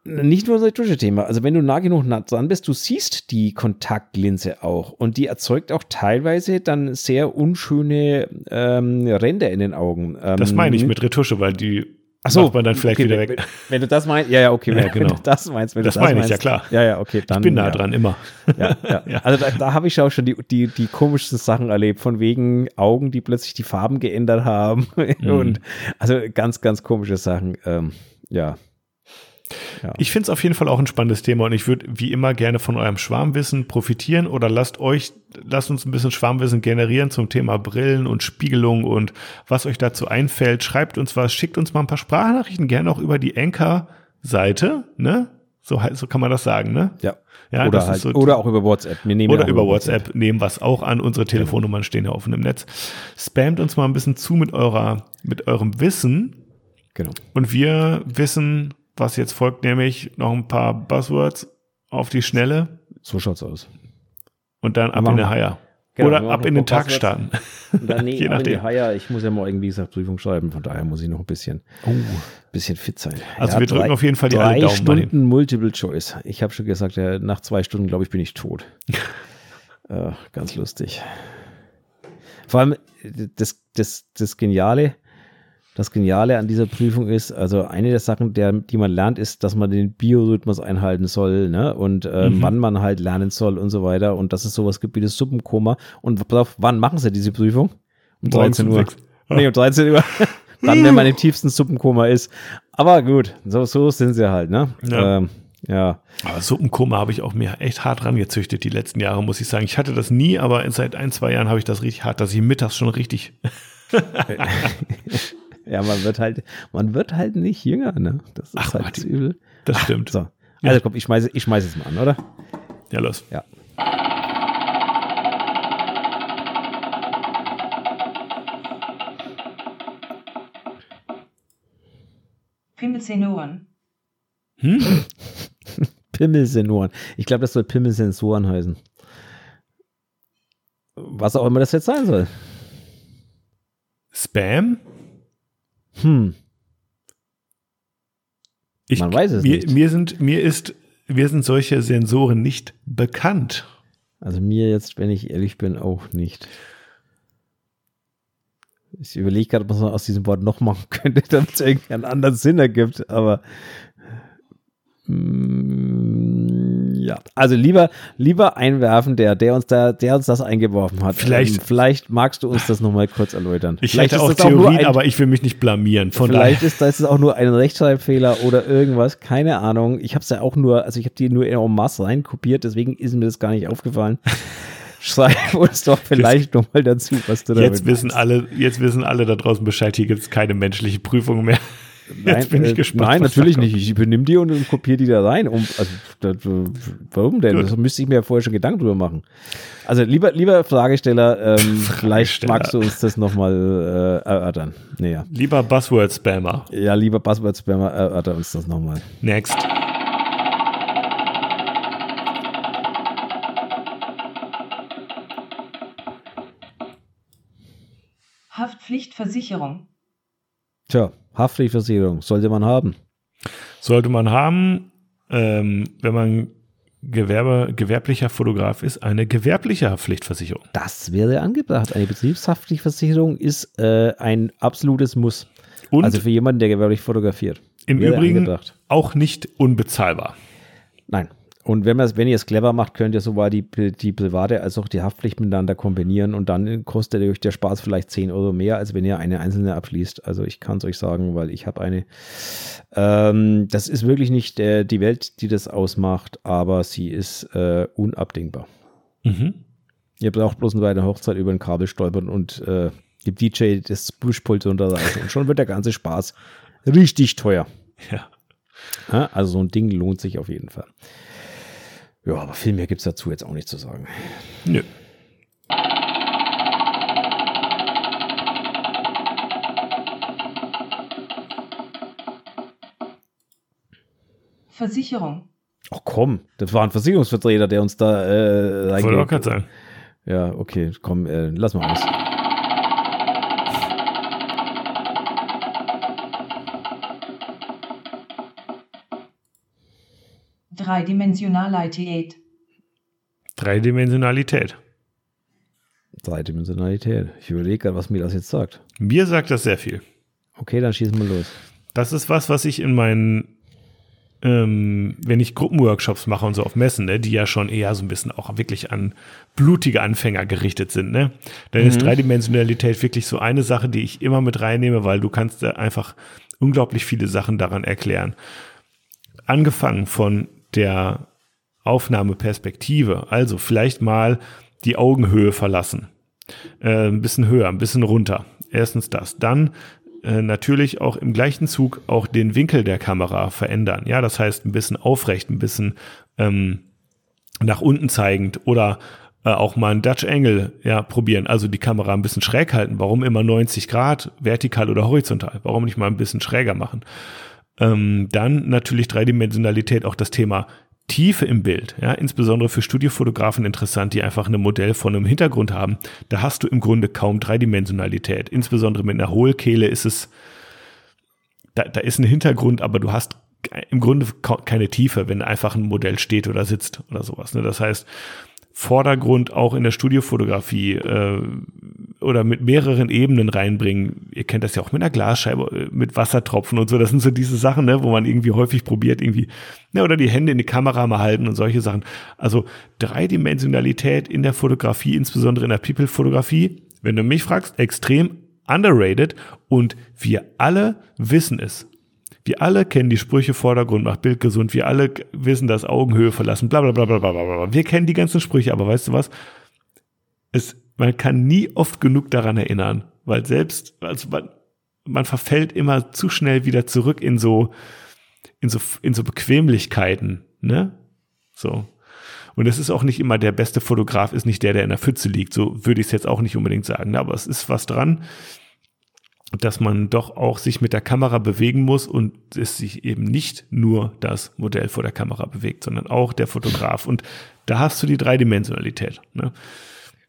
Nicht nur das Dusche-Thema. Also wenn du nah genug nah dran bist, du siehst die Kontaktlinse auch und die erzeugt auch teilweise dann sehr unschöne ähm, Ränder in den Augen. Ähm, Das meine ich mit Retusche, weil die Ach so, macht man dann vielleicht okay, wieder wenn, weg. Wenn, wenn du das meinst, ja, ja, okay, Ja, wenn, wenn genau. du das meinst, wenn Das du das meine ich, meinst, ja, klar. Ja, ja, okay, dann. Ich bin nah ja. dran, immer. Ja, ja. Also da, da habe ich auch schon die, die, die komischsten Sachen erlebt, von wegen Augen, die plötzlich die Farben geändert haben Mhm. und also ganz, ganz komische Sachen. Ähm, ja. Ja. Ich finde es auf jeden Fall auch ein spannendes Thema und ich würde wie immer gerne von eurem Schwarmwissen profitieren oder lasst euch, lasst uns ein bisschen Schwarmwissen generieren zum Thema Brillen und Spiegelung und was euch dazu einfällt. Schreibt uns was, schickt uns mal ein paar Sprachnachrichten, gerne auch über die Anchor-Seite, ne? So, so kann man das sagen, ne? ja. Ja, oder, halt, so- oder auch über WhatsApp. Wir nehmen Oder ja über WhatsApp nehmen was auch an. Unsere Telefonnummern stehen ja offen im Netz. Spamt uns mal ein bisschen zu mit eurer, mit eurem Wissen Genau. und wir wissen, was jetzt folgt, nämlich noch ein paar Buzzwords auf die Schnelle So schaut's aus. und dann ab in wir. Haier. Genau, wir Oder ab in den Tag starten. Und dann nee, Je in die nachdem. Haier, ich muss ja morgen, wie gesagt, Prüfung schreiben, von daher muss ich noch ein bisschen, bisschen fit sein. Also wir drücken drei- auf jeden Fall die drei alle Daumen. Stunden Multiple Choice. Ich habe schon gesagt, ja, nach zwei Stunden, glaube ich, bin ich tot. äh, ganz lustig. Vor allem äh, das, das, das Geniale, das Geniale an dieser Prüfung ist, also eine der Sachen, der, die man lernt, ist, dass man den Biorhythmus einhalten soll, ne? Und äh, Mhm. wann man halt lernen soll und so weiter. Und dass es sowas gibt wie das Suppenkoma. Und auf, wann machen sie diese Prüfung? Um Morgens 13 um Uhr. sechs. Nee, um 13 Uhr. Dann, wenn man im tiefsten Suppenkoma ist. Aber gut, so, so sind sie halt, ne? Ja. Ähm, ja. Aber Suppenkoma habe ich auch mir echt hart rangezüchtet die letzten Jahre, muss ich sagen. Ich hatte das nie, aber seit ein, zwei Jahren habe ich das richtig hart, dass ich mittags schon richtig. Ja, man wird halt, man wird halt nicht jünger, ne? Das ist Ach, halt Martin. das übel. Das stimmt. So. Also komm, ich schmeiße, ich schmeiße es mal an, oder? Ja, los. Ja. Pimmelsensoren. Hm? Pimmelsensoren. Ich glaube, das soll Pimmelsensoren heißen. Was auch immer das jetzt sein soll. Spam? Hm. Ich, Man weiß es mir, nicht. Mir sind, mir ist, mir sind solche Sensoren nicht bekannt. Also mir jetzt, wenn ich ehrlich bin, auch nicht. Ich überlege gerade, was man aus diesem Wort noch machen könnte, damit es irgendeinen anderen Sinn ergibt, aber mm, ja, also lieber, lieber einwerfen, der, der uns da, der uns das eingeworfen hat. Vielleicht- ähm, vielleicht magst du uns das nochmal kurz erläutern. Ich vielleicht hätte auch Theorien, ein, aber ich will mich nicht blamieren. Von vielleicht daher. ist das auch nur ein Rechtschreibfehler oder irgendwas, keine Ahnung. Ich habe es ja auch nur, also ich habe die nur in en masse reinkopiert, deswegen ist mir das gar nicht aufgefallen. Schreib uns doch vielleicht nochmal dazu, was du damit Jetzt wissen meinst. alle, jetzt wissen alle da draußen Bescheid, hier gibt es keine menschliche Prüfung mehr. Nein, Jetzt bin ich äh, gespannt. Nein, natürlich nicht. Ich übernehme die und, und kopiere die da rein. Um, also, das, warum denn? Gut. Das müsste ich mir ja vorher schon Gedanken drüber machen. Also, lieber, lieber Fragesteller, ähm, Fragesteller. vielleicht magst du uns das nochmal äh, erörtern. Naja. Lieber Buzzword-Spammer. Ja, lieber Buzzword-Spammer, erörter uns das nochmal. Next. Haftpflichtversicherung. Tja, Haftpflichtversicherung sollte man haben. Sollte man haben, ähm, wenn man Gewerbe, gewerblicher Fotograf ist, eine gewerbliche Haftpflichtversicherung. Das wäre angebracht. Eine Betriebshaftpflichtversicherung ist äh, ein absolutes Muss. Und also für jemanden, der gewerblich fotografiert. Im Übrigen angebracht. auch nicht unbezahlbar. Nein. Und wenn, wenn ihr es clever macht, könnt ihr sowohl die, die private als auch die Haftpflicht miteinander kombinieren und dann kostet euch der Spaß vielleicht 10 Euro mehr, als wenn ihr eine einzelne abschließt. Also ich kann es euch sagen, weil ich habe eine. Ähm, das ist wirklich nicht äh, die Welt, die das ausmacht, aber sie ist äh, unabdingbar. Mhm. Ihr braucht bloß bei einer Hochzeit über ein Kabel stolpern und äh, dem DJ das Buschpult unterreichen und schon wird der ganze Spaß richtig teuer. Ja. Also so ein Ding lohnt sich auf jeden Fall. Ja, aber viel mehr gibt es dazu jetzt auch nicht zu sagen. Nö. Versicherung. Ach komm, das war ein Versicherungsvertreter, der uns da äh, Wollte auch gerade sagen. Ja, okay, komm, äh, lass mal aus. Dreidimensionalität. Dreidimensionalität. Dreidimensionalität. Ich überlege gerade, was mir das jetzt sagt. Mir sagt das sehr viel. Okay, dann schießen wir los. Das ist was, was ich in meinen, ähm, wenn ich Gruppenworkshops mache und so auf Messen, ne, die ja schon eher so ein bisschen auch wirklich an blutige Anfänger gerichtet sind, ne, dann mhm. ist Dreidimensionalität wirklich so eine Sache, die ich immer mit reinnehme, weil du kannst da einfach unglaublich viele Sachen daran erklären. Angefangen von der Aufnahmeperspektive. Also vielleicht mal die Augenhöhe verlassen. Äh, ein bisschen höher, ein bisschen runter. Erstens das. Dann äh, natürlich auch im gleichen Zug auch den Winkel der Kamera verändern. Ja, das heißt ein bisschen aufrecht, ein bisschen ähm, nach unten zeigend oder äh, auch mal ein Dutch Angle ja, probieren. Also die Kamera ein bisschen schräg halten. Warum immer 90 Grad, vertikal oder horizontal? Warum nicht mal ein bisschen schräger machen? Ähm, dann natürlich Dreidimensionalität, auch das Thema Tiefe im Bild, ja, insbesondere für Studiofotografen interessant, die einfach ein Modell von einem Hintergrund haben. Da hast du im Grunde kaum Dreidimensionalität. Insbesondere mit einer Hohlkehle ist es, da, da ist ein Hintergrund, aber du hast im Grunde keine Tiefe, wenn einfach ein Modell steht oder sitzt oder sowas. Ne? Das heißt, Vordergrund auch in der Studiofotografie äh, oder mit mehreren Ebenen reinbringen. Ihr kennt das ja auch mit einer Glasscheibe, äh, mit Wassertropfen und so. Das sind so diese Sachen, ne, wo man irgendwie häufig probiert, irgendwie, ne, oder die Hände in die Kamera mal halten und solche Sachen. Also Dreidimensionalität in der Fotografie, insbesondere in der People-Fotografie, wenn du mich fragst, extrem underrated und wir alle wissen es. Wir alle kennen die Sprüche Vordergrund macht Bild gesund. Wir alle wissen, dass Augenhöhe verlassen, bla bla bla bla bla bla. Wir kennen die ganzen Sprüche, aber weißt du was? Es, man kann nie oft genug daran erinnern, weil selbst, also man, man verfällt immer zu schnell wieder zurück in so, in so, in so Bequemlichkeiten, ne? So. Und es ist auch nicht immer der beste Fotograf, ist nicht der, der in der Pfütze liegt. So würde ich es jetzt auch nicht unbedingt sagen. Aber es ist was dran dass man doch auch sich mit der Kamera bewegen muss und es sich eben nicht nur das Modell vor der Kamera bewegt, sondern auch der Fotograf. Und da hast du die Dreidimensionalität. Ne?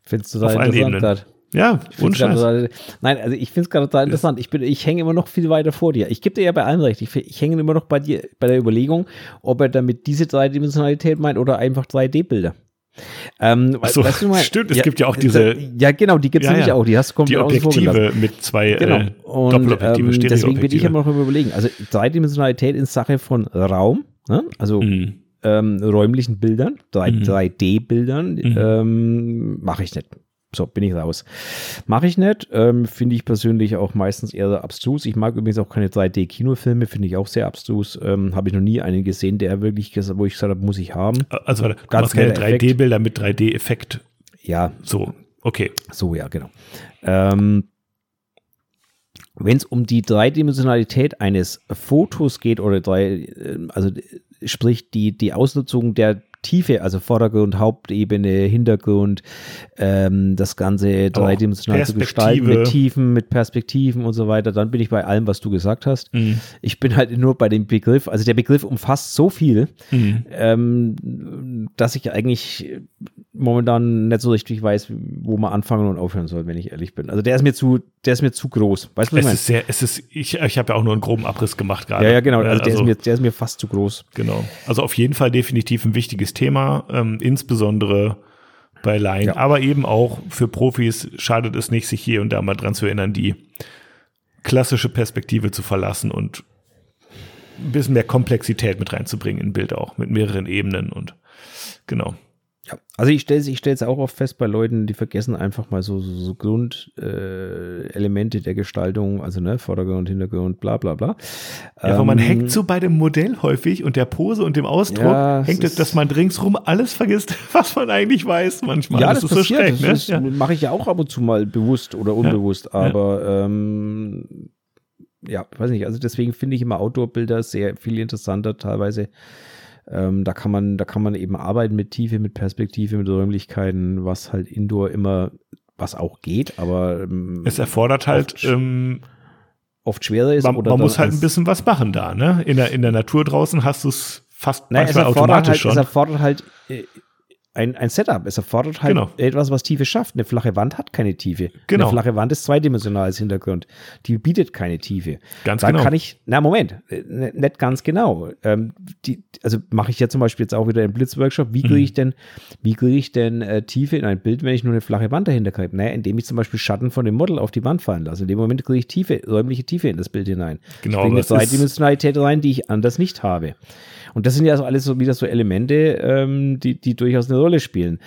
Findest du da Auf interessant Ja, unscheiß. Nein, also ich finde es gerade total interessant. Ich, bin, ich hänge immer noch viel weiter vor dir. Ich gebe dir ja bei allem recht. Ich, ich hänge immer noch bei dir, bei der Überlegung, ob er damit diese Dreidimensionalität meint oder einfach 3D-Bilder. Ähm, so, weißt du stimmt, es ja, gibt ja auch diese. Ja, genau, die gibt es ja, nämlich ja. auch. Die hast du komplett Die Objektive mit zwei genau. äh, Und, Doppelobjektive, ähm, Deswegen bin ich immer noch überlegen. Also Dreidimensionalität in Sache von Raum, ne? also mhm. ähm, räumlichen Bildern, 3, mhm. 3D-Bildern, mhm. ähm, mache ich nicht. So, bin ich raus. Mache ich nicht. Ähm, finde ich persönlich auch meistens eher abstrus. Ich mag übrigens auch keine 3D-Kinofilme, finde ich auch sehr abstrus. Ähm, habe ich noch nie einen gesehen, der wirklich, wo ich gesagt habe, muss ich haben. Also, du Ganz keine 3D-Bilder mit 3D-Effekt. Ja. So, okay. So, ja, genau. Ähm, wenn es um die Dreidimensionalität eines Fotos geht oder drei, äh, also sprich die, die Ausnutzung der Tiefe, also Vordergrund, Hauptebene, Hintergrund, ähm, das Ganze dreidimensional zu gestalten, mit Tiefen, mit Perspektiven und so weiter, dann bin ich bei allem, was du gesagt hast. Mhm. Ich bin halt nur bei dem Begriff, also der Begriff umfasst so viel, mhm. ähm, dass ich eigentlich momentan nicht so richtig weiß, wo man anfangen und aufhören soll, wenn ich ehrlich bin. Also der ist mir zu, der ist mir zu groß. Weißt du, was es ich ist sehr, es ist, ich, ich habe ja auch nur einen groben Abriss gemacht gerade. Ja, ja, genau. Also, der, ist also mir, der ist mir fast zu groß. Genau. Also auf jeden Fall definitiv ein wichtiges Thema, ähm, insbesondere bei Laien, ja. aber eben auch für Profis schadet es nicht, sich hier und da mal dran zu erinnern, die klassische Perspektive zu verlassen und ein bisschen mehr Komplexität mit reinzubringen in Bild auch, mit mehreren Ebenen und genau. Ja, also ich stelle es ich stell's auch oft fest bei Leuten, die vergessen einfach mal so, so, so Grundelemente äh, der Gestaltung, also ne, Vordergrund, Hintergrund, bla bla bla. Ja, aber ähm, man hängt so bei dem Modell häufig und der Pose und dem Ausdruck ja, hängt es, dass man ringsrum alles vergisst, was man eigentlich weiß manchmal. Ja, das, das ist passiert. so schräg. Das ne? ja. mache ich ja auch ab und zu mal bewusst oder unbewusst, ja, aber ja. Ähm, ja, weiß nicht, also deswegen finde ich immer Outdoor-Bilder sehr viel interessanter teilweise ähm, da kann man, da kann man eben arbeiten mit Tiefe, mit Perspektive, mit Räumlichkeiten, was halt Indoor immer, was auch geht, aber ähm, es erfordert halt oft, ähm, oft schwerer ist. Man, man muss halt ein bisschen was machen da, ne? In der, in der Natur draußen hast du es fast naja, manchmal automatisch halt, schon. Es erfordert halt ein, ein Setup. Es erfordert halt genau. etwas, was Tiefe schafft. Eine flache Wand hat keine Tiefe. Genau. Eine flache Wand ist zweidimensional als Hintergrund. Die bietet keine Tiefe. Ganz da genau. kann ich, na Moment, äh, nicht ganz genau. Ähm, die, also mache ich ja zum Beispiel jetzt auch wieder einen Blitzworkshop. Wie kriege mhm. ich denn, wie kriege ich denn äh, Tiefe in ein Bild, wenn ich nur eine flache Wand dahinter kriege? Naja, indem ich zum Beispiel Schatten von dem Model auf die Wand fallen lasse. In dem Moment kriege ich Tiefe, räumliche Tiefe in das Bild hinein. Genau. Ich bringe eine Dreidimensionalität rein, die ich anders nicht habe. Und das sind ja so alles so wieder so Elemente, ähm, die, die durchaus eine Rolle spielen.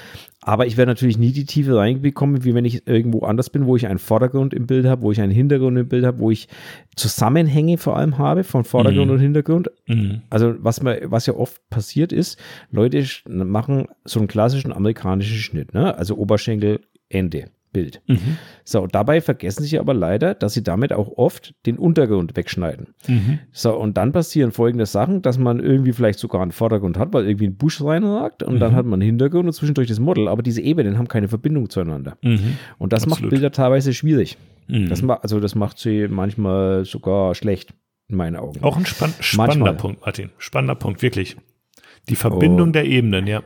Aber ich werde natürlich nie die Tiefe reinbekommen, wie wenn ich irgendwo anders bin, wo ich einen Vordergrund im Bild habe, wo ich einen Hintergrund im Bild habe, wo ich Zusammenhänge vor allem habe von Vordergrund mhm. und Hintergrund. Mhm. Also was, man, was ja oft passiert ist, Leute machen so einen klassischen amerikanischen Schnitt, ne? also Oberschenkel, Ende. Bild. Mhm. So, dabei vergessen sie aber leider, dass sie damit auch oft den Untergrund wegschneiden. Mhm. So, und dann passieren folgende Sachen, dass man irgendwie vielleicht sogar einen Vordergrund hat, weil irgendwie ein Busch reinragt und mhm. dann hat man einen Hintergrund und zwischendurch das Model, aber diese Ebenen haben keine Verbindung zueinander. Mhm. Und das Absolut. macht Bilder teilweise schwierig. Mhm. Das ma also das macht sie manchmal sogar schlecht, in meinen Augen. Auch ein spann spannender manchmal. Punkt, Martin. Spannender Punkt, wirklich. Die Verbindung oh. der Ebenen, ja.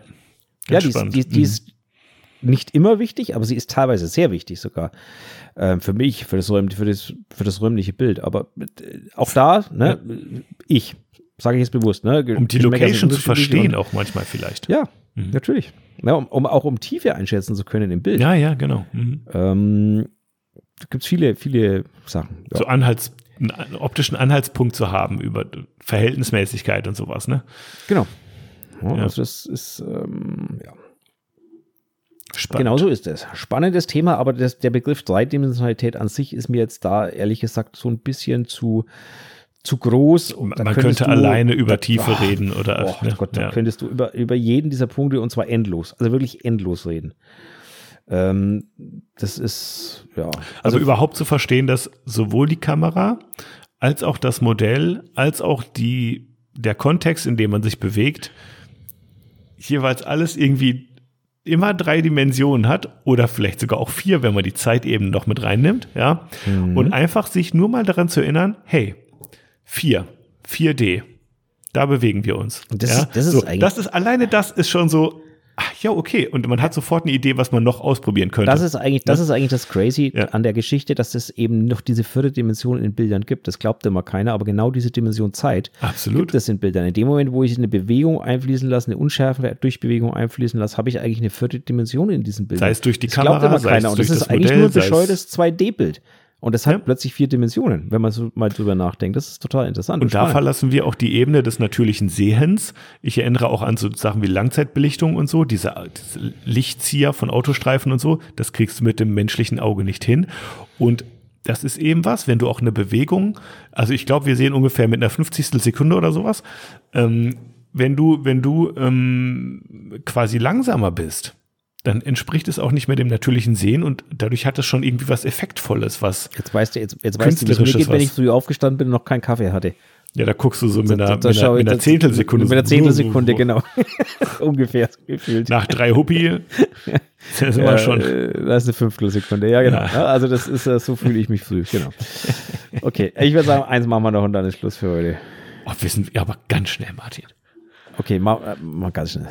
Ganz ja, die, die, die, ist, nicht immer wichtig, aber sie ist teilweise sehr wichtig sogar. Ähm, für mich, für das, für, das, für das räumliche Bild. Aber äh, auch da, ne, ja. ich, sage ich jetzt bewusst, ne? Um die Location zu verstehen, auch manchmal vielleicht. Ja, mhm. natürlich. Ja, um, um, auch um Tiefe einschätzen zu können im Bild. Ja, ja, genau. Mhm. Ähm, gibt es viele, viele Sachen. Ja. So Anhalts, einen optischen Anhaltspunkt zu haben über Verhältnismäßigkeit und sowas, ne? Genau. Ja, Also das ist, ähm, ja. Spannend. Genau so ist es. Spannendes Thema, aber das, der Begriff Dreidimensionalität an sich ist mir jetzt da ehrlich gesagt so ein bisschen zu, zu groß. Und Man könnte du, alleine über da, Tiefe ach, reden oder. Oh, ne? Gott, da ja. könntest du über, über jeden dieser Punkte und zwar endlos, also wirklich endlos reden. Ähm, das ist, ja. Also, also überhaupt zu verstehen, dass sowohl die Kamera als auch das Modell, als auch die, der Kontext, in dem man sich bewegt, jeweils alles irgendwie immer drei Dimensionen hat oder vielleicht sogar auch vier, wenn man die Zeit eben noch mit reinnimmt, ja. Mhm. Und einfach sich nur mal daran zu erinnern, hey, vier, 4D, da bewegen wir uns. Das, ja? ist, das, ist so, das ist alleine das ist schon so, ach ja, okay. Und man hat sofort eine Idee, was man noch ausprobieren könnte. Das ist eigentlich, das ja? ist eigentlich das Crazy ja. an der Geschichte, dass es eben noch diese vierte Dimension in Bildern gibt. Das glaubt immer keiner, aber genau diese Dimension Zeit Absolut. gibt es in Bildern. In dem Moment, wo ich eine Bewegung einfließen lasse, eine Unschärfe durch Bewegung einfließen lasse, habe ich eigentlich eine vierte Dimension in diesen Bildern. Sei es durch die das Kamera, glaubt immer keiner. Und das ist das eigentlich Modell, nur ein bescheuertes 2D-Bild. Und das hat ja. plötzlich vier Dimensionen, wenn man so mal drüber nachdenkt. Das ist total interessant. Und, und da verlassen wir auch die Ebene des natürlichen Sehens. Ich erinnere auch an so Sachen wie Langzeitbelichtung und so, diese, diese Lichtzieher von Autostreifen und so. Das kriegst du mit dem menschlichen Auge nicht hin. Und das ist eben was, wenn du auch eine Bewegung, also ich glaube, wir sehen ungefähr mit einer 50. Sekunde oder sowas, ähm, wenn du, wenn du ähm, quasi langsamer bist, dann entspricht es auch nicht mehr dem natürlichen Sehen und dadurch hat es schon irgendwie was Effektvolles, was. Jetzt weißt du, jetzt, jetzt weißt du, wie es mir geht, wenn ich früh aufgestanden bin und noch keinen Kaffee hatte. Ja, da guckst du so mit, einer, da, da mit einer, Zehntelsekunde. Mit einer Zehntelsekunde, genau. Ungefähr gefühlt. Nach drei Huppi. Das ist immer ja, schon. Äh, das ist eine Fünftelsekunde, ja, genau. Ja. Also, das ist, so fühle ich mich früh, genau. Okay, ich würde sagen, eins machen wir noch und dann ist Schluss für heute. Oh, wir sind aber ganz schnell, Martin. Okay, mach, äh, mach ganz schnell.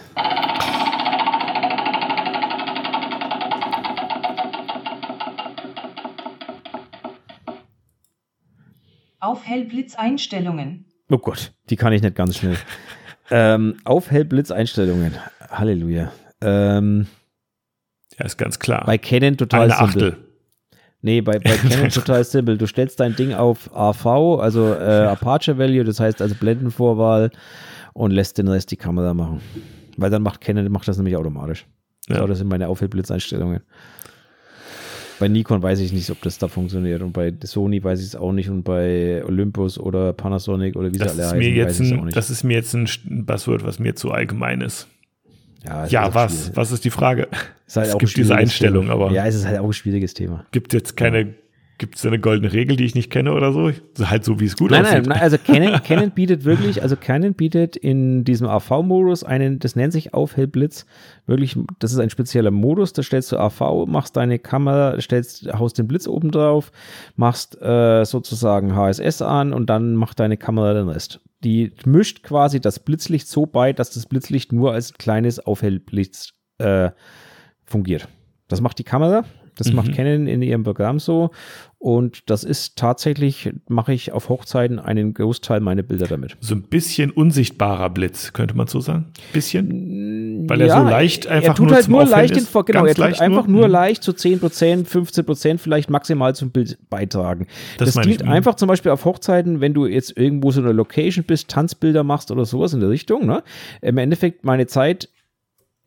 Auf Hellblitzeinstellungen. Oh Gott, die kann ich nicht ganz schnell. ähm, auf Hellblitzeinstellungen. Halleluja. Ähm, ja, ist ganz klar. Bei Canon total Eine simpel. Achtel. Nee, bei, bei Canon total simpel. Du stellst dein Ding auf AV, also äh, Aperture Value, das heißt also Blendenvorwahl und lässt den Rest die Kamera machen. Weil dann macht Canon macht das nämlich automatisch. Ja. das sind meine Aufhellblitzeinstellungen. Bei Nikon weiß ich nicht, ob das da funktioniert und bei Sony weiß ich es auch nicht und bei Olympus oder Panasonic oder wie das sie alle heißen, weiß ich es auch nicht. Das ist mir jetzt ein Buzzword, was mir zu allgemein ist. Ja, ja was? Schwierig. Was ist die Frage? Ist halt es gibt diese Einstellung, Thema. aber. Ja, es ist halt auch ein schwieriges Thema. Gibt jetzt keine ja. Gibt es eine goldene Regel, die ich nicht kenne oder so? Halt so, wie es gut nein, aussieht. Nein, nein, also Canon, Canon bietet wirklich, also Canon bietet in diesem AV-Modus einen, das nennt sich Aufhellblitz, wirklich, das ist ein spezieller Modus, da stellst du AV, machst deine Kamera, stellst, haust den Blitz oben drauf, machst äh, sozusagen HSS an und dann macht deine Kamera den Rest. Die mischt quasi das Blitzlicht so bei, dass das Blitzlicht nur als kleines Aufhellblitz äh, fungiert. Das macht die Kamera das mhm. macht Canon in ihrem Programm so. Und das ist tatsächlich, mache ich auf Hochzeiten einen Großteil meiner Bilder damit. So ein bisschen unsichtbarer Blitz, könnte man so sagen? Bisschen? Weil er ja, so leicht einfach er tut nur halt nur leicht, ist, den, genau, er tut einfach nur, nur mhm. leicht zu 10 Prozent, 15 Prozent vielleicht maximal zum Bild beitragen. Das, das ich, mhm. einfach zum Beispiel auf Hochzeiten, wenn du jetzt irgendwo so eine Location bist, Tanzbilder machst oder sowas in der Richtung. Ne? Im Endeffekt meine Zeit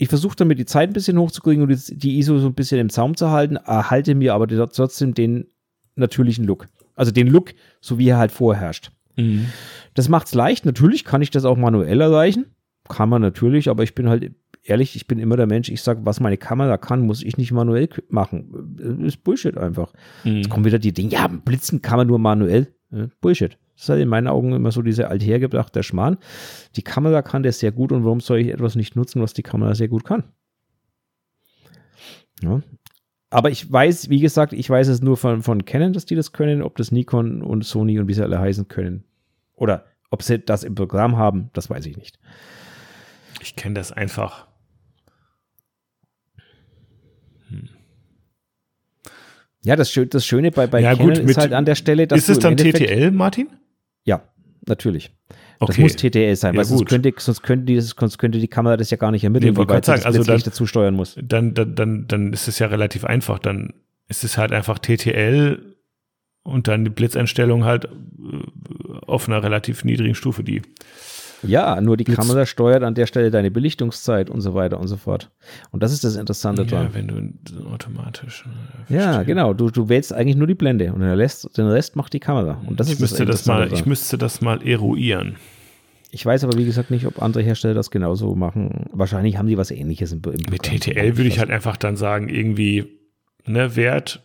ich versuche damit die Zeit ein bisschen hochzukriegen und die ISO so ein bisschen im Zaum zu halten, erhalte mir aber trotzdem den natürlichen Look. Also den Look, so wie er halt vorherrscht. Mhm. Das macht es leicht. Natürlich kann ich das auch manuell erreichen. Kann man natürlich, aber ich bin halt ehrlich, ich bin immer der Mensch, ich sage, was meine Kamera kann, muss ich nicht manuell machen. Das ist Bullshit einfach. Mhm. Jetzt kommen wieder die Dinge, ja, blitzen kann man nur manuell. Bullshit. Das ist halt in meinen Augen immer so dieser althergebrachte Schmarrn. Die Kamera kann das sehr gut und warum soll ich etwas nicht nutzen, was die Kamera sehr gut kann? Ja. Aber ich weiß, wie gesagt, ich weiß es nur von, von Canon, dass die das können, ob das Nikon und Sony und wie sie alle heißen können. Oder ob sie das im Programm haben, das weiß ich nicht. Ich kenne das einfach. Hm. Ja, das, das Schöne bei, bei ja, Canon gut, ist halt an der Stelle, dass Ist es dann TTL, Martin? Natürlich. Okay. Das muss TTL sein, ja, weil sonst könnte, sonst, könnte die, sonst könnte die Kamera das ja gar nicht ermitteln, nee, wie weit sagen, also dann, dazu steuern muss. Dann, dann, dann, dann ist es ja relativ einfach. Dann ist es halt einfach TTL und dann die Blitzeinstellung halt äh, auf einer relativ niedrigen Stufe, die ja, nur die. Kamera steuert an der Stelle deine Belichtungszeit und so weiter und so fort. Und das ist das Interessante ja, dran. wenn du automatisch. Äh, ja, genau. Du, du wählst eigentlich nur die Blende und den Rest, den Rest macht die Kamera. Und das ich ist müsste das, das mal, Ich müsste das mal eruieren. Ich weiß aber, wie gesagt, nicht, ob andere Hersteller das genauso machen. Wahrscheinlich haben die was ähnliches im, im Mit TTL würde ich halt einfach dann sagen, irgendwie, ne, Wert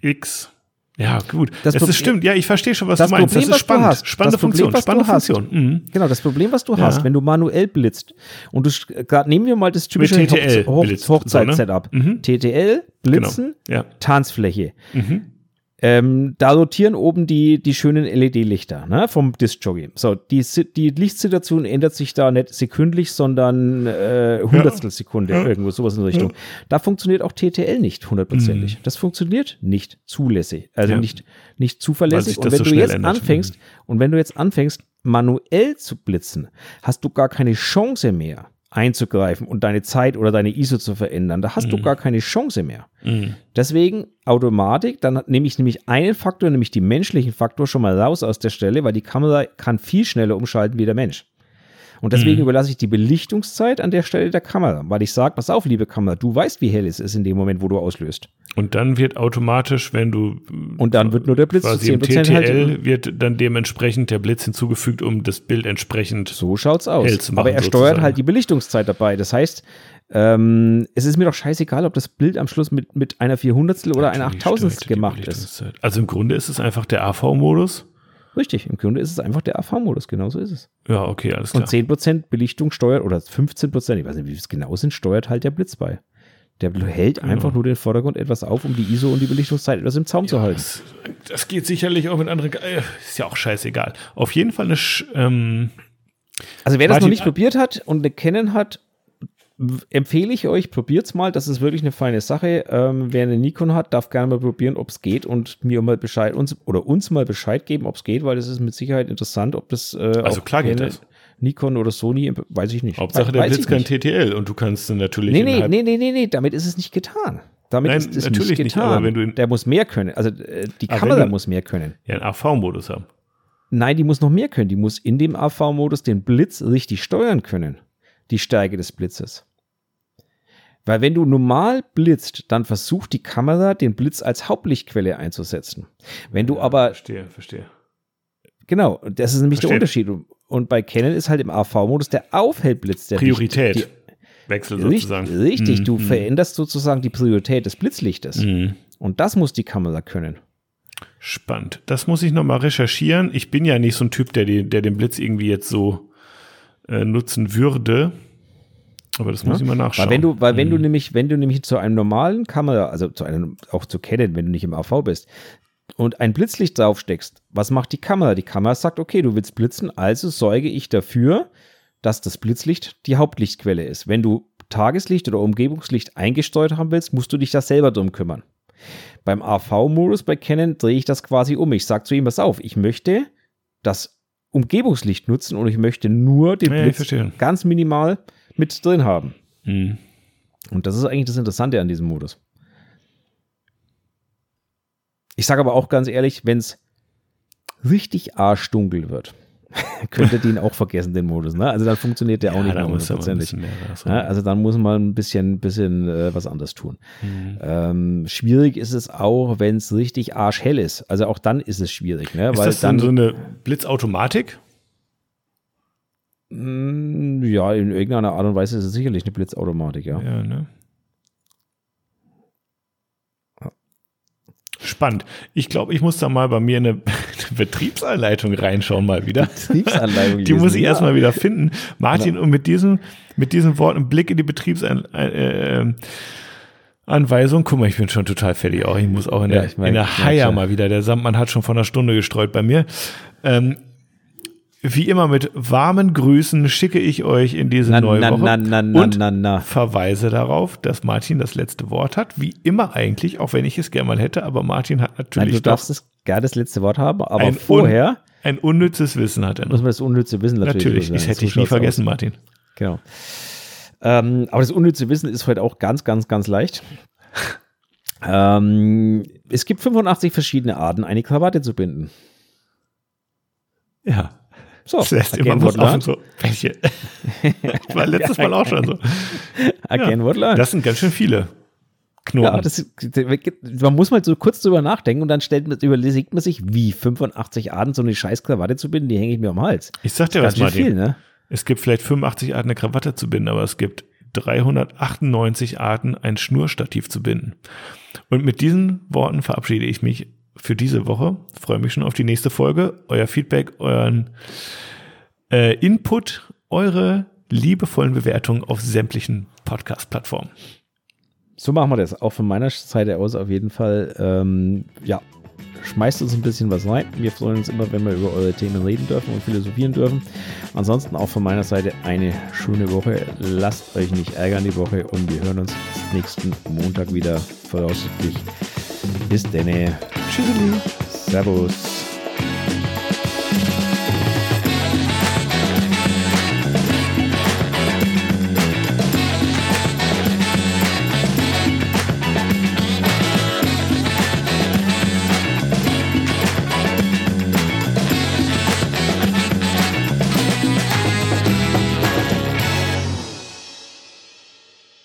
X ja, gut. Das, das ist stimmt. Ja, ich verstehe schon, was du meinst. Problem, das ist spannend. Hast, spannende Problem, Funktion. Spannende Funktion. Mhm. Genau, das Problem, was du ja. hast, wenn du manuell blitzt und du gerade nehmen wir mal das typische TTL Hoch Hochzeit-Setup. So, ne? mhm. TTL, Blitzen, genau. ja. Tanzfläche. Mhm. Ähm, da rotieren oben die, die schönen LED-Lichter ne, vom Disc-Jockey. So, die, die Lichtsituation ändert sich da nicht sekündlich, sondern äh, Hundertstelsekunde, ja. irgendwo sowas in der Richtung. Ja. Da funktioniert auch TTL nicht hundertprozentig. Mhm. Das funktioniert nicht zulässig, also ja. nicht, nicht zuverlässig. Und wenn so du jetzt ändert. anfängst, mhm. und wenn du jetzt anfängst, manuell zu blitzen, hast du gar keine Chance mehr einzugreifen und deine Zeit oder deine ISO zu verändern. Da hast mhm. du gar keine Chance mehr. Mhm. Deswegen Automatik, dann nehme ich nämlich einen Faktor, nämlich den menschlichen Faktor schon mal raus aus der Stelle, weil die Kamera kann viel schneller umschalten wie der Mensch. Und deswegen mhm. überlasse ich die Belichtungszeit an der Stelle der Kamera, weil ich sage, pass auf, liebe Kamera, du weißt, wie hell es ist in dem Moment, wo du auslöst. Und dann wird automatisch, wenn du und dann wird nur der Blitz quasi im TTL halt, wird dann dementsprechend der Blitz hinzugefügt, um das Bild entsprechend so schaut's aus. Aber er steuert sozusagen. halt die Belichtungszeit dabei. Das heißt, Ähm, es ist mir doch scheißegal, ob das Bild am Schluss mit, mit einer Vierhundertstel oder einer Natürlich Achttausendstel steuert die gemacht ist. Also im Grunde ist es einfach der AV-Modus. Richtig, im Grunde ist es einfach der AV-Modus, genau so ist es. Ja, okay, alles klar. Und 10% Belichtung steuert, oder 15%, ich weiß nicht, wie es genau sind, steuert halt der Blitz bei. Der hält einfach nur den Vordergrund etwas auf, um die ISO und die Belichtungszeit etwas im Zaum zu halten. Das, das geht sicherlich auch mit anderen. Äh, ist ja auch scheißegal. Auf jeden Fall eine. Ähm, Also wer das noch nicht probiert hat und eine Canon hat, empfehle ich euch, probiert's mal. Das ist wirklich eine feine Sache. Ähm, wer eine Nikon hat, darf gerne mal probieren, ob es geht und mir mal Bescheid uns oder uns mal Bescheid geben, ob es geht, weil das ist mit Sicherheit interessant, ob das äh, Also klar geht das. Nikon oder Sony, weiß ich nicht. Hauptsache der Blitz kann nicht. TTL und du kannst natürlich. Nee, nee, nee, nee, nee, nee, damit ist es nicht getan. Damit Nein, ist es natürlich nicht nicht, getan. aber wenn du in- der muss mehr können. Also äh, die Kamera du- muss mehr können. Ja, einen AV-Modus haben. Nein, die muss noch mehr können. Die muss in dem AV-Modus den Blitz richtig steuern können. Die Stärke des Blitzes. Weil wenn du normal blitzt, dann versucht die Kamera, den Blitz als Hauptlichtquelle einzusetzen. Wenn du aber, Verstehe, verstehe. genau, das ist nämlich der Verstehe. Unterschied. Und bei Canon ist halt im AV-Modus der Aufhellblitz der Priorität. Licht- Wechsel Die, richtig, sozusagen. richtig Mhm, du mhm. veränderst sozusagen die Priorität des Blitzlichtes. Mhm. Und das muss die Kamera können. Spannend. Das muss ich nochmal recherchieren. Ich bin ja nicht so ein Typ, der, den- der den Blitz irgendwie jetzt so äh, nutzen würde. Aber das muss Ja. ich mal nachschauen. Weil wenn du, weil wenn Mhm. du nämlich, wenn du nämlich zu einem normalen Kamera, also zu einem, auch zu Canon, wenn du nicht im AV bist, und ein Blitzlicht draufsteckst, was macht die Kamera? Die Kamera sagt, okay, du willst blitzen, also sorge ich dafür, dass das Blitzlicht die Hauptlichtquelle ist. Wenn du Tageslicht oder Umgebungslicht eingesteuert haben willst, musst du dich da selber drum kümmern. Beim AV-Modus bei Canon drehe ich das quasi um. Ich sage zu ihm, pass auf, ich möchte das Umgebungslicht nutzen und ich möchte nur den Ja, Blitz ganz minimal mit drin haben. Mhm. Und das ist eigentlich das Interessante an diesem Modus. Ich sage aber auch ganz ehrlich, wenn es richtig arschdunkel wird, könnt ihr den auch vergessen, den Modus. Ne? Also dann funktioniert der auch nicht mehr hundertprozentig. Ja, also dann muss man ein bisschen, bisschen äh, was anderes tun. Mhm. Ähm, schwierig ist es auch, wenn es richtig arschhell ist. Also auch dann ist es schwierig, ne? Ist weil das dann dann so eine Blitzautomatik? Mm, ja in irgendeiner Art und Weise ist es sicherlich eine Blitzautomatik, ja. Ja, ne? Spannend. Ich glaube, ich muss da mal bei mir eine, eine Betriebsanleitung reinschauen mal wieder. Betriebsanleitung Die muss ich ja. erstmal wieder finden. Martin, und mit diesem, mit diesem Wort einen Blick in die Betriebsanweisung. Äh, äh, Anweisung. Guck mal, ich bin schon total fertig auch. Ich muss auch in Ja, der, ich merk- in der Haier mal wieder. Der Sandmann hat schon vor einer Stunde gestreut bei mir. Ähm, wie immer mit warmen Grüßen schicke ich euch in diese Na, neue na, Woche na, na, na, und na, na. verweise darauf, dass Martin das letzte Wort hat. Wie immer eigentlich, auch wenn ich es gerne mal hätte. Aber Martin hat Nein, natürlich du doch darfst das gar das letzte Wort haben, aber ein, vorher un, ein unnützes Wissen hat er noch. muss man das unnütze Wissen natürlich. Natürlich, das hätte ich nie vergessen, aus. Martin. Genau. Ähm, aber das unnütze Wissen ist heute auch ganz, ganz, ganz leicht. ähm, es gibt 85 verschiedene Arten, eine Krawatte zu binden. Ja. So, Das lässt again, immer what learned. so. Welche? Ich war letztes Mal auch schon so. Again, what learned. Das sind ganz schön viele Knoten. Ja, das, man muss mal so kurz drüber nachdenken und dann stellt man, überlegt man sich, wie 85 Arten so eine scheiß Krawatte zu binden, die hänge ich mir am Hals. ich sag dir was, Martin. viel, ne? Es gibt vielleicht 85 Arten, eine Krawatte zu binden, aber es gibt 398 Arten, ein Schnurstativ zu binden. Und mit diesen Worten verabschiede ich mich für diese Woche. Freue mich schon auf die nächste Folge. Euer Feedback, euren äh, Input, eure liebevollen Bewertungen auf sämtlichen Podcast-Plattformen. So machen wir das. Auch von meiner Seite aus auf jeden Fall. Ähm, ja, schmeißt uns ein bisschen was rein. Wir freuen uns immer, wenn wir über eure Themen reden dürfen und philosophieren dürfen. Ansonsten auch von meiner Seite eine schöne Woche. Lasst euch nicht ärgern die Woche und wir hören uns nächsten Montag wieder voraussichtlich. Bis denne. Tschüssi. Servus.